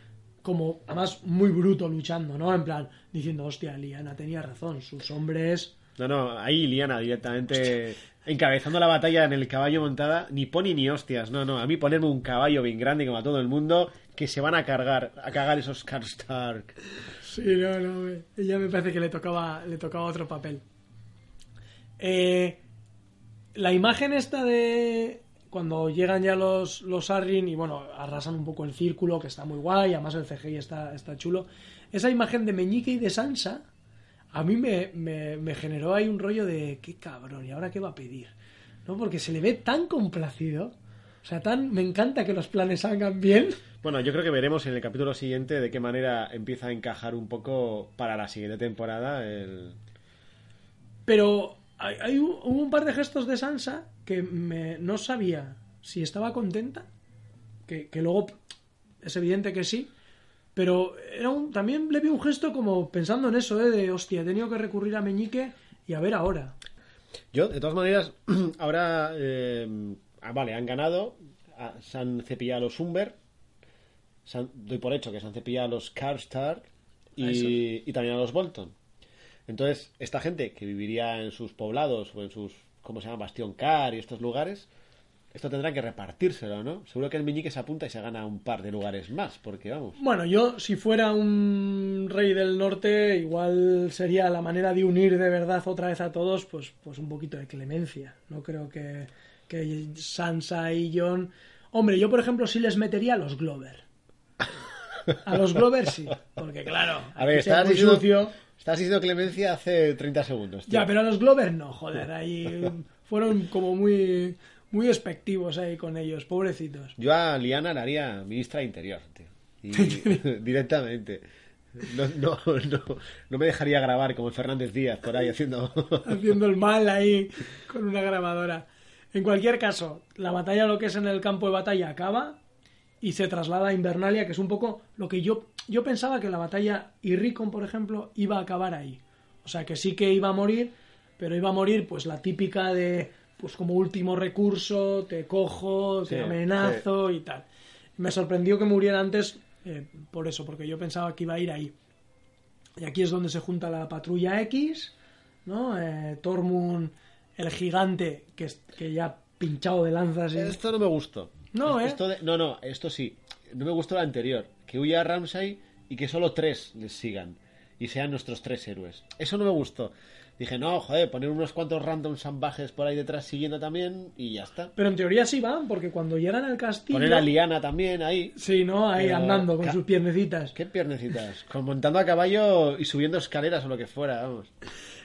como, además, muy bruto luchando, ¿no? En plan, diciendo, hostia, Liana tenía razón, sus hombres No, no, ahí Liana directamente encabezando la batalla en el caballo montada, ni pony ni hostias. No, no, a mí ponerme un caballo bien grande como a todo el mundo, que se van a cargar, a cagar esos Karstark. Sí, no, no, ella me parece que le tocaba, le tocaba otro papel. Eh, la imagen esta de cuando llegan ya los, los Arryn y bueno, arrasan un poco el círculo, que está muy guay, además el CGI está, está chulo. Esa imagen de Meñique y de Sansa, a mí me, me, me generó ahí un rollo de qué cabrón, ¿y ahora qué va a pedir? ¿No? Porque se le ve tan complacido. O sea, tan, me encanta que los planes salgan bien. Bueno, yo creo que veremos en el capítulo siguiente de qué manera empieza a encajar un poco para la siguiente temporada el... Pero hay, hay un, un par de gestos de Sansa que me, no sabía si estaba contenta, que, que luego es evidente que sí, pero era un, también le vi un gesto como pensando en eso, ¿eh? de hostia, he tenido que recurrir a Meñique y a ver ahora. Yo, de todas maneras, <clears throat> ahora... eh, ah, vale, han ganado, ah, se han cepillado a los Umber, se han- doy por hecho que se han cepillado a los Karstark y, y también a los Bolton. Entonces, esta gente que viviría en sus poblados o en sus, ¿cómo se llama? Bastión Car y estos lugares, esto tendrá que repartírselo, ¿no? Seguro que el Meñique se apunta y se gana un par de lugares más, porque vamos. Bueno, yo si fuera un rey del norte, igual sería la manera de unir de verdad otra vez a todos, pues, pues un poquito de clemencia. No creo que, que Sansa y Jon... Hombre, yo por ejemplo sí les metería a los Glover. A los Glover sí, porque claro, A ver, estás muy diciendo, sucio. estás diciendo clemencia hace 30 segundos. tío. Ya, pero a los Glover no, joder, ahí <laughs> fueron como muy, muy despectivos ahí con ellos, pobrecitos. Yo a Liana la haría ministra de Interior, tío. Y <laughs> <laughs> directamente. No, no, no, no me dejaría grabar como Fernández Díaz por ahí haciendo. <laughs> haciendo el mal ahí con una grabadora. En cualquier caso, la batalla, lo que es en el campo de batalla, acaba y se traslada a Invernalia, que es un poco lo que yo, yo pensaba que la batalla Irricon, por ejemplo, iba a acabar ahí. O sea, que sí que iba a morir, pero iba a morir pues la típica de, pues como último recurso, te cojo, te Sí, amenazo y tal. Me sorprendió que muriera antes eh, por eso, porque yo pensaba que iba a ir ahí. Y aquí es donde se junta la patrulla X, ¿no? Eh, Tormund, el gigante, que, es- que ya pinchado de lanzas. y- Esto no me gustó. No, ¿eh? Esto de- no, no, esto sí. No me gustó lo anterior. Que huya Ramsay y que solo tres les sigan. Y sean nuestros tres héroes. Eso no me gustó. Dije, no, joder, poner unos cuantos random salvajes por ahí detrás siguiendo también y ya está. Pero en teoría sí van, porque cuando llegan al castillo... Poner a Liana también ahí. Sí, ¿no? Ahí Pero- andando con sus piernecitas. ¿Qué piernecitas? Con montando a caballo y subiendo escaleras o lo que fuera, vamos.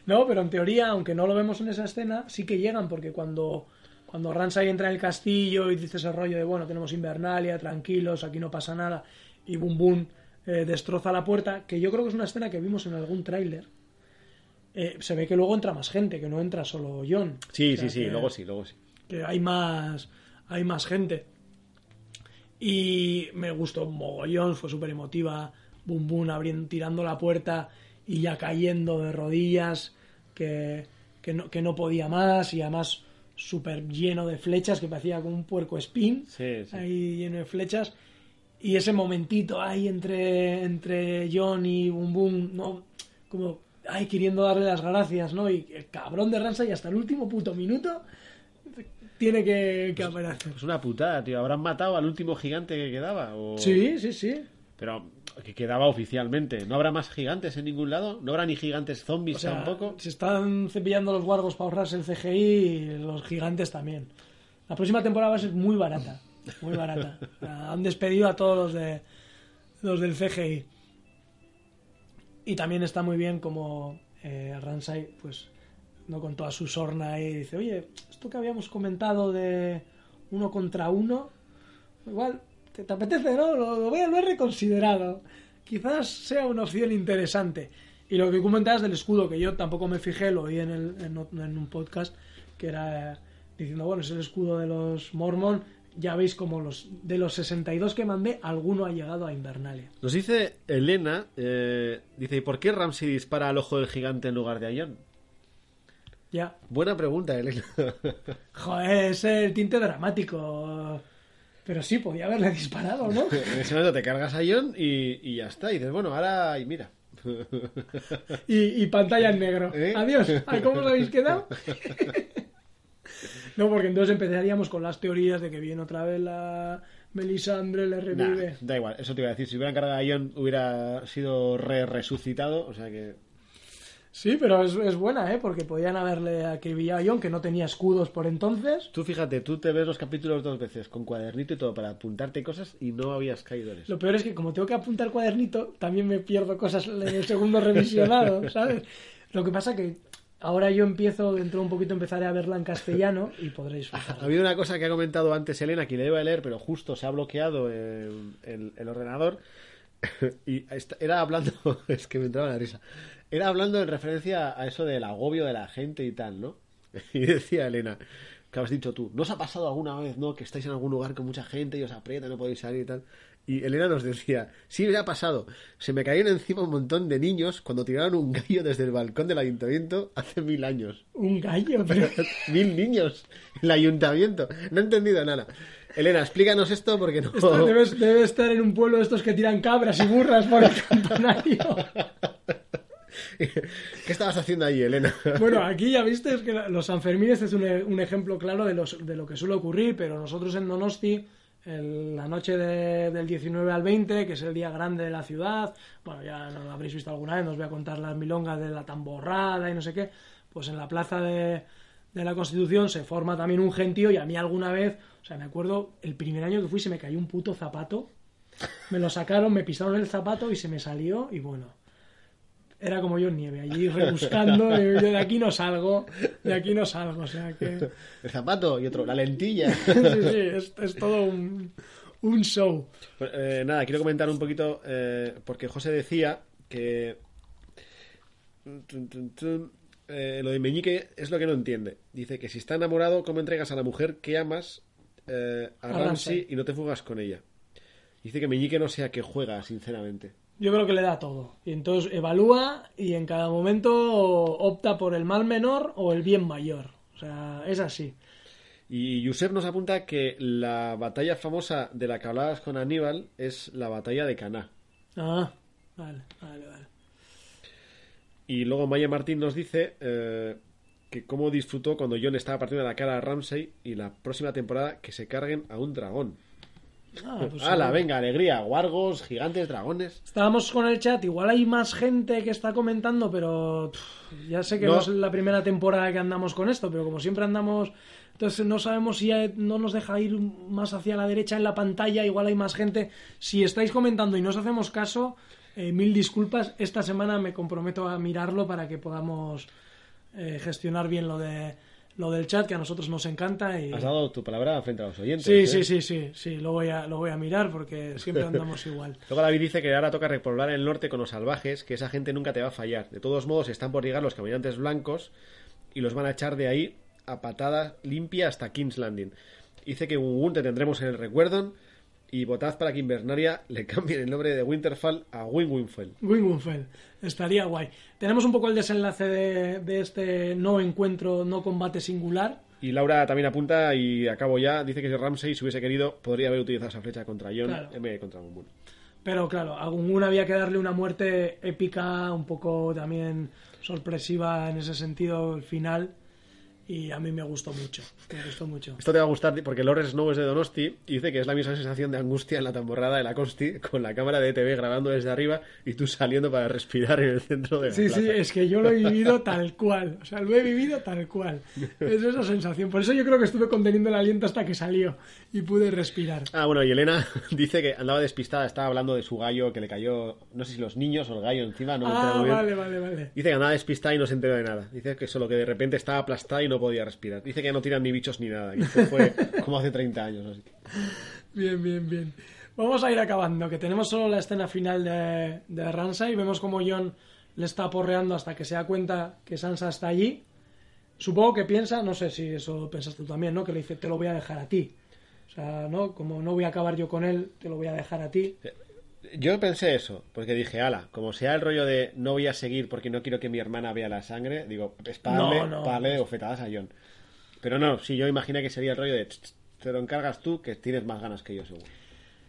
No, pero en teoría, aunque no lo vemos en esa escena, sí que llegan, porque cuando, cuando Ramsay entra en el castillo y dice ese rollo de, bueno, tenemos Invernalia, tranquilos, aquí no pasa nada, y Boom Boom eh, destroza la puerta, que yo creo que es una escena que vimos en algún tráiler, eh, se ve que luego entra más gente, que no entra solo John. Sí, O sea, sí, sí, que- luego sí, luego sí. que hay más hay más gente y me gustó mogollón fue súper emotiva Boom Boom abriendo tirando la puerta y ya cayendo de rodillas que, que, no, que no podía más y además súper lleno de flechas que parecía como un puerco espín Sí, sí. ahí lleno de flechas y ese momentito ahí entre entre John y Boom Boom no como ay queriendo darle las gracias no y el cabrón de Ramsay hasta el último puto minuto tiene que, que aparecer. Es una putada, tío. ¿Habrán matado al último gigante que quedaba? O... Sí, sí, sí. Pero que quedaba oficialmente. ¿No habrá más gigantes en ningún lado? ¿No habrá ni gigantes zombies O sea, tampoco? se están cepillando los guardos para ahorrarse el CGI y los gigantes también. La próxima temporada va a ser muy barata. Muy barata. <laughs> Han despedido a todos los de los del CGI. Y también está muy bien como eh, Ramsay, pues, no con toda su sorna y dice, oye, esto que habíamos comentado de uno contra uno, igual te, te apetece, ¿no? Lo, voy a lo he reconsiderado. Quizás sea una opción interesante. Y lo que comentabas del escudo, que yo tampoco me fijé, lo oí en, el, en, en un podcast, que era eh, diciendo, bueno, es el escudo de los Mormon. Ya veis como los de los 62 que mandé, alguno ha llegado a Invernalia. Nos dice Elena, eh, dice, ¿y por qué Ramsey dispara al ojo del gigante en lugar de a Jon? Ya. Buena pregunta, Elena. <laughs> Joder, es el tinte dramático. Pero sí, podía haberle disparado, ¿no? <laughs> en ese momento te cargas a Jon y, y ya está. Y dices, bueno, ahora, y mira. y, y pantalla en negro. <laughs> ¿Eh? Adiós. ¿Cómo os habéis quedado? No, porque entonces empezaríamos con las teorías de que viene otra vez la Melisandre, le Nah, revive. da igual, eso te iba a decir. Si hubieran cargado a Jon, hubiera sido re resucitado. O sea que. Sí, pero es, es buena, ¿eh? Porque podían haberle acribillado a Jon, que no tenía escudos por entonces. Tú fíjate, tú te ves los capítulos dos veces con cuadernito y todo para apuntarte cosas y no habías caído en eso. Lo peor es que como tengo que apuntar cuadernito, también me pierdo cosas en el segundo revisionado, <laughs> ¿sabes? Lo que pasa que ahora yo empiezo, dentro de un poquito empezaré a verla en castellano y podréis Ha habido una cosa que ha comentado antes Elena, que le iba a leer, pero justo se ha bloqueado el, el- el ordenador. <laughs> Y era hablando, <laughs> es que me entraba la risa. Era hablando en referencia a eso del agobio de la gente y tal, ¿no? <laughs> Y decía Elena, que has dicho tú, ¿no os ha pasado alguna vez, no? Que estáis en algún lugar con mucha gente y os aprieta, no podéis salir y tal. Y Elena nos decía, sí, me ha pasado. Se me cayeron encima un montón de niños cuando tiraron un gallo desde el balcón del ayuntamiento hace mil años. Un gallo, <laughs> pero... <laughs> Mil niños el ayuntamiento. No he entendido nada. Elena, explícanos esto porque no. Esto <laughs> debe, debe estar en un pueblo de estos que tiran cabras y burras por el campanario. ¿Qué estabas haciendo ahí, Elena? Bueno, aquí ya viste es que los Sanfermines es un, un ejemplo claro de, los, de lo que suele ocurrir, pero nosotros en Donosti, el- la noche de- del 19 al 20, que es el día grande de la ciudad, bueno, ya lo habréis visto alguna vez, nos voy a contar las milongas de la tamborrada y no sé qué, pues en la plaza de, de la Constitución se forma también un gentío y a mí alguna vez, o sea, me acuerdo, el primer año que fui se me cayó un puto zapato, me lo sacaron, me pisaron el zapato y se me salió y bueno. Era como yo en nieve, allí rebuscando, yo de aquí no salgo, de aquí no salgo, o sea que... El zapato y otro, la lentilla. <laughs> Sí, sí, es, es todo un, un show. Pues, eh, nada, quiero comentar un poquito, eh, porque José decía que eh, lo de Meñique es lo que no entiende. Dice que si está enamorado, ¿cómo entregas a la mujer que amas eh, a A Ramsey Ramsay. y no te fugas con ella? Dice que Meñique no sea que juega, sinceramente. Yo creo que le da todo. Y entonces evalúa y en cada momento opta por el mal menor o el bien mayor. O sea, es así. Y Yusef nos apunta que la batalla famosa de la que hablabas con Aníbal es la batalla de Caná. Ah, vale, vale, vale. Y luego Maya Martín nos dice eh, que cómo disfrutó cuando John estaba partiendo la cara a Ramsey y la próxima temporada que se carguen a un dragón. Ah, <laughs> pues ¡Hala, sí. venga, alegría! Guargos, gigantes, dragones. Estábamos con el chat, igual hay más gente que está comentando, pero pff, ya sé que No. no. es la primera temporada que andamos con esto, pero como siempre andamos, entonces no sabemos si hay- no nos deja ir más hacia la derecha en la pantalla, igual hay más gente. Si estáis comentando y no os hacemos caso, eh, mil disculpas, esta semana me comprometo a mirarlo para que podamos eh, gestionar bien lo de lo del chat, que a nosotros nos encanta y... Has dado tu palabra frente a los oyentes. Sí, ¿eh? sí, sí, sí, sí, lo voy a, lo voy a mirar porque siempre andamos <laughs> igual. Luego David dice que ahora toca repoblar el norte con los salvajes, que esa gente nunca te va a fallar. De todos modos, están por llegar los caminantes blancos y los van a echar de ahí a patada limpia hasta King's Landing. Dice que un te tendremos en el recuerdo y votad para que Invernaria le <laughs> cambien el nombre de Winterfell a Win-Winfell. Wingwinfell, estaría guay. Tenemos un poco el desenlace de, de este no encuentro, no combate singular. Y Laura también apunta, y acabo ya, dice que si Ramsey, si hubiese querido, podría haber utilizado esa flecha contra Jon Claro. en vez de contra Moon. Pero claro, a Gungun había que darle una muerte épica, un poco también sorpresiva en ese sentido, el final. Y a mí me gustó mucho, me gustó mucho. Esto te va a gustar porque Lawrence Snow es de Donosti y dice que es la misma sensación de angustia en la tamborrada de la Consti con la cámara de ETV grabando desde arriba y tú saliendo para respirar en el centro de la Sí, plaza. sí, es que yo lo he vivido tal cual. O sea, lo he vivido tal cual. Es esa sensación. Por eso yo creo que estuve conteniendo el aliento hasta que salió y pude respirar. Ah, bueno, y Elena <laughs> dice que andaba despistada, estaba hablando de su gallo que le cayó, no sé si los niños o el gallo encima, no me Ah, muy bien. vale, vale, vale. Dice que andaba despistada y no se enteró de nada. Dice que solo que de repente estaba aplastada y no podía respirar. Dice que ya no tiran ni bichos ni nada. Que esto fue como hace 30 años. Así. Bien, bien, bien. Vamos a ir acabando, que tenemos solo la escena final de, de Ramsay y vemos como John le está porreando hasta que se da cuenta que Sansa está allí. Supongo que piensa, no sé si eso pensas tú también, ¿no? Que le dice, te lo voy a dejar a ti. O sea, ¿no? Como no voy a acabar yo con él, te lo voy a dejar a ti. Yo pensé eso, porque dije, ala, como sea el rollo de no voy a seguir porque no quiero que mi hermana vea la sangre, digo, es para darle, No, no. bofetadas a John. Pero no, sí, yo imaginé que sería el rollo de, "Ch, ch, te lo encargas tú, que tienes más ganas que yo, seguro.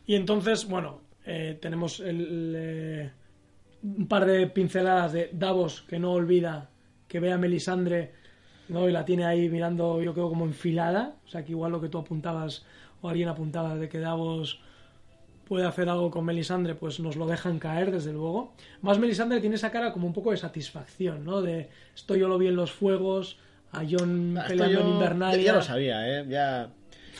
Y entonces, bueno, eh, tenemos el, eh, un par de pinceladas de Davos que no olvida que ve a Melisandre ¿no? y la tiene ahí mirando, yo creo, como enfilada. O sea, que igual lo que tú apuntabas o alguien apuntaba de que Davos puede hacer algo con Melisandre, pues nos lo dejan caer, desde luego. Más Melisandre tiene esa cara como un poco de satisfacción, ¿no? De esto yo lo vi en los fuegos, a John Ah, peleando en Invernalia. Ya lo sabía, ¿eh? Ya...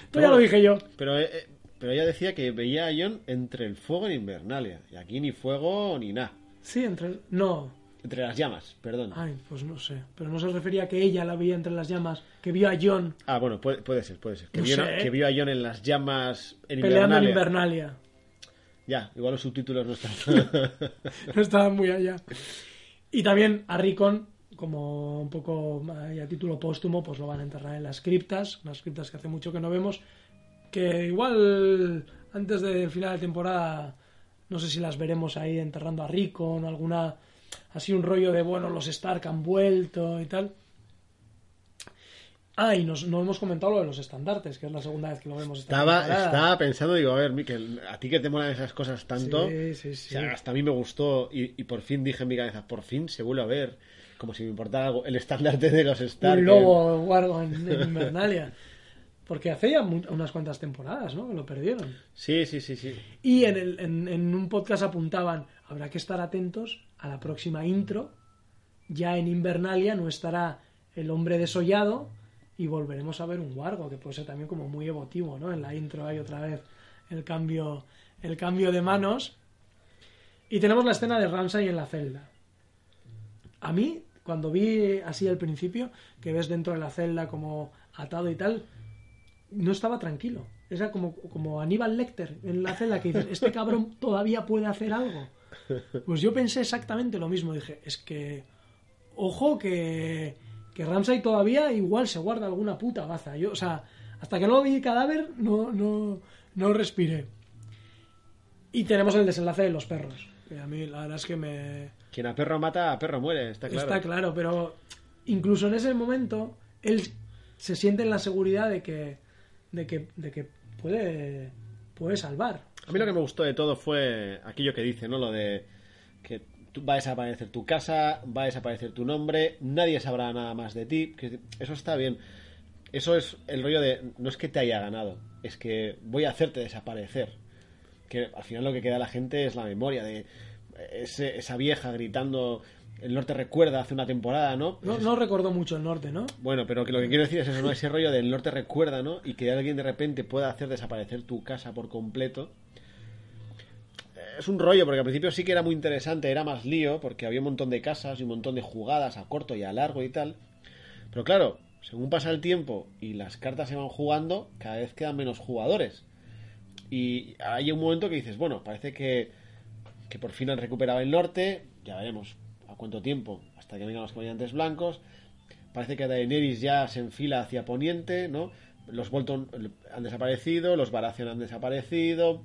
Esto ya lo dije yo. Pero, eh, eh, pero ella decía que veía a Jon entre el fuego y Invernalia. Y aquí ni fuego ni nada. Sí, entre... No. Entre las llamas, perdón. Ay, pues no sé. Pero no se refería a que ella la veía entre las llamas, que vio a John Ah, bueno, puede, puede ser, puede ser. Que, No vio, sé, ¿eh? que vio a Jon en las llamas en peleando en Invernalia. Ya, igual los subtítulos no están. <laughs> no estaban muy allá. Y también a Rickon, como un poco eh, a título póstumo, pues lo van a enterrar en las criptas, unas criptas que hace mucho que no vemos, que igual antes del final de temporada, no sé si las veremos ahí enterrando a Rickon o alguna, así un rollo de, bueno, los Stark han vuelto y tal. Ah, y nos, no hemos comentado lo de los estandartes, que es la segunda vez que lo vemos. esta estaba, temporada. estaba pensando, digo, a ver, Miquel, a ti que te molan esas cosas tanto. Sí, sí, sí. O sea, hasta a mí me gustó y, y por fin dije en mi cabeza, por fin se vuelve a ver, como si me importara algo, el estandarte de los Stark. un lobo guardo en, Invernalia. Porque hace ya unas cuantas temporadas, ¿no? Que lo perdieron. Sí, sí, sí, sí. Y en, el- en- en un podcast apuntaban, habrá que estar atentos a la próxima intro. Ya en Invernalia no estará el hombre desollado y volveremos a ver un Wargo, que puede ser también como muy emotivo, ¿no? En la intro hay otra vez el cambio, el cambio de manos. Y tenemos la escena de Ramsay en la celda. A mí, cuando vi así al principio, que ves dentro de la celda como atado y tal, no estaba tranquilo. Era como, como Aníbal Lecter en la celda que dices, este cabrón todavía puede hacer algo. Pues yo pensé exactamente lo mismo. Dije, es que, ojo que, que Ramsay todavía igual se guarda alguna puta baza. Yo, o sea, hasta que no vi cadáver, no, no, no respiré. Y tenemos el desenlace de los perros. Que a mí la verdad es que me, Quien a perro mata, a perro muere, está claro. Está claro, pero incluso en ese momento él se siente en la seguridad de que, de que, de que puede, puede salvar. A mí lo que me gustó de todo fue aquello que dice, ¿no? Lo de que va a desaparecer tu casa, va a desaparecer tu nombre, nadie sabrá nada más de ti. que eso está bien. Eso es el rollo de, no es que te haya ganado, es que voy a hacerte desaparecer. Que al final lo que queda a la gente es la memoria de ese- esa vieja gritando, el norte recuerda hace una temporada, ¿no? No, no recordó mucho el norte, ¿no? Bueno, pero que lo que quiero decir es eso, ¿no? Ese rollo del norte recuerda, ¿no? Y que alguien de repente pueda hacer desaparecer tu casa por completo. Es un rollo, porque al principio sí que era muy interesante, era más lío, porque había un montón de casas y un montón de jugadas a corto y a largo y tal. Pero claro, según pasa el tiempo y las cartas se van jugando, cada vez quedan menos jugadores. Y hay un momento que dices, bueno, parece que, que por fin han recuperado el norte, ya veremos a cuánto tiempo, hasta que vengan los caballantes blancos. Parece que Daenerys ya se enfila hacia Poniente, ¿no? Los Bolton han desaparecido, los Baratheon han desaparecido,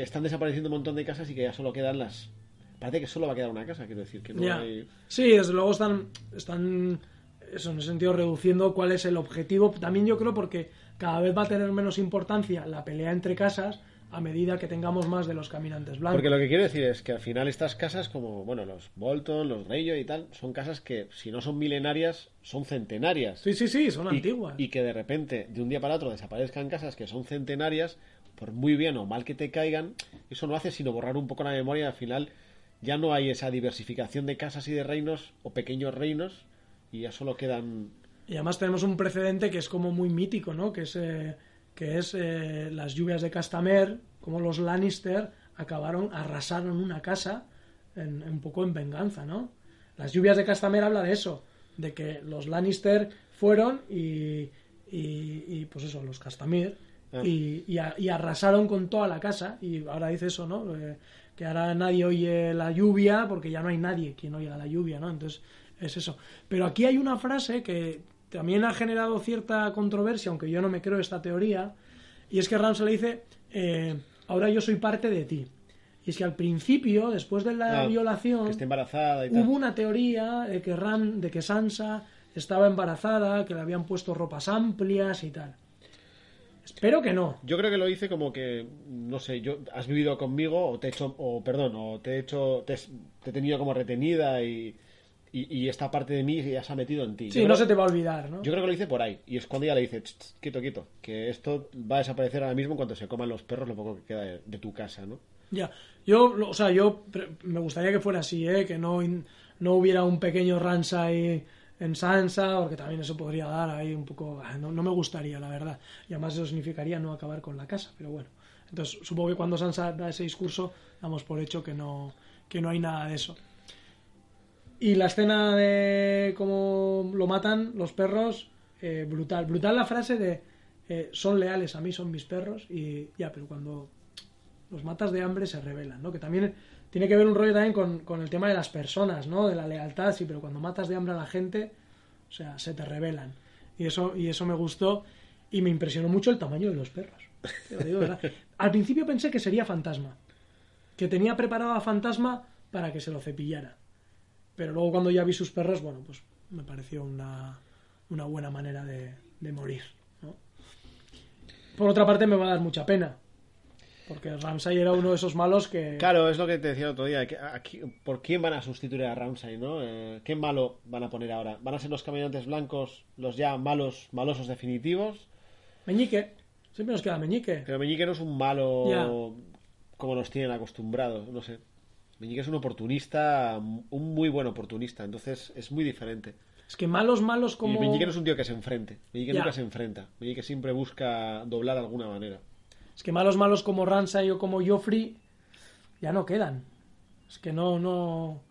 que están desapareciendo un montón de casas y que ya solo quedan las... Parece que solo va a quedar una casa, quiero decir, que no hay... Sí, desde luego están, están eso, en ese sentido, reduciendo cuál es el objetivo. También yo creo porque cada vez va a tener menos importancia la pelea entre casas a medida que tengamos más de los caminantes blancos. Porque lo que quiero decir es que al final estas casas, como, bueno, los Bolton, los Greyjoy y tal, son casas que, si no son milenarias, son centenarias. Sí, sí, sí, son y, antiguas. y que de repente, de un día para otro, desaparezcan casas que son centenarias, por muy bien o mal que te caigan, eso no hace sino borrar un poco la memoria y al final ya no hay esa diversificación de casas y de reinos o pequeños reinos y ya solo quedan... Y además tenemos un precedente que es como muy mítico, ¿no? Que es, eh, que es eh, las lluvias de Castamer, como los Lannister acabaron, arrasaron una casa en- un poco en venganza, ¿no? Las lluvias de Castamer habla de eso, de que los Lannister fueron y, y, pues eso, los Castamir, Ah. y, y a- y arrasaron con toda la casa, y ahora dice eso, ¿no? Eh, que ahora nadie oye la lluvia porque ya no hay nadie quien oiga la lluvia, ¿no? Entonces es eso. Pero aquí hay una frase que también ha generado cierta controversia, aunque yo no me creo esta teoría, y es que Ramsay le dice, eh, ahora yo soy parte de ti. Y es que al principio, después de la Ah, violación, Que embarazada y tal. hubo una teoría de que, Ram, de que Sansa estaba embarazada, que le habían puesto ropas amplias y tal. Espero que no. Yo creo que lo hice como que, no sé, yo has vivido conmigo o te he hecho, o perdón, o te he hecho, te, te he tenido como retenida y, y, y esta parte de mí ya se ha metido en ti. Sí, Yo no creo- se te va a olvidar, ¿no? Yo creo que lo hice por ahí. Y es cuando ella le dice, "Ch, ch, quieto, quieto, que esto va a desaparecer ahora mismo en cuanto se coman los perros lo poco que queda de, de tu casa, ¿no? Ya, yo, o sea, yo me gustaría que fuera así, ¿eh? Que no, no hubiera un pequeño Ransai en Sansa, porque también eso podría dar ahí un poco... ah, No, no me gustaría, la verdad. Y además eso significaría no acabar con la casa, pero bueno. Entonces, supongo que cuando Sansa da ese discurso, damos por hecho que no, que no hay nada de eso. Y la escena de cómo lo matan los perros, eh, brutal. Brutal la frase de eh, son leales a mí, son mis perros, y ya, pero cuando los matas de hambre se rebelan, ¿no? Que también tiene que ver un rollo también con, con el tema de las personas, ¿no? De la lealtad, sí, pero cuando matas de hambre a la gente, o sea, se te rebelan. Y eso, y eso me gustó y me impresionó mucho el tamaño de los perros. Te lo digo. <laughs> Al principio pensé que sería fantasma, que tenía preparado a fantasma para que se lo cepillara. Pero luego cuando ya vi sus perros, bueno, pues me pareció una, una buena manera de, de morir, ¿no? Por otra parte me va a dar mucha pena, porque Ramsay era uno de esos malos que... Claro, es lo que te decía el otro día. que aquí- ¿Por quién van a sustituir a Ramsay, no? Eh, ¿Qué malo van a poner ahora? ¿Van a ser los caminantes blancos los ya malos, malosos definitivos? Meñique, siempre nos queda Meñique. Pero Meñique no es un malo como nos tienen acostumbrados, no sé. Meñique es un oportunista, un muy buen oportunista, entonces es muy diferente. Es que malos, malos como... Y Meñique no es un tío que se enfrente. Meñique nunca se enfrenta. Meñique siempre busca doblar de alguna manera. Es que malos, malos como Ramsay o como Joffrey ya no quedan. Es que no, no...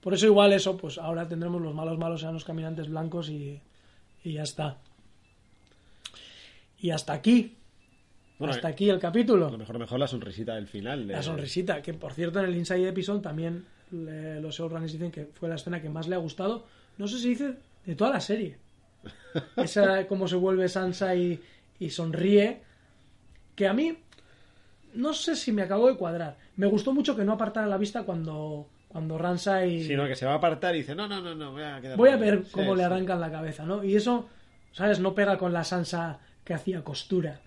Por eso igual eso, pues ahora tendremos los malos, malos sean los caminantes blancos y, y ya está. Y hasta aquí. Bueno, hasta eh, aquí el capítulo. A lo mejor mejor la sonrisita del final. de- La sonrisita, que por cierto en el Inside Episode también le- los showrunners dicen que fue la escena que más le ha gustado. No sé si dice de toda la serie. <laughs> Esa cómo se vuelve Sansa y, y sonríe. Que a mí no sé si me acabó de cuadrar. Me gustó mucho que no apartara la vista cuando, cuando Ramsay... Sino que se va a apartar y dice, no, no, no, no, voy a quedar... Voy a ver Sí, cómo le arrancan la cabeza, ¿no? Y eso, ¿sabes? No pega con la Sansa que hacía costura.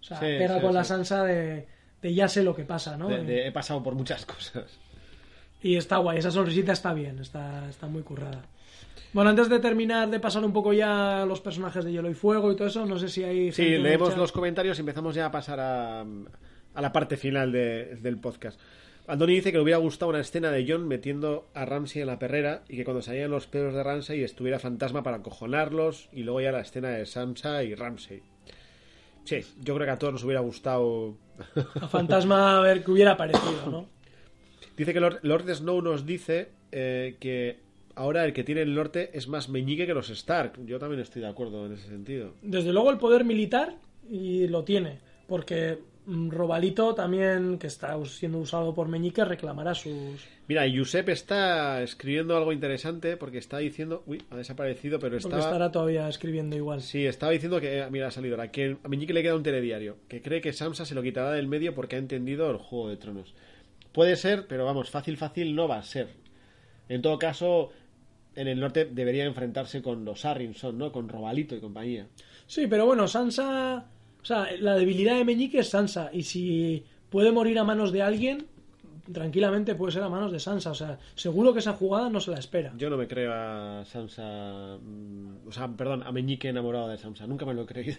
O sea, Sí, pega con la. Sansa de, de ya sé lo que pasa, ¿no? De- de- he pasado por muchas <laughs> cosas. Y está guay, esa sonrisita está bien, está, está muy currada. Bueno, antes de terminar, de pasar un poco ya a los personajes de Hielo y Fuego y todo eso, no sé si hay... Sí, leemos los comentarios y empezamos ya a pasar a, a la parte final de- del podcast. Andoni dice que le hubiera gustado una escena de John metiendo a Ramsey en la perrera y que cuando salían los pelos de Ramsey estuviera fantasma para acojonarlos y luego ya la escena de Sansa y Ramsey. Sí, yo creo que a todos nos hubiera gustado. A Fantasma a ver que hubiera aparecido, ¿no? Dice que Lord, Lord Snow nos dice eh, que ahora el que tiene el norte es más meñique que los Stark. Yo también estoy de acuerdo en ese sentido. Desde luego el poder militar y lo tiene, porque mm, Robalito también, que está siendo usado por Meñique, reclamará sus... Mira, Josep está escribiendo algo interesante porque está diciendo. Uy, ha desaparecido, pero estaba. estará todavía escribiendo igual. Sí, estaba diciendo que. eh, Mira, ha salido ahora. Que a Meñique le queda un telediario. Que cree que Samsa se lo quitará del medio porque ha entendido el juego de tronos. Puede ser, pero vamos, fácil, fácil no va a ser. En todo caso, en el norte debería enfrentarse con los Arrynson, ¿no? Con Robalito y compañía. Sí, pero bueno, Sansa... O sea, la debilidad de Meñique es Sansa, y si puede morir a manos de alguien, tranquilamente puede ser a manos de Sansa. O sea, seguro que esa jugada no se la espera. Yo no me creo a Sansa. mm, O sea, perdón, a Meñique enamorado de Sansa. Nunca me lo he creído.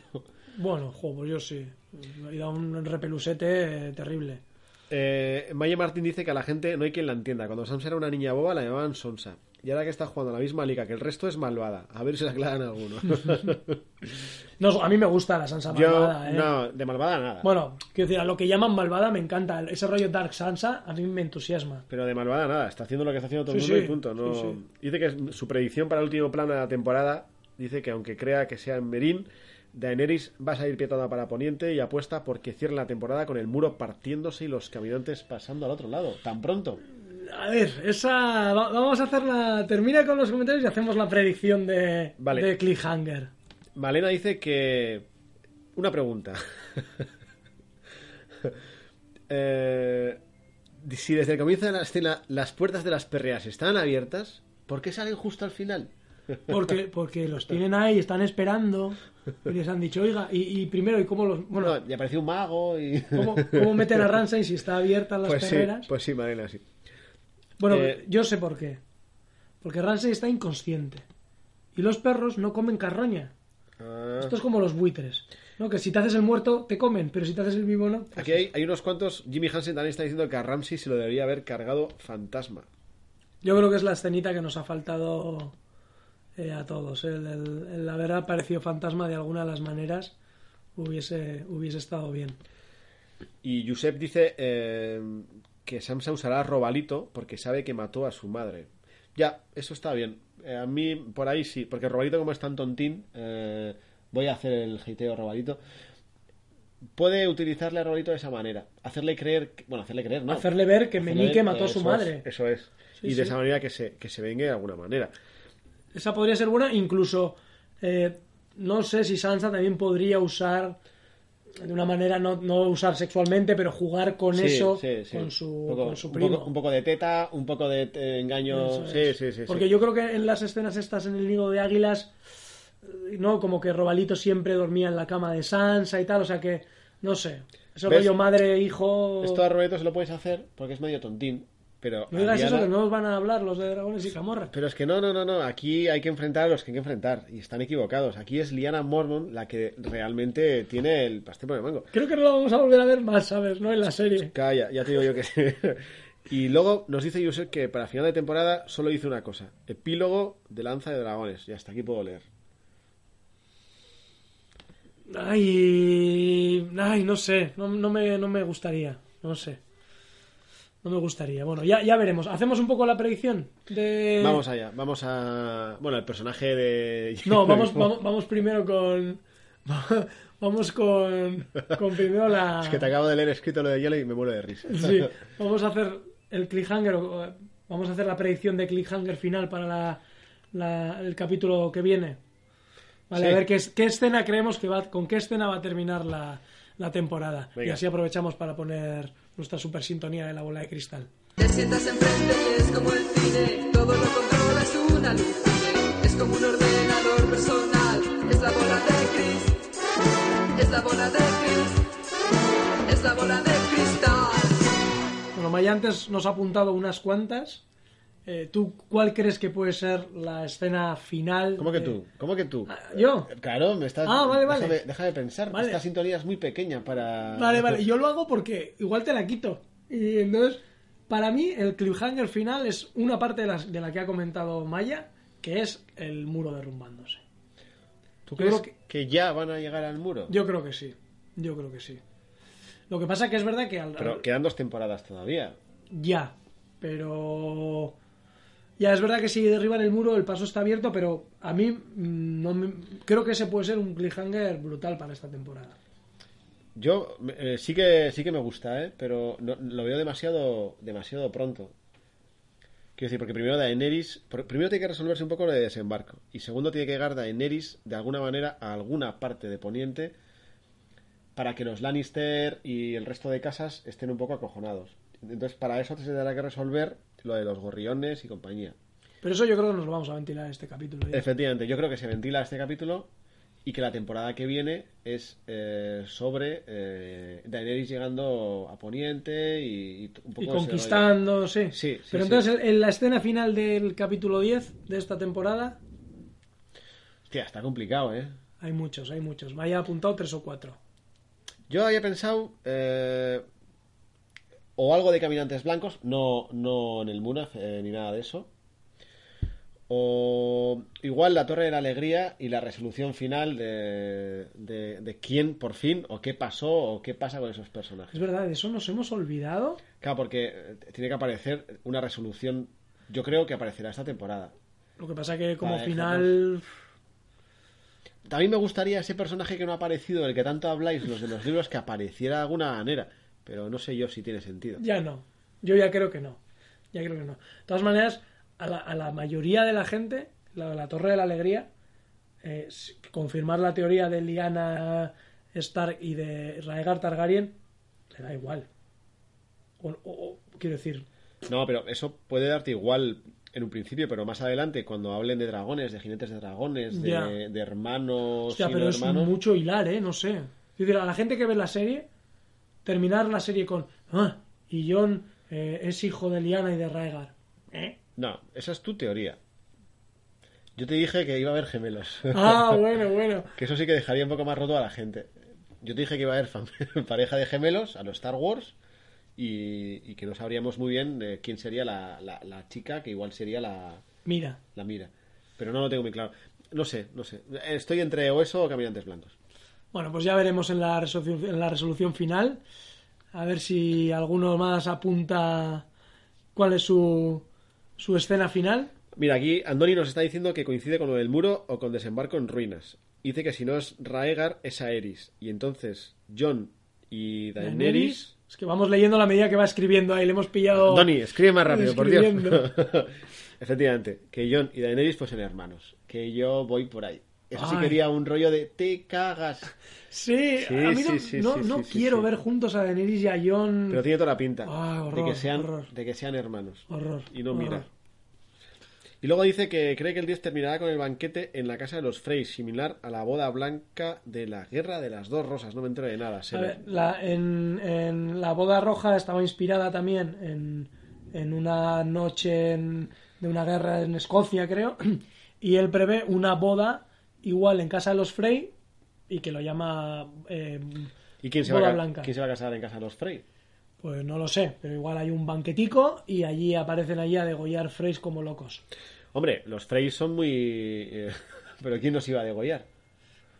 Bueno, jo, pues yo sí. Me ha dado un repelusete eh, terrible. Eh, Maya Martín dice que a la gente no hay quien la entienda. Cuando Sansa era una niña boba la llamaban Sonsa. Y ahora que está jugando a la misma liga que el resto es malvada. A ver si la aclaran alguno. <laughs> No, a mí me gusta la Sansa Yo, malvada, ¿eh? no, de malvada nada. Bueno, quiero decir, a lo que llaman malvada me encanta. Ese rollo Dark Sansa a mí me entusiasma. Pero de malvada nada. Está haciendo lo que está haciendo todo el Sí, mundo sí. y punto. No... Sí. Dice que su predicción para el último plano de la temporada dice que aunque crea que sea en Merín, Daenerys va a salir pietada para Poniente y apuesta porque cierre la temporada con el muro partiéndose y los caminantes pasando al otro lado. Tan pronto. A ver, esa. va- Vamos a hacerla. Termina con los comentarios y hacemos la predicción de, Vale. de Cliffhanger. Malena dice que. Una pregunta. <laughs> Eh, si desde el comienzo de la escena las puertas de las perreas están abiertas, ¿por qué salen justo al final? <laughs> Porque, porque los tienen ahí, están esperando. Y les han dicho, oiga, y, y primero, ¿y cómo los. Bueno, No, y apareció un mago y... ¿cómo, cómo meten a Ramsay si está abierta las <laughs> Pues sí, perreras? pues sí, Marina, sí. Bueno, Eh, yo sé por qué. Porque Ramsay está inconsciente. Y los perros no comen carroña. Ah, Esto es como los buitres. ¿no? Que si te haces el muerto, te comen, pero si te haces el vivo, no. Aquí hay, hay unos cuantos... Jimmy Hansen también está diciendo que a Ramsey se lo debería haber cargado fantasma. Yo creo que es la escenita que nos ha faltado eh, a todos. El, el- el haber aparecido fantasma de alguna de las maneras hubiese, hubiese estado bien. Y Josep dice eh, que Samsa usará Robalito porque sabe que mató a su madre. Ya, eso está bien. Eh, a mí, por ahí sí, porque Robalito, como es tan tontín, eh, voy a hacer el hiteo Robalito. Puede utilizarle a Robalito de esa manera. Hacerle creer. que- bueno, hacerle creer, ¿no? Hacerle ver que Hacerle Meñique ver- mató a su madre. es, eso es. Sí, y de sí. esa manera que se, que se vengue de alguna manera. Esa podría ser buena, incluso eh, no sé si Sansa también podría usar de una manera no, no usar sexualmente, pero jugar con Sí, eso sí, sí. con su, poco- con su un primo. poco- un poco de teta, un poco de eh, engaño. Eso Sí, es. sí, sí. sí. Porque yo creo que en las escenas estas en el nido de águilas, eh, no, como que Robalito siempre dormía en la cama de Sansa y tal, o sea que, no sé, eso ¿Ves? rollo madre, hijo. Esto a Robalito se lo puedes hacer porque es medio tontín. Pero No digas eso, que no nos van a hablar los de dragones y camorra. Pero es que no, no, no, no. Aquí hay que enfrentar a los que hay que enfrentar. Y están equivocados. Aquí es Liana Mormon la que realmente tiene el pastel por el mango. Creo que no lo vamos a volver a ver más, ¿sabes? ¿No? En la serie. Calla, ya te digo yo que sí. Y luego nos dice Yusef que para final de temporada solo hizo una cosa. Epílogo de Lanza de Dragones. Y hasta aquí puedo leer. Ay, ay, no sé, no, no me, no me gustaría, no sé. No me gustaría. Bueno, ya, ya veremos. ¿Hacemos un poco la predicción? De... Vamos allá. Vamos a... Bueno, el personaje de... <laughs> No, vamos, vamos, vamos primero con... <laughs> Vamos con, con primero la... Es que te acabo de leer escrito lo de Yellow y me muero de risa. <laughs> Sí, vamos a hacer el cliffhanger, vamos a hacer la predicción de cliffhanger final para la, la- el capítulo que viene. Vale, Sí. a ver qué, qué escena creemos que va, con qué escena va a terminar la, la temporada. Y así aprovechamos para poner nuestra super sintonía de la bola de cristal. Te sientas enfrente y es como el cine, todo lo controla, es una alucine. Es como un ordenador personal, es la bola de Chris, es la bola de Chris, es la bola de cristal. Bueno, Maya antes nos ha apuntado unas cuantas. Eh, ¿Tú cuál crees que puede ser la escena final? ¿Cómo que de- tú? ¿Cómo que tú? Ah, ¿Yo? Claro, me estás... Ah, vale, vale. Déjame, déjame pensar. Vale. Esta sintonía es muy pequeña para... Vale, vale, yo lo hago porque igual te la quito. Y entonces, para mí, el cliffhanger final es una parte de, las- de la que ha comentado Maya, que es el muro derrumbándose. ¿Tú crees que... que- ya van a llegar al muro? Yo creo que sí, yo creo que sí. Lo que pasa que es verdad que al, Pero quedan dos temporadas todavía. ya, pero ya es verdad que si derriban el muro el paso está abierto, pero a mí mm, no me- creo que ese puede ser un cliffhanger brutal para esta temporada. Yo eh, sí que sí que me gusta, ¿eh? pero no- lo veo demasiado demasiado pronto. Quiero decir, porque primero Daenerys, primero tiene que resolverse un poco lo de desembarco y segundo tiene que llegar Daenerys de alguna manera a alguna parte de Poniente para que los Lannister y el resto de casas estén un poco acojonados. Entonces, para eso se tendrá que resolver lo de los gorriones y compañía. Pero eso yo creo que nos lo vamos a ventilar en este capítulo. ya. Efectivamente, yo creo que se ventila este capítulo y que la temporada que viene es eh, sobre eh, Daenerys llegando a Poniente y, y un poco y conquistando, sí. Sí, sí, Pero sí. entonces, en la escena final del capítulo 10 de esta temporada. Hostia, está complicado, ¿eh? hay muchos, hay muchos. Me haya apuntado tres o cuatro. Yo había pensado eh, o algo de caminantes blancos, no, no en el Muna eh, ni nada de eso. O igual la Torre de la Alegría y la resolución final de, de, de quién por fin, o qué pasó, o qué pasa con esos personajes. Es verdad, de eso nos hemos olvidado. Claro, porque eh, tiene que aparecer una resolución. Yo creo que aparecerá esta temporada. Lo que pasa que como final... También me gustaría ese personaje que no ha aparecido, del que tanto habláis, los de los libros, que apareciera de alguna manera. Pero no sé yo si tiene sentido. Ya no. Yo ya creo que no. Ya creo que no. De todas maneras, a la, a la mayoría de la gente, la, la Torre de la Alegría, eh, confirmar la teoría de Lyanna Stark y de Raegar Targaryen, le da igual. O, o- o, quiero decir, No, pero eso puede darte igual en un principio, pero más adelante, cuando hablen de dragones, de jinetes de dragones, de, de hermanos Hostia, y no pero es mucho hilar, ¿eh? No sé. Es decir, a la gente que ve la serie, terminar la serie con... Ah, y Jon eh, es hijo de Liana y de Raegar. ¿Eh? No, esa es tu teoría. Yo te dije que iba a haber gemelos. Ah, <laughs> bueno, bueno. que eso sí que dejaría un poco más roto a la gente. Yo te dije que iba a haber <laughs> pareja de gemelos a los Star Wars y, y que no sabríamos muy bien eh, quién sería la, la- la chica, que igual sería la, Mira. la mira. Pero no lo tengo muy claro. No sé, no sé. Estoy entre o eso o caminantes blancos. Bueno, pues ya veremos en la resolución, en la resolución final. A ver si alguno más apunta cuál es su, su escena final. Mira, aquí Andoni nos está diciendo que coincide con lo del muro o con desembarco en ruinas. Dice que si no es Raegar, es Aerys. Y entonces John y Daenerys... Es que vamos leyendo a la medida que va escribiendo ahí. Le hemos pillado. Doni, escribe más rápido, por Dios. <laughs> Efectivamente, que John y Daenerys fuesen hermanos. Que yo voy por ahí. Eso sí Ay. quería un rollo de te cagas. <laughs> Sí, Sí, a mí no, sí, sí, no, sí, no sí, sí, quiero sí. ver juntos a Daenerys y a Jon. Pero tiene toda la pinta de, horror, que sean, de que sean hermanos. Horror. Y no horror. mira. Y luego dice que cree que el 10 terminará con el banquete en la casa de los Frey, similar a la boda blanca de la guerra de las dos rosas. No me entero de nada. A ver, ve. la, en, en la boda roja estaba inspirada también en, en una noche en- de una guerra en Escocia, creo, <clears throat> y él prevé una boda igual en casa de los Frey y que lo llama eh, ¿Y quién se, va a, blanca. quién se va a casar en casa de los Frey? Pues no lo sé, pero igual hay un banquetico y allí aparecen allí a degollar Freys como locos. Hombre, los Frey son muy... eh, <laughs> Pero ¿quién nos iba a degollar?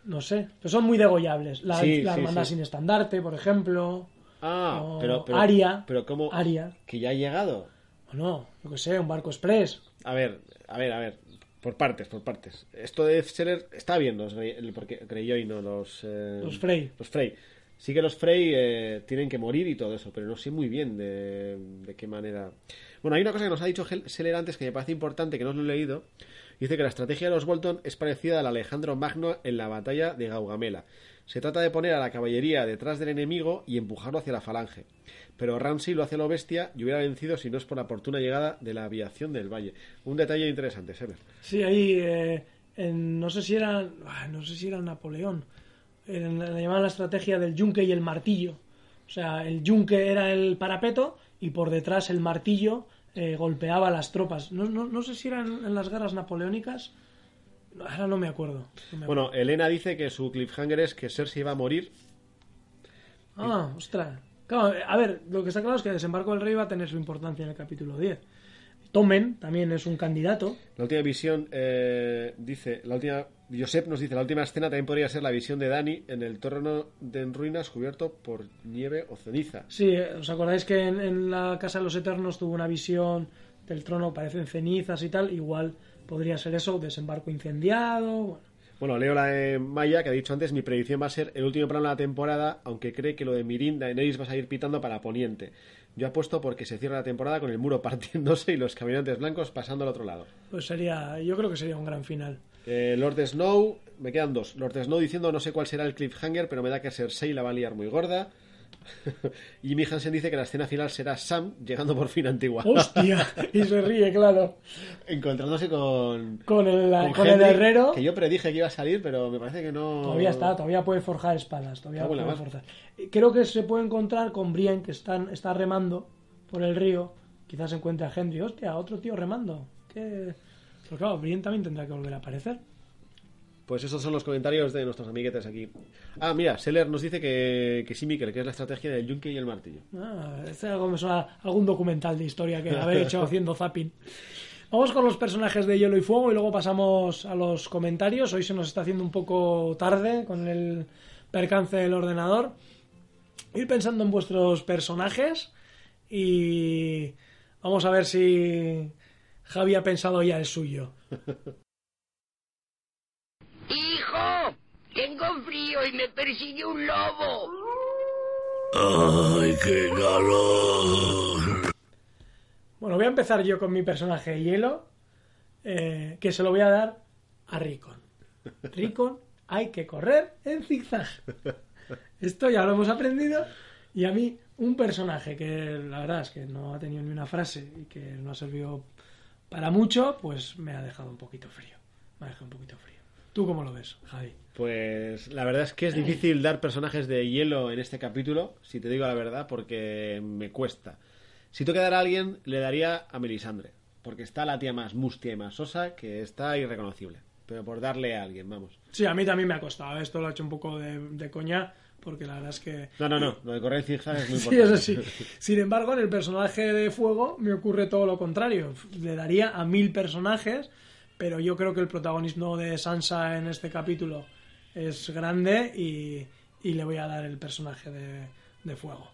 No sé, pero son muy degollables. La, Sí, la sí, hermandad sí. sin estandarte, por ejemplo. Ah, pero, pero... Aria. Pero ¿cómo? Aria. Que ya ha llegado. O no, yo que sé, un barco express. A ver, a ver, a ver. Por partes, por partes. Esto de Seller está bien, los porque Greyjoy no, los... eh, Los Frey. Los Frey. Sí que los Frey eh, tienen que morir y todo eso, pero no sé muy bien de, de qué manera... Bueno, hay una cosa que nos ha dicho Seller antes que me parece importante, que no os lo he leído. Dice que la estrategia de los Bolton es parecida a la de Alejandro Magno en la batalla de Gaugamela. Se trata de poner a la caballería detrás del enemigo y empujarlo hacia la falange. Pero Ramsay lo hace lo bestia y hubiera vencido si no es por la oportuna llegada de la aviación del valle. Un detalle interesante, Seller. Sí, ahí eh, en- no sé si era ah, no sé si era Napoleón. En- llamaban la estrategia del yunque y el martillo. O sea, el yunque era el parapeto y por detrás el martillo eh, golpeaba a las tropas. No, no, no sé si eran en las guerras napoleónicas. Ahora no me acuerdo. No me acuerdo. Bueno, Elena dice que su cliffhanger es que Cersei va a morir. Ah, ostras. Claro, a ver, lo que está claro es que Desembarco del Rey va a tener su importancia en el capítulo 10. Tomen también es un candidato. La última visión eh, dice, la última, Josep nos dice, la última escena también podría ser la visión de Dani en el torno de en ruinas cubierto por nieve o ceniza. Sí, eh, ¿os acordáis que en, en la Casa de los Eternos tuvo una visión del trono, parecen cenizas y tal? Igual podría ser eso, desembarco incendiado. Bueno. Bueno, leo la de Maya, que ha dicho antes, mi predicción va a ser el último plano de la temporada, aunque cree que lo de Mirin, Daenerys va a ir pitando para Poniente. Yo apuesto porque se cierra la temporada con el muro <laughs> partiéndose y los caminantes blancos pasando al otro lado. Pues sería, yo creo que sería un gran final. Eh, Lord Snow, me quedan dos. Lord Snow diciendo no sé cuál será el cliffhanger, pero me da que Cersei la va a liar muy gorda. Y <laughs> Jimmy Hansen dice que la escena final será Sam llegando por fin a Antigua. ¡Hostia! y se ríe, claro. <laughs> Encontrándose con, Con el, con con el Henry, herrero. Que yo predije que iba a salir, pero me parece que no. Todavía está, todavía puede forjar espadas. Todavía puede forzar. Eh, Creo que se puede encontrar con Brian, que están, está remando por el río. Quizás encuentre a Henry. ¡Hostia! Otro tío remando. ¿Qué? Pero claro, Brian también tendrá que volver a aparecer. Pues esos son los comentarios de nuestros amiguetes aquí. Ah, mira, Seller nos dice que, que sí, Miquel, que es la estrategia del yunque y el martillo. Ah, este algo me suena algún documental de historia que haber hecho <laughs> haciendo zapping. Vamos con los personajes de Hielo y Fuego y luego pasamos a los comentarios. Hoy se nos está haciendo un poco tarde con el percance del ordenador. Ir pensando en vuestros personajes y vamos a ver si Javi ha pensado ya el suyo. <laughs> ¡Hijo! Tengo frío y me persigue un lobo. ¡Ay, qué calor! Bueno, voy a empezar yo con mi personaje de hielo, eh, que se lo voy a dar a Ricon. Ricon, hay que correr en zigzag. Esto ya lo hemos aprendido y a mí un personaje que la verdad es que no ha tenido ni una frase y que no ha servido para mucho, pues me ha dejado un poquito frío. Me ha dejado un poquito frío. ¿Tú cómo lo ves, Javi? Pues la verdad es que es difícil dar personajes de hielo en este capítulo, si te digo la verdad, porque me cuesta. Si tengo que dar a alguien, le daría a Melisandre, porque está la tía más mustia y más sosa que está irreconocible. Pero por darle a alguien, vamos. Sí, a mí también me ha costado. Esto lo he hecho un poco de, de coña, porque la verdad es que... No, no, no, lo de correr zigzag es muy <laughs> Sí, importante. eso sí. Sin embargo, en el personaje de fuego me ocurre todo lo contrario. Le daría a mil personajes, pero yo creo que el protagonismo de Sansa en este capítulo es grande y, y le voy a dar el personaje de, de fuego.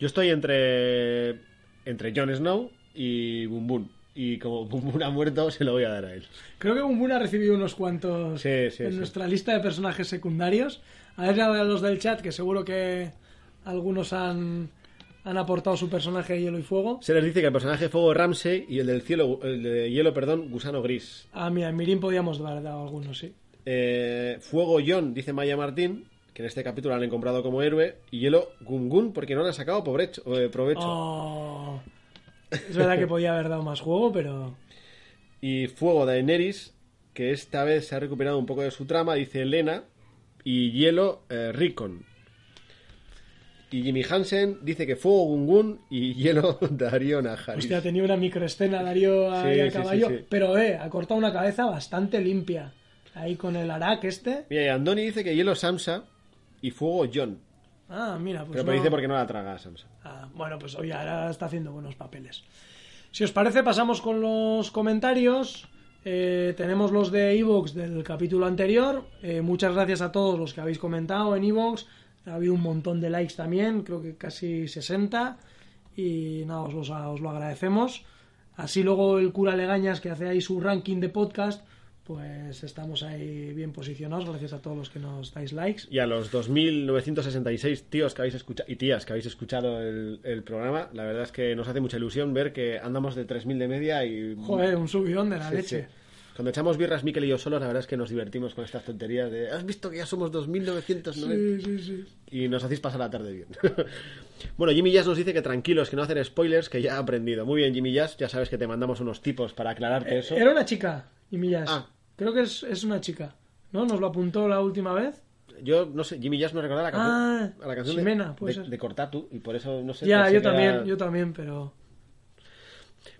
Yo estoy entre entre Jon Snow y Boom Boom. Y como Boom ha muerto, se lo voy a dar a él. Creo que Bumbun ha recibido unos cuantos Sí, sí, en sí. nuestra lista de personajes secundarios. A ver a los del chat, que seguro que algunos han, han aportado su personaje de hielo y fuego. Se les dice que el personaje de fuego es Ramsey y el del cielo, el de hielo, perdón, Gusano Gris. Ah, mira, en Mirin podíamos haber dado algunos, sí. Eh, fuego John, dice Maya Martín, que en este capítulo lo han comprado como héroe. Y hielo Gungun, porque no le han sacado pobrecho- eh, provecho. Oh, es verdad que podía haber dado más juego, pero... <laughs> Y fuego Daenerys, que esta vez se ha recuperado un poco de su trama, dice Elena. Y hielo eh, Rickon. Y Jimmy Hansen dice que fuego Gungun y <laughs> hielo Darío Najaris. Hostia, tenía una microescena Darío Sí, a sí, caballo, sí. pero eh, ha cortado una cabeza bastante limpia. Ahí con el Arak este. Mira, y Andoni dice que hielo Samsa y fuego John. Ah, mira, pues Pero no- dice porque no la traga Samsa. Ah, bueno, pues oye, ahora está haciendo buenos papeles. Si os parece, pasamos con los comentarios. Eh, tenemos los de Evox del capítulo anterior. Eh, muchas gracias a todos los que habéis comentado en Evox. Ha habido un montón de likes también, creo que casi 60. Y nada, os, los- os lo agradecemos. Así luego el cura Legañas, que hace ahí su ranking de podcast, pues estamos ahí bien posicionados. Gracias a todos los que nos dais likes. Y a los 2.966 tíos que habéis escuchado y tías que habéis escuchado el, el programa, la verdad es que nos hace mucha ilusión ver que andamos de 3.000 de media y... Joder, un subidón de la Sí, leche. sí. Cuando echamos birras Miquel y yo solos, la verdad es que nos divertimos con estas tonterías de ¿has visto que ya somos 2.990? Sí, sí, sí. Y nos hacéis pasar la tarde bien. <laughs> bueno, Jimmy Jazz nos dice que tranquilos, que no hacer spoilers, que ya ha aprendido. Muy bien, Jimmy Jazz, ya sabes que te mandamos unos tipos para aclararte eso. Era una chica, y millas. Ah. Creo que es, es una chica. ¿No? ¿Nos lo apuntó la última vez? Yo no sé, Jimmy Jazz no recordaba la canción, Ah, a la canción Ximena, de, de, de cortar tú, y por eso no sé. ya, yo que era- también, yo también, pero...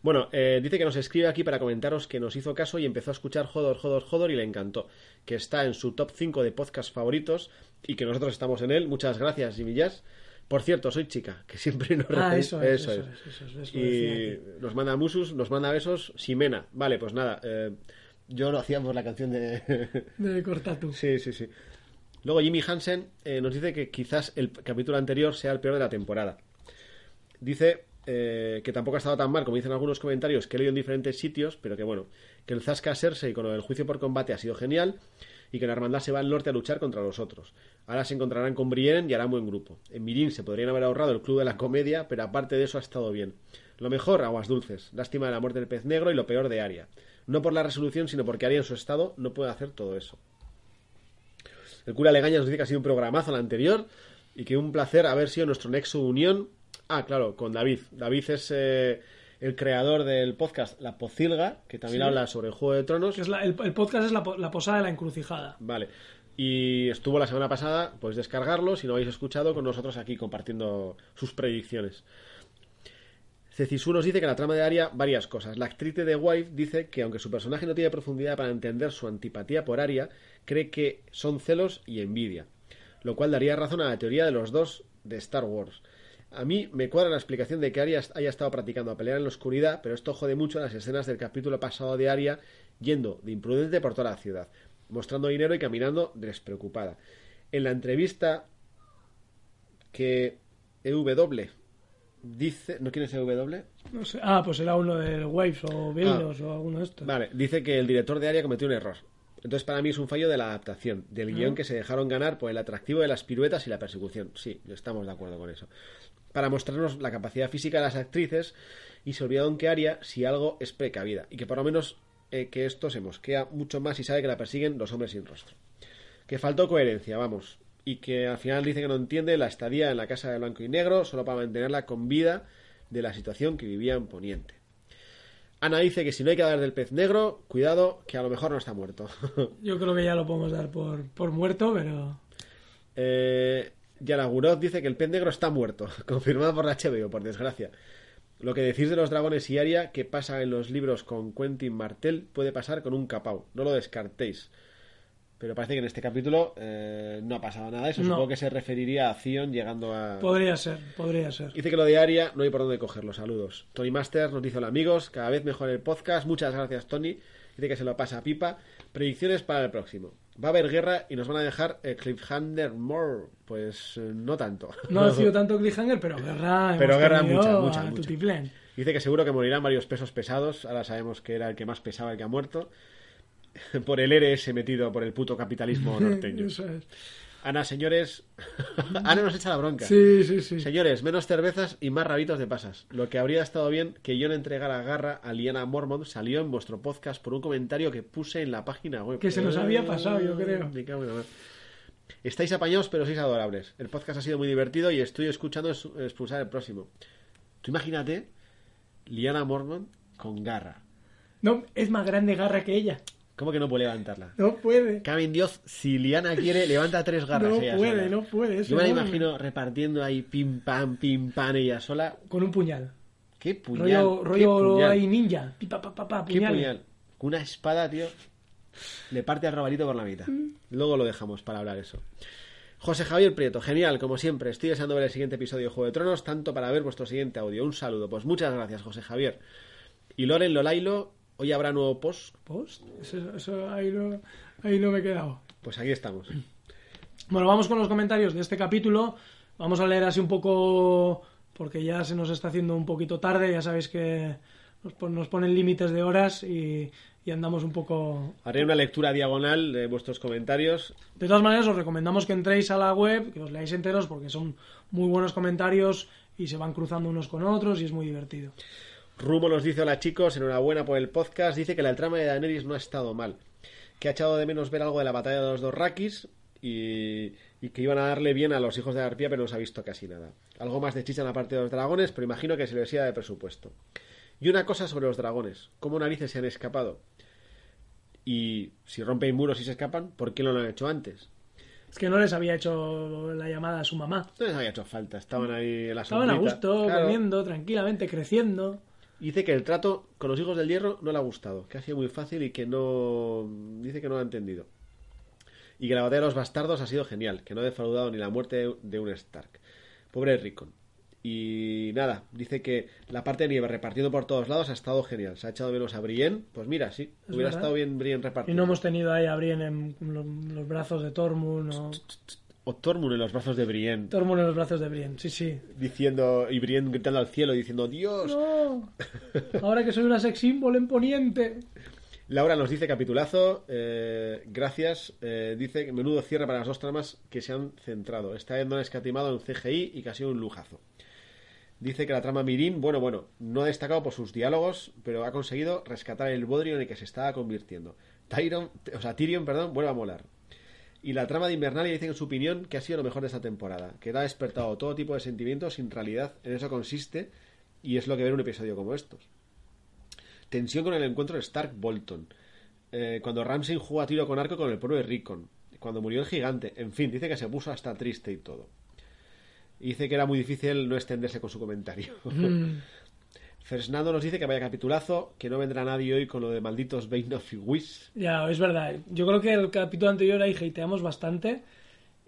Bueno, eh, dice que nos escribe aquí para comentaros que nos hizo caso y empezó a escuchar Jodor, Jodor, Jodor y le encantó. Que está en su top 5 de podcast favoritos y que nosotros estamos en él. Muchas gracias, Jimmy Jazz. Por cierto, soy chica, que <laughs> siempre nos Ah, eso es, eso es. eso eso Y nos manda musus, nos manda besos, Ximena. Vale, pues nada, eh, yo lo hacíamos la canción de... <laughs> De cortar tú. Sí, sí, sí. Luego Jimmy Hansen eh, nos dice que quizás el capítulo anterior sea el peor de la temporada. Dice eh, que tampoco ha estado tan mal como dicen algunos comentarios que he leído en diferentes sitios, pero que bueno, que el Zasca Cersei con del juicio por combate ha sido genial y que la hermandad se va al norte a luchar contra los otros. Ahora se encontrarán con Brienne y harán buen grupo. En Mirin se podrían haber ahorrado el club de la comedia, pero aparte de eso ha estado bien. Lo mejor, aguas dulces. Lástima de la muerte del pez negro y lo peor de Aria. No por la resolución, sino porque Aria en su estado no puede hacer todo eso. El cura Legaña nos dice que ha sido un programazo el anterior y que un placer haber sido nuestro nexo unión. Ah, claro, con David. David es eh, el creador del podcast La Pocilga, que también Sí. habla sobre el Juego de Tronos. Que es la- el, el podcast es la, po- la posada de la encrucijada. Vale. Y estuvo la semana pasada, pues descargarlo si no habéis escuchado con nosotros aquí compartiendo sus predicciones. Cecisu nos dice que en la trama de Aria varias cosas. La actriz de The Wife dice que aunque su personaje no tiene profundidad para entender su antipatía por Aria, cree que son celos y envidia, lo cual daría razón a la teoría de los dos de Star Wars. A mí me cuadra la explicación de que Arya haya estado practicando a pelear en la oscuridad, pero esto jode mucho las escenas del capítulo pasado de Arya yendo de imprudente por toda la ciudad, mostrando dinero y caminando despreocupada. En la entrevista que EW dice... ¿No quién es EW? No sé. Ah, pues era uno del Waves o Beatles o alguno de estos. Ah. Vale, dice que el director de Aria cometió un error. Entonces para mí es un fallo de la adaptación, del guion que se dejaron ganar por el atractivo de las piruetas y la persecución. Sí, estamos de acuerdo con eso. Para mostrarnos la capacidad física de las actrices y se olvidaron que Aria, si algo, es precavida y que por lo menos eh, que esto se mosquea mucho más y sabe que la persiguen los hombres sin rostro. Que faltó coherencia, vamos. Y que al final dice que no entiende la estadía en la casa de blanco y negro solo para mantenerla con vida de la situación que vivía en Poniente. Ana dice que si no hay que hablar del pez negro, cuidado, que a lo mejor no está muerto. <laughs> Yo creo que ya lo podemos dar por, por muerto, pero... eh, Yara Gurot dice que el pez negro está muerto, <laughs> confirmado por la HBO, por desgracia. Lo que decís de los dragones y Aria, que pasa en los libros con Quentin Martel, puede pasar con un capau. No lo descartéis. Pero parece que en este capítulo eh, no ha pasado nada de eso. No. Supongo que se referiría a Zion llegando a... Podría ser, podría ser. Dice que lo de Aria no hay por dónde cogerlo. Saludos. Tony Masters nos dice hola amigos, cada vez mejor el podcast. Muchas gracias Tony. Dice que se lo pasa a pipa. Predicciones para el próximo. Va a haber guerra y nos van a dejar el cliffhanger more. Pues eh, no tanto. No ha sido <laughs> tanto cliffhanger, pero guerra Pero guerra mucha, mucha, mucha. Dice que seguro que morirán varios pesos pesados. Ahora sabemos que era el que más pesaba el que ha muerto. <laughs> Por el ERS metido por el puto capitalismo <laughs> norteño. Eso es. Ana, señores. <laughs> Ana nos echa la bronca. Sí, sí, sí. Señores, menos cervezas y más rabitos de pasas. Lo que habría estado bien que yo le entregara garra a Liana Mormont salió en vuestro podcast por un comentario que puse en la página web. Que se nos había pasado, yo creo. Me cago en la mar. Estáis apañados, pero sois adorables. El podcast ha sido muy divertido y estoy escuchando es- expulsar el próximo. Tú imagínate Liana Mormont con garra. No, es más grande garra que ella. ¿Cómo que no puede levantarla? No puede. Cabe en Dios, si Liana quiere, levanta tres garras No ella puede, sola. no puede. Yo me la imagino repartiendo ahí pim pam, pim pam ella sola. Con un puñal. ¡Qué puñal! rollo qué rollo puñal, ahí ninja. Pi, pa, pa, pa, qué puñal. Con una espada, tío, le parte al robalito por la mitad. Luego lo dejamos para hablar eso. José Javier Prieto, genial, como siempre. Estoy deseando ver el siguiente episodio de Juego de Tronos, tanto para ver vuestro siguiente audio. Un saludo. Pues muchas gracias, José Javier. Y Loren Lolailo, hoy habrá nuevo post. ¿Post? Eso, eso ahí, no, ahí no me he quedado. Pues aquí estamos. Bueno, vamos con los comentarios de este capítulo. Vamos a leer así un poco, porque ya se nos está haciendo un poquito tarde. Ya sabéis que nos, pon- nos ponen límites de horas y, y andamos un poco... Haré una lectura diagonal de vuestros comentarios. De todas maneras, os recomendamos que entréis a la web, que os leáis enteros, porque son muy buenos comentarios y se van cruzando unos con otros y es muy divertido. Rumo nos dice, hola chicos, enhorabuena por el podcast. Dice que la trama de Daenerys no ha estado mal. Que ha echado de menos ver algo de la batalla de los dos Rakis y, y que iban a darle bien a los hijos de la arpía, pero no se ha visto casi nada. Algo más de chicha en la parte de los dragones, pero imagino que se les iba de presupuesto. Y una cosa sobre los dragones. ¿Cómo narices se han escapado? Y si rompen muros y se escapan, ¿por qué no lo han hecho antes? Es que no les había hecho la llamada a su mamá. No les había hecho falta, estaban ahí en la Estaban a gusto, Claro. comiendo, tranquilamente, creciendo. Dice que el trato con los hijos del hierro no le ha gustado, que ha sido muy fácil y que no. Dice que no lo ha entendido. Y que la batalla de los bastardos ha sido genial, que no ha defraudado ni la muerte de- un Stark. Pobre Rickon. Y nada, dice que la parte de nieve repartiendo por todos lados ha estado genial. Se ha echado menos a Brienne. Pues mira, sí, Es hubiera verdad. estado bien Brienne Y repartido. no hemos tenido ahí a Brienne en los, los brazos de Tormund o... O Tormund en los brazos de Brienne, Tormund en los brazos de Brienne, sí, sí. diciendo. Y Brienne gritando al cielo, diciendo: ¡Dios! No, ahora que soy una sex symbol en Poniente. Laura nos dice capitulazo, eh, gracias. eh, dice que menudo cierre para las dos tramas que se han centrado. Esta vez no han escatimado en CGI y que ha sido un lujazo. Dice que la trama Mirin, bueno, bueno, no ha destacado por sus diálogos, pero ha conseguido rescatar el bodrio en el que se estaba convirtiendo. Tyrion, o sea, Tyrion, perdón, vuelve a molar. Y la trama de Invernalia dice en su opinión que ha sido lo mejor de esta temporada, que ha despertado todo tipo de sentimientos sin realidad, en eso consiste, y es lo que ver un episodio como estos. Tensión con el encuentro de Stark-Bolton. Eh, cuando Ramsay jugó a tiro con arco con el pueblo de Rickon. Cuando murió el gigante. En fin, dice que se puso hasta triste y todo. Y dice que era muy difícil no extenderse con su comentario. <laughs> Fernando nos dice que vaya capitulazo, que no vendrá nadie hoy con lo de malditos Bane of Wish. ya, es verdad. Yo creo que el capítulo anterior ahí hateamos bastante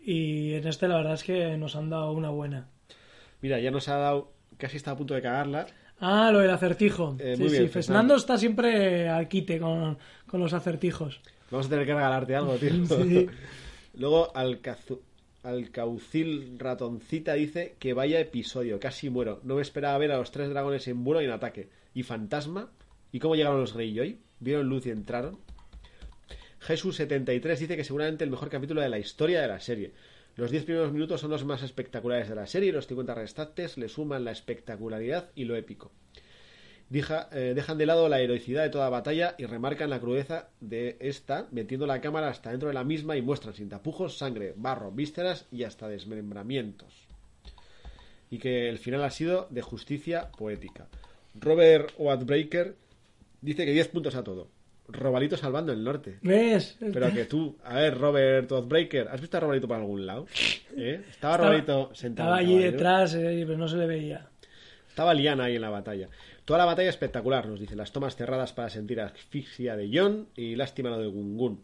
y en este la verdad es que nos han dado una buena. Mira, ya nos ha dado, casi está a punto de cagarla. Ah, lo del acertijo. Eh, sí, muy bien, sí, Fernando. Fernando está siempre al quite con, con los acertijos. Vamos a tener que regalarte algo, tío. <laughs> Sí. <laughs> Luego Alcazu- Alcaucil Ratoncita dice que vaya episodio, casi muero. No me esperaba ver a los tres dragones en vuelo y en ataque. ¿Y Fantasma? ¿Y cómo llegaron los Greyjoy? ¿Vieron luz y entraron? Jesús73 dice que seguramente el mejor capítulo de la historia de la serie. Los 10 primeros minutos son los más espectaculares de la serie y los 50 restantes le suman la espectacularidad y lo épico. Deja- eh, dejan de lado la heroicidad de toda batalla y remarcan la crudeza de esta, metiendo la cámara hasta dentro de la misma y muestran sin tapujos sangre, barro, vísceras y hasta desmembramientos. Y que el final ha sido de justicia poética. Robert Wattbreaker Dice que 10 puntos a todo. Robalito salvando el norte. ¿Ves? Pero que tú, a ver, Robert Oathbreaker, ¿has visto a Robalito por algún lado? ¿Eh? Estaba Robalito sentado. Estaba allí detrás, eh, pero no se le veía. Estaba Liana ahí en la batalla. Toda la batalla espectacular, nos dice. Las tomas cerradas para sentir asfixia de John y lástima lo de Gungun.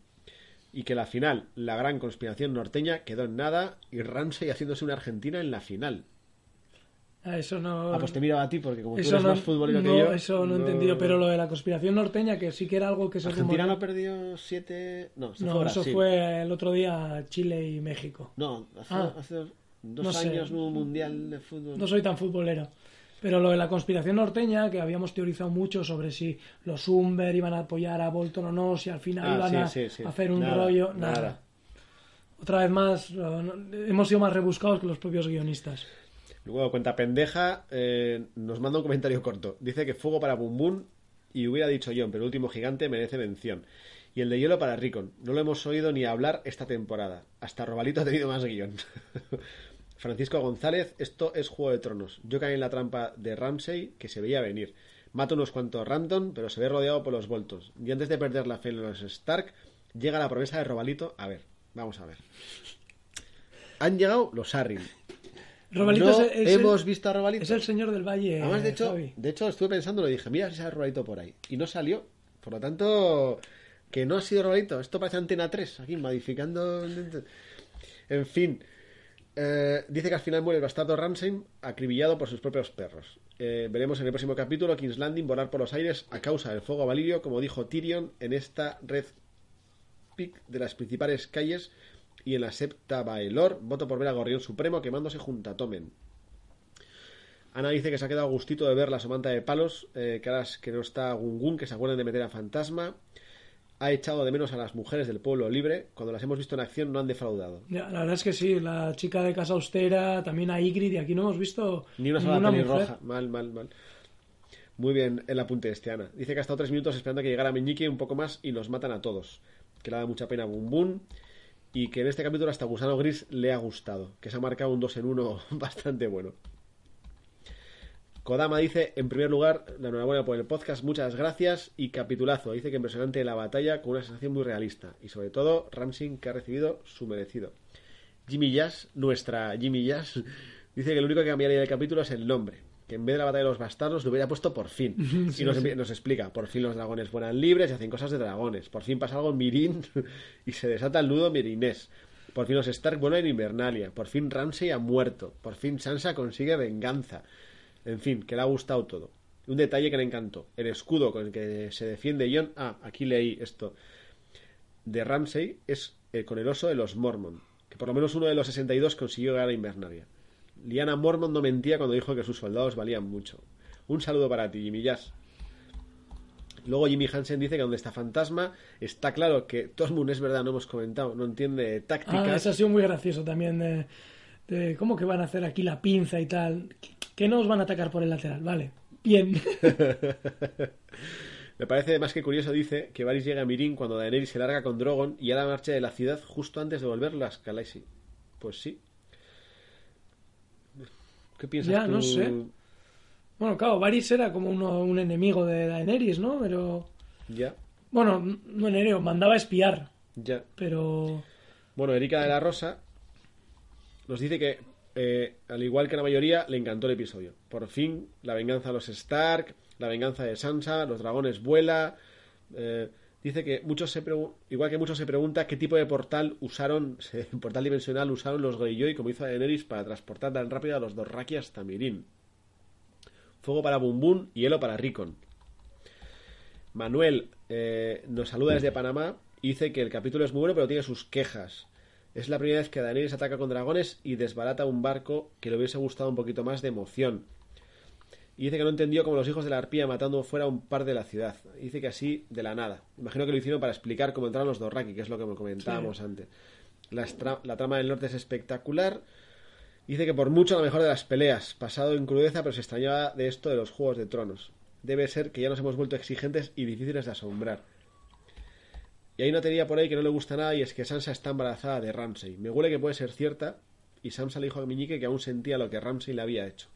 Y que la final, la gran conspiración norteña, quedó en nada y Ramsey haciéndose una Argentina en la final. Ah, Eso no. Ah, pues te miraba a ti porque como tú eres no, más futbolero no, que yo... eso no he entendido, pero lo de la conspiración norteña, que sí que era algo que se Argentina no perdió siete... No, eso No, fue eso fue el otro día Chile y México. No, hace, Ah. hace dos, sé. años no hubo un mundial de fútbol. No soy tan futbolero. Pero lo de la conspiración norteña, que habíamos teorizado mucho sobre si los Umber iban a apoyar a Bolton o no, si al final Ah, iban sí, a, sí, sí. a hacer un Nada, rollo, nada. nada. Otra vez más, hemos sido más rebuscados que los propios guionistas. Luego, cuenta pendeja, eh, nos manda un comentario corto. Dice que fuego para Bum Bum y hubiera dicho John, pero el último gigante merece mención. Y el de hielo para Ricon. No lo hemos oído ni hablar esta temporada. Hasta Robalito ha tenido más guion. <laughs> Francisco González, esto es Juego de Tronos. Yo caí en la trampa de Ramsey que se veía venir. Mato unos cuantos random, pero se ve rodeado por los voltos. Y antes de perder la fe en los Stark, llega la promesa de Robalito. A ver, vamos a ver. Han llegado los Arryn. Robalito No es, es el- hemos visto a Robalito. es el señor del valle. Además, de hecho, Javi. de hecho, estuve pensando, lo dije, mira si sale Robalito por ahí. Y no salió. Por lo tanto, que no ha sido Robalito. Esto parece Antena 3, aquí modificando. En fin. Eh, dice que al final muere el bastardo Ramsay acribillado por sus propios perros. Eh, veremos en el próximo capítulo King's Landing volar por los aires a causa del fuego valirio, como dijo Tyrion en esta red pic de las principales calles y en la septa Baelor. Voto por ver a Gorrión Supremo quemándose junto a Tomen. Ana dice que se ha quedado gustito de ver la somanta de palos, eh, es que no está Gungun, que se acuerdan de meter a Fantasma. Ha echado de menos a las mujeres del pueblo libre. Cuando las hemos visto en acción no han defraudado. Ya, la verdad es que sí, la chica de Casa Austera, también a Ygritte, y aquí no hemos visto Ni una sola pelirroja. Mal, mal, mal. Muy bien el apunte este, Ana. Dice que ha estado tres minutos esperando que llegara Meñique un poco más y los matan a todos. Que le da mucha pena a Bum Bum. Y que en este capítulo hasta Gusano Gris le ha gustado. Que se ha marcado un 2 en 1 <laughs> bastante bueno. Kodama dice, en primer lugar, la enhorabuena por el podcast, muchas gracias y capitulazo. Dice que impresionante la batalla con una sensación muy realista y sobre todo Ramsing que ha recibido su merecido. Jimmy Jazz, nuestra Jimmy Jazz, <laughs> dice que lo único que cambiaría del capítulo es el nombre, que en vez de la batalla de los bastardos lo hubiera puesto por fin. <laughs> y nos, nos explica, por fin los dragones vuelan libres y hacen cosas de dragones, por fin pasa algo en Mirin <laughs> y se desata el nudo mirinés. Por fin los Stark vuelven en Invernalia. Por fin Ramsay ha muerto. Por fin Sansa consigue venganza. En fin, que le ha gustado todo. Un detalle que le encantó. El escudo con el que se defiende Jon. Ah, aquí leí esto. De Ramsay es eh, con el oso de los Mormon. Que por lo menos uno de los 62 consiguió ganar a Invernalia. Liana Mormon no mentía cuando dijo que sus soldados valían mucho. Un saludo para ti, Jimmy Jazz. Luego Jimmy Hansen dice que donde está Fantasma está claro que Tormund es verdad, no hemos comentado, no entiende tácticas. Ah, eso ha sido muy gracioso también. De, de cómo que van a hacer aquí la pinza y tal. Que no os van a atacar por el lateral, vale. Bien. <laughs> Me parece más que curioso, dice, que Varys llega a Mirin cuando Daenerys se larga con Drogon y hará marcha de la ciudad justo antes de volver las Khaleesi. Pues sí. ¿Qué piensas Ya, tú? no sé. bueno, claro, Varys era como uno- un enemigo de Daenerys, ¿no? Pero. Ya, Bueno, no enemigo, mandaba a espiar. ya. Pero. Bueno, Erika de la Rosa nos dice que, eh, al igual que la mayoría, le encantó el episodio. Por fin, la venganza de los Stark, la venganza de Sansa, los dragones vuela. eh, dice que muchos se igual que muchos se pregunta qué tipo de portal usaron, <laughs> portal dimensional usaron los Greyjoy como hizo Daenerys para transportar tan rápido a los Dothraki hasta Mirin. Fuego para Bum Bum y hielo para Rickon. Manuel eh, nos saluda desde Panamá dice que el capítulo es muy bueno pero tiene sus quejas. Es la primera vez que Daenerys ataca con dragones y desbarata un barco que le hubiese gustado un poquito más de emoción. Y dice que no entendió cómo los hijos de la arpía matando fuera un par de la ciudad. Dice que así, de la nada. Imagino que lo hicieron para explicar cómo entraron los Dorraki, que es lo que comentábamos antes. La, la trama del norte es espectacular. Dice que por mucho la mejor de las peleas, pasado en crudeza, pero se extrañaba de esto de los Juegos de Tronos. Debe ser que ya nos hemos vuelto exigentes y difíciles de asombrar. Y hay una teoría por ahí que no le gusta nada y es que Sansa está embarazada de Ramsay. Me huele que puede ser cierta y Sansa le dijo a Meñique que aún sentía lo que Ramsay le había hecho.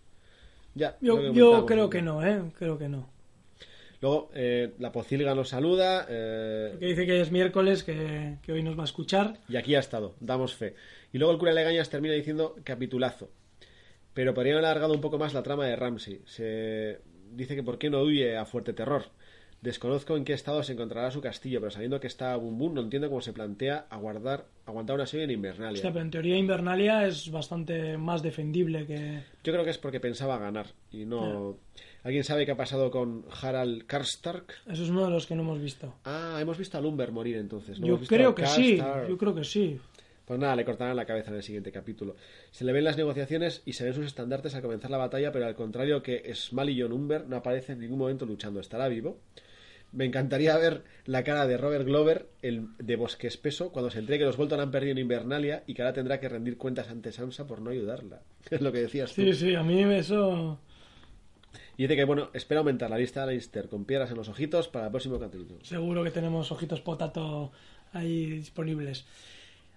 Ya, Yo, creo que no, ¿eh? Creo que no. Luego, eh, la Pocilga nos saluda. eh, Que dice que es miércoles, que, que hoy nos va a escuchar. Y aquí ha estado, damos fe. Y luego el cura Legañas termina diciendo capitulazo. Pero podrían haber alargado un poco más la trama de Ramsey. Se dice que por qué no huye a fuerte terror. Desconozco en qué estado se encontrará su castillo, pero sabiendo que está Bum Bum, no entiendo cómo se plantea aguardar, aguantar una serie en Invernalia. Hostia, pero en teoría Invernalia es bastante más defendible que... Yo creo que es porque pensaba ganar y no. ¿Alguien sabe qué ha pasado con Harald Karstark? Eso es uno de los que no hemos visto. Ah, hemos visto a Lumber morir entonces. ¿no? Yo Hemos creo a que sí, yo creo que sí. Pues nada, le cortarán la cabeza en el siguiente capítulo. Se le ven las negociaciones y se ven sus estandartes al comenzar la batalla, pero al contrario que Small y John Umber no aparece en ningún momento luchando. ¿Estará vivo? Me encantaría ver la cara de Robert Glover, el de Bosque Espeso, cuando se entere que los Bolton han perdido en Invernalia y que ahora tendrá que rendir cuentas ante Sansa por no ayudarla. <laughs> Es lo que decías tú. Sí, sí, a mí eso... Y dice que, bueno, espera aumentar la lista de Lannister con piedras en los ojitos para el próximo capítulo. Seguro que tenemos ojitos potato ahí disponibles.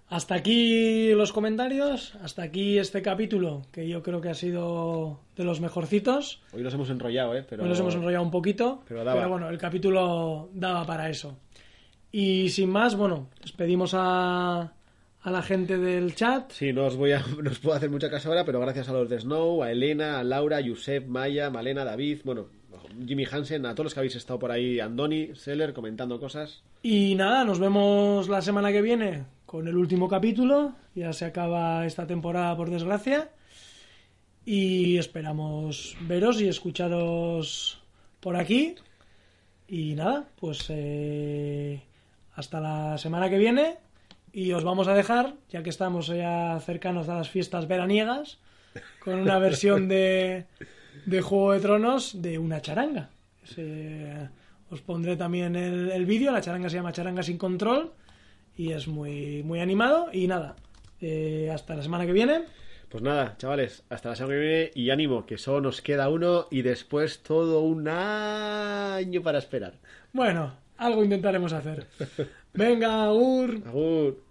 Hasta aquí los comentarios, hasta aquí este capítulo, que yo creo que ha sido de los mejorcitos. Hoy nos hemos enrollado, ¿eh? Pero... Hoy nos hemos enrollado un poquito, Pero daba. bueno, el capítulo daba para eso. Y sin más, bueno, despedimos a, a la gente del chat. Sí, no os, voy a, <laughs> no os puedo hacer mucha caso ahora, pero gracias a los de Snow, a Elena, a Laura, a Josep, Maya, Malena, David, bueno, Jimmy Hansen, a todos los que habéis estado por ahí, Andoni, Seller, comentando cosas. Y nada, nos vemos la semana que viene con el último capítulo. Ya se acaba esta temporada, por desgracia. Y esperamos veros y escucharos por aquí. Y nada, pues eh, hasta la semana que viene. Y os vamos a dejar, ya que estamos ya cercanos a las fiestas veraniegas, con una versión de, de Juego de Tronos de una charanga. Se- os pondré también el, el vídeo, la charanga se llama Charanga sin control y es muy, muy animado. Y nada, eh, hasta la semana que viene. Pues nada, chavales, hasta la semana que viene y ánimo, que solo nos queda uno y después todo un año para esperar. Bueno, algo intentaremos hacer. <laughs> Venga, Ur. Agur.